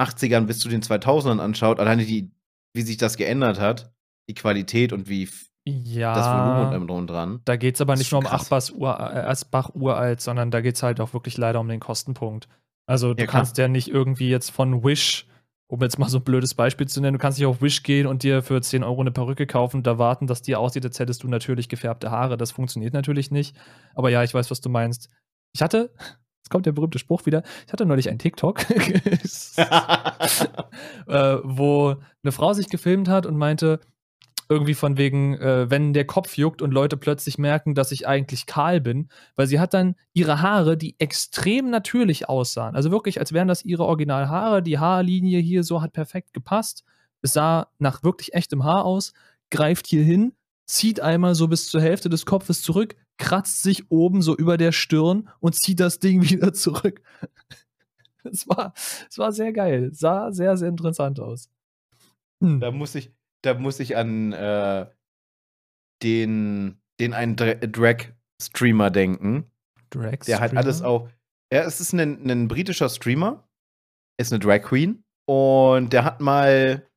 80ern bis zu den 2000ern anschaut, alleine die, wie sich das geändert hat, die Qualität und wie ja, das Volumen und allem drum dran. Da geht es aber nicht nur um äh, Asbach uralt, sondern da geht es halt auch wirklich leider um den Kostenpunkt. Also du Ja, kannst ja nicht irgendwie jetzt von Wish, um jetzt mal so ein blödes Beispiel zu nennen, du kannst nicht auf Wish gehen und dir für 10 Euro eine Perücke kaufen und erwarten, dass die aussieht, als hättest du natürlich gefärbte Haare. Das funktioniert natürlich nicht. Aber ja, ich weiß, was du meinst. Ich hatte, <laughs> jetzt kommt der berühmte Spruch wieder, ich hatte neulich einen TikTok, <laughs> <laughs> äh, wo eine Frau sich gefilmt hat und meinte, irgendwie von wegen, äh, wenn der Kopf juckt und Leute plötzlich merken, dass ich eigentlich kahl bin, weil sie hat dann ihre Haare, die extrem natürlich aussahen, also wirklich, als wären das ihre Originalhaare, die Haarlinie hier so hat perfekt gepasst, es sah nach wirklich echtem Haar aus, greift hier hin, zieht einmal so bis zur Hälfte des Kopfes zurück, kratzt sich oben so über der Stirn und zieht das Ding <laughs> wieder zurück. Es war, war sehr geil, sah sehr, sehr interessant aus. Hm. Da muss ich, da muss ich an äh, den, den einen Dra- Drag-Streamer denken. Drag Der halt alles auch. Er es ist ein, ein britischer Streamer, ist eine Drag Queen und der hat mal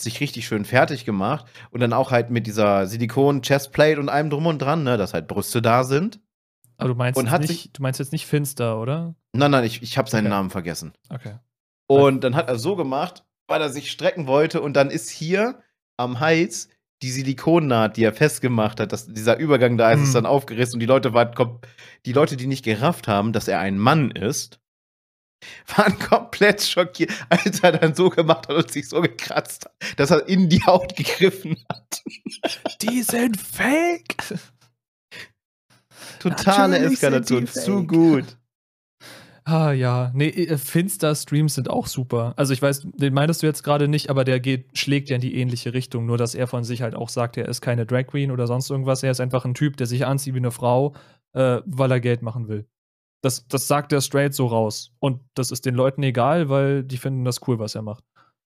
sich richtig schön fertig gemacht und dann auch halt mit dieser Silikon-Chestplate und allem drum und dran, ne, dass halt Brüste da sind. Aber du meinst, Und jetzt hat nicht, sich- du meinst jetzt nicht finster, oder? Nein, nein, ich, ich habe seinen Okay. Namen vergessen. Okay. Und dann hat er so gemacht, weil er sich strecken wollte und dann ist hier am Hals die Silikonnaht, die er festgemacht hat, dass dieser Übergang da ist, Hm. ist dann aufgerissen und die Leute waren die Leute, die nicht gerafft haben, dass er ein Mann ist, <laughs> waren komplett schockiert, <laughs> als er dann so gemacht hat und sich so gekratzt hat, dass er in die Haut gegriffen hat. <laughs> Die sind fake! Totale Natürlich Eskalation, zu gut. Ah ja, nee, äh, Finster-Streams sind auch super. Also ich weiß, den meintest du jetzt gerade nicht, aber der geht, schlägt ja in die ähnliche Richtung, nur dass er von sich halt auch sagt, er ist keine Drag Queen oder sonst irgendwas, er ist einfach ein Typ, der sich anzieht wie eine Frau, äh, weil er Geld machen will. Das, das sagt er straight so raus. Und das ist den Leuten egal, weil die finden das cool, was er macht.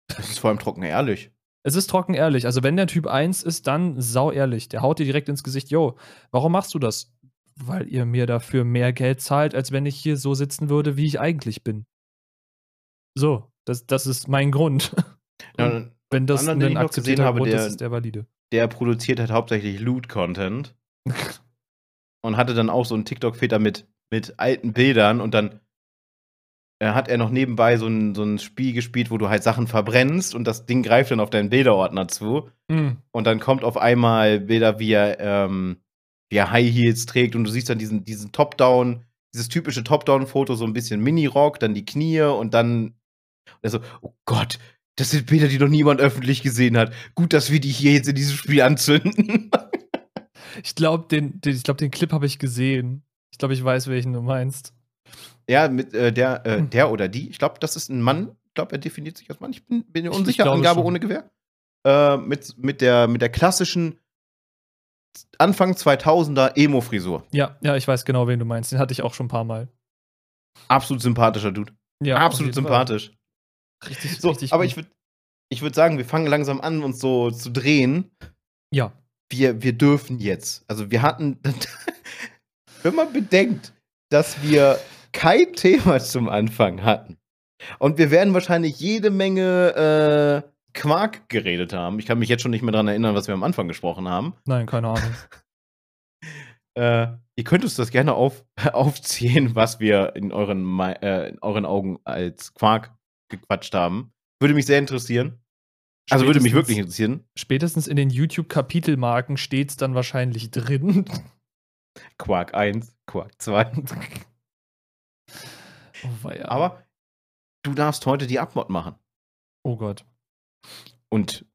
Das ist vor allem trocken ehrlich. Es ist trocken ehrlich. Also, wenn der Typ 1 ist, dann sau ehrlich. Der haut dir direkt ins Gesicht, yo, warum machst du das? Weil ihr mir dafür mehr Geld zahlt, als wenn ich hier so sitzen würde, wie ich eigentlich bin. So, das, das ist mein Grund. <laughs> Ja, wenn das anderen, ein akzeptierter habe, Grund der- ist, ist der valide. der produziert halt hauptsächlich Loot-Content. <laughs> und hatte dann auch so einen TikTok-Filter mit, mit alten Bildern und dann äh, hat er noch nebenbei so ein, so ein Spiel gespielt, wo du halt Sachen verbrennst und das Ding greift dann auf deinen Bilderordner zu Hm. und dann kommt auf einmal Bilder, wie er, ähm, wie er High Heels trägt und du siehst dann diesen, diesen Top-Down, dieses typische Top-Down-Foto, so ein bisschen Mini-Rock, dann die Knie und dann und er so, oh Gott, das sind Bilder, die noch niemand öffentlich gesehen hat. Gut, dass wir die hier jetzt in diesem Spiel anzünden. <laughs> Ich glaube, den, den, ich glaub, den Clip habe ich gesehen. Ich glaube, ich weiß, welchen du meinst. Ja, mit äh, der, äh, Hm. der oder die, ich glaube, das ist ein Mann. Ich glaube, er definiert sich als Mann. Ich bin, bin unsicher. ich Angabe schon. ohne Gewehr. Äh, mit, mit, der, mit der klassischen Anfang 2000er Emo-Frisur. Ja, ja, ich weiß genau, wen du meinst. Den hatte ich auch schon ein paar Mal. Absolut sympathischer Dude. Ja, Absolut sympathisch. Fall. Richtig, So, richtig aber gut. ich würde ich würd sagen, wir fangen langsam an, uns so zu drehen. Ja. Wir, wir dürfen jetzt. Also, wir hatten. <laughs> wenn man bedenkt, dass wir kein Thema zum Anfang hatten. Und wir werden wahrscheinlich jede Menge äh, Quark geredet haben. Ich kann mich jetzt schon nicht mehr daran erinnern, was wir am Anfang gesprochen haben. Nein, keine Ahnung. <laughs> Äh, ihr könnt uns das gerne auf, <laughs> aufzählen, was wir in euren, äh, in euren Augen als Quark gequatscht haben. Würde mich sehr interessieren. Also würde mich Spätestens- wirklich interessieren. Spätestens in den YouTube-Kapitelmarken steht es dann wahrscheinlich drin. <laughs> Quark 1, Quark 2. Oh. Aber du darfst heute die Abmod machen. Oh Gott. Und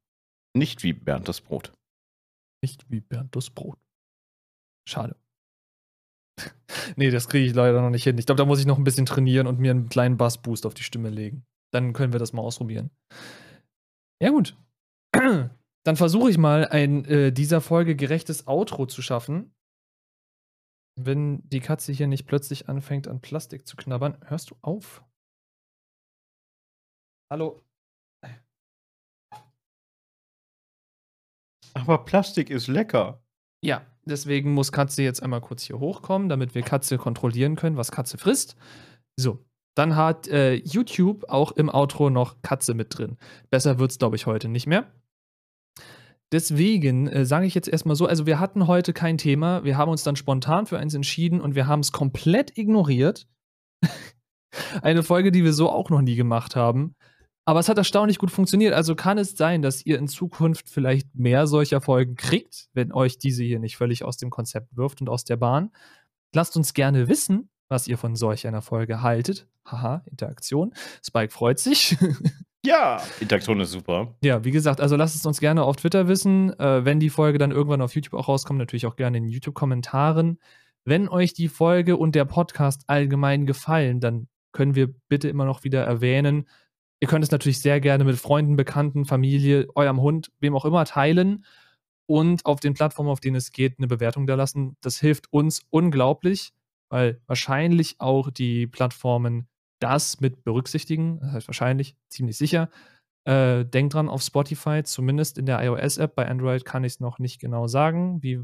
nicht wie Bernd das Brot. Nicht wie Bernd das Brot. Schade. <laughs> nee, das kriege ich leider noch nicht hin. Ich glaube, da muss ich noch ein bisschen trainieren und mir einen kleinen Bassboost auf die Stimme legen. Dann können wir das mal ausprobieren. Ja, gut. <clears throat> Dann versuche ich mal, ein äh, dieser Folge gerechtes Outro zu schaffen. Wenn die Katze hier nicht plötzlich anfängt, an Plastik zu knabbern, hörst du auf? Hallo? Aber Plastik ist lecker. Ja, deswegen muss Katze jetzt einmal kurz hier hochkommen, damit wir Katze kontrollieren können, was Katze frisst. So, dann hat äh, YouTube auch im Outro noch Katze mit drin. Besser wird's, glaube ich, heute nicht mehr. Deswegen äh, sage ich jetzt erstmal so, also wir hatten heute kein Thema, wir haben uns dann spontan für eins entschieden und wir haben es komplett ignoriert. <laughs> Eine Folge, die wir so auch noch nie gemacht haben. Aber es hat erstaunlich gut funktioniert. Also kann es sein, dass ihr in Zukunft vielleicht mehr solcher Folgen kriegt, wenn euch diese hier nicht völlig aus dem Konzept wirft und aus der Bahn. Lasst uns gerne wissen, was ihr von solch einer Folge haltet. Haha, Interaktion. Spike freut sich. <laughs> Ja, Interaktion ist super. Ja, wie gesagt, also lasst es uns gerne auf Twitter wissen. Äh, wenn die Folge dann irgendwann auf YouTube auch rauskommt, natürlich auch gerne in YouTube-Kommentaren. Wenn euch die Folge und der Podcast allgemein gefallen, dann können wir bitte immer noch wieder erwähnen. Ihr könnt es natürlich sehr gerne mit Freunden, Bekannten, Familie, eurem Hund, wem auch immer teilen und auf den Plattformen, auf denen es geht, eine Bewertung da lassen. Das hilft uns unglaublich, weil wahrscheinlich auch die Plattformen das mit berücksichtigen. Das heißt wahrscheinlich, ziemlich sicher. Äh, denkt dran auf Spotify, zumindest in der iOS-App. Bei Android kann ich es noch nicht genau sagen. Wie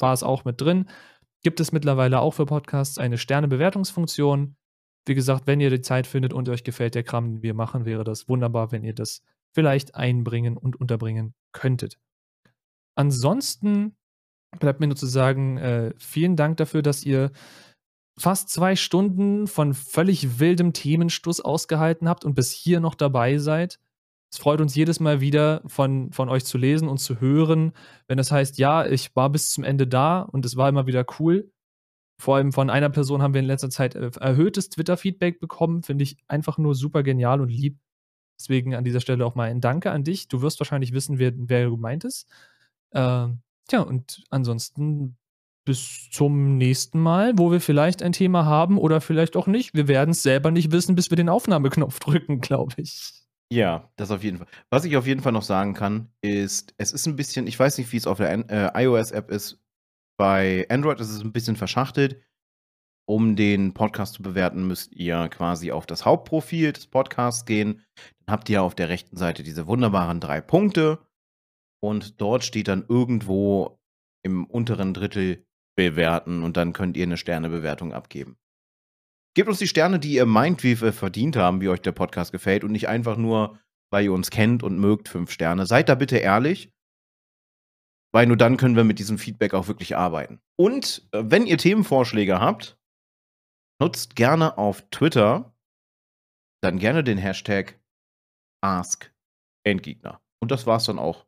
war es auch mit drin? Gibt es mittlerweile auch für Podcasts eine Sternebewertungsfunktion. Wie gesagt, wenn ihr die Zeit findet und euch gefällt der Kram, den wir machen, wäre das wunderbar, wenn ihr das vielleicht einbringen und unterbringen könntet. Ansonsten bleibt mir nur zu sagen, äh, vielen Dank dafür, dass ihr fast zwei Stunden von völlig wildem Themenstuss ausgehalten habt und bis hier noch dabei seid. Es freut uns jedes Mal wieder von, von euch zu lesen und zu hören, wenn das heißt, ja, ich war bis zum Ende da und es war immer wieder cool. Vor allem von einer Person haben wir in letzter Zeit äh, erhöhtes Twitter-Feedback bekommen. Finde ich einfach nur super genial und lieb. Deswegen an dieser Stelle auch mal ein Danke an dich. Du wirst wahrscheinlich wissen, wer, wer gemeint ist. Äh, tja, und ansonsten bis zum nächsten Mal, wo wir vielleicht ein Thema haben oder vielleicht auch nicht. Wir werden es selber nicht wissen, bis wir den Aufnahmeknopf <laughs> drücken, glaube ich. Ja, das auf jeden Fall. Was ich auf jeden Fall noch sagen kann, ist, es ist ein bisschen, ich weiß nicht, wie es auf der äh, iOS-App ist. Bei Android ist es ein bisschen verschachtelt. Um den Podcast zu bewerten, müsst ihr quasi auf das Hauptprofil des Podcasts gehen. Dann habt ihr auf der rechten Seite diese wunderbaren drei Punkte. Und dort steht dann irgendwo im unteren Drittel bewerten und dann könnt ihr eine Sternebewertung abgeben. Gebt uns die Sterne, die ihr meint, wie wir verdient haben, wie euch der Podcast gefällt und nicht einfach nur, weil ihr uns kennt und mögt, fünf Sterne. Seid da bitte ehrlich, weil nur dann können wir mit diesem Feedback auch wirklich arbeiten. Und äh, wenn ihr Themenvorschläge habt, nutzt gerne auf Twitter dann gerne den Hashtag AskEndgegner. Und das war's dann auch.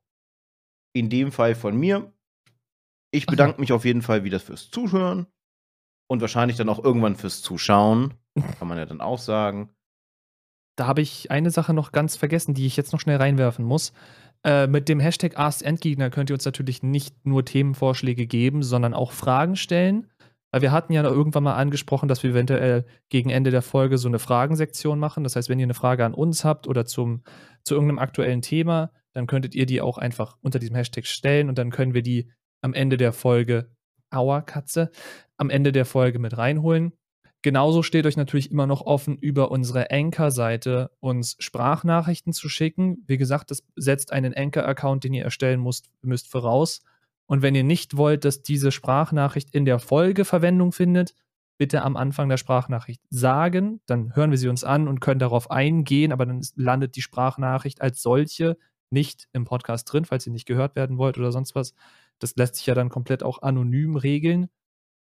In dem Fall von mir. Ich bedanke mich auf jeden Fall wieder fürs Zuhören und wahrscheinlich dann auch irgendwann fürs Zuschauen. <laughs> Kann man ja dann auch sagen. Da habe ich eine Sache noch ganz vergessen, die ich jetzt noch schnell reinwerfen muss. Äh, mit dem Hashtag AskEndgegner könnt ihr uns natürlich nicht nur Themenvorschläge geben, sondern auch Fragen stellen. Weil wir hatten ja irgendwann mal angesprochen, dass wir eventuell gegen Ende der Folge so eine Fragensektion machen. Das heißt, wenn ihr eine Frage an uns habt oder zum, zu irgendeinem aktuellen Thema, dann könntet ihr die auch einfach unter diesem Hashtag stellen und dann können wir die am Ende der Folge, aua Katze, am Ende der Folge mit reinholen. Genauso steht euch natürlich immer noch offen, über unsere Anchor-Seite uns Sprachnachrichten zu schicken. Wie gesagt, das setzt einen Anchor-Account, den ihr erstellen müsst, müsst voraus. Und wenn ihr nicht wollt, dass diese Sprachnachricht in der Folge Verwendung findet, bitte am Anfang der Sprachnachricht sagen. Dann hören wir sie uns an und können darauf eingehen, aber dann landet die Sprachnachricht als solche nicht im Podcast drin, falls ihr nicht gehört werden wollt oder sonst was. Das lässt sich ja dann komplett auch anonym regeln.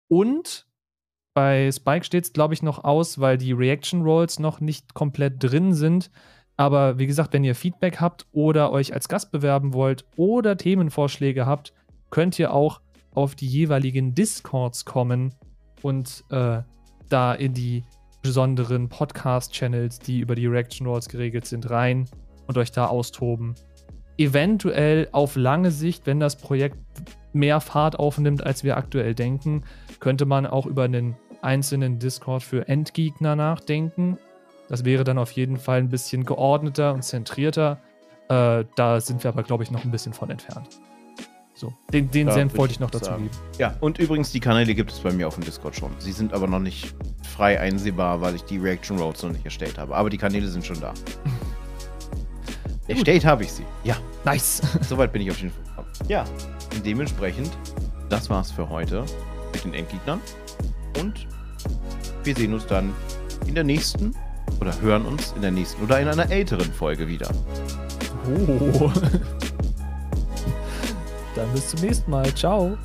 Und bei Spike steht es, glaube ich, noch aus, weil die Reaction Rolls noch nicht komplett drin sind. Aber wie gesagt, wenn ihr Feedback habt oder euch als Gast bewerben wollt oder Themenvorschläge habt, könnt ihr auch auf die jeweiligen Discords kommen und äh, da in die besonderen Podcast-Channels, die über die Reaction Rolls geregelt sind, rein und euch da austoben eventuell auf lange Sicht, wenn das Projekt mehr Fahrt aufnimmt, als wir aktuell denken, könnte man auch über einen einzelnen Discord für Endgegner nachdenken. Das wäre dann auf jeden Fall ein bisschen geordneter und zentrierter. Äh, da sind wir aber, glaube ich, noch ein bisschen von entfernt. So, den, den Senf wollte ich noch dazu sagen. geben. Ja, und übrigens, die Kanäle gibt es bei mir auf dem Discord schon. Sie sind aber noch nicht frei einsehbar, weil ich die Reaction Roads noch nicht erstellt habe. Aber die Kanäle sind schon da. <laughs> Erstellt habe ich sie. Ja. Nice. <laughs> Soweit bin ich auf jeden Fall gekommen. Ja. Und dementsprechend, das war's für heute mit den Endgegnern. Und wir sehen uns dann in der nächsten oder hören uns in der nächsten oder in einer älteren Folge wieder. Oh. <laughs> Dann bis zum nächsten Mal. Ciao.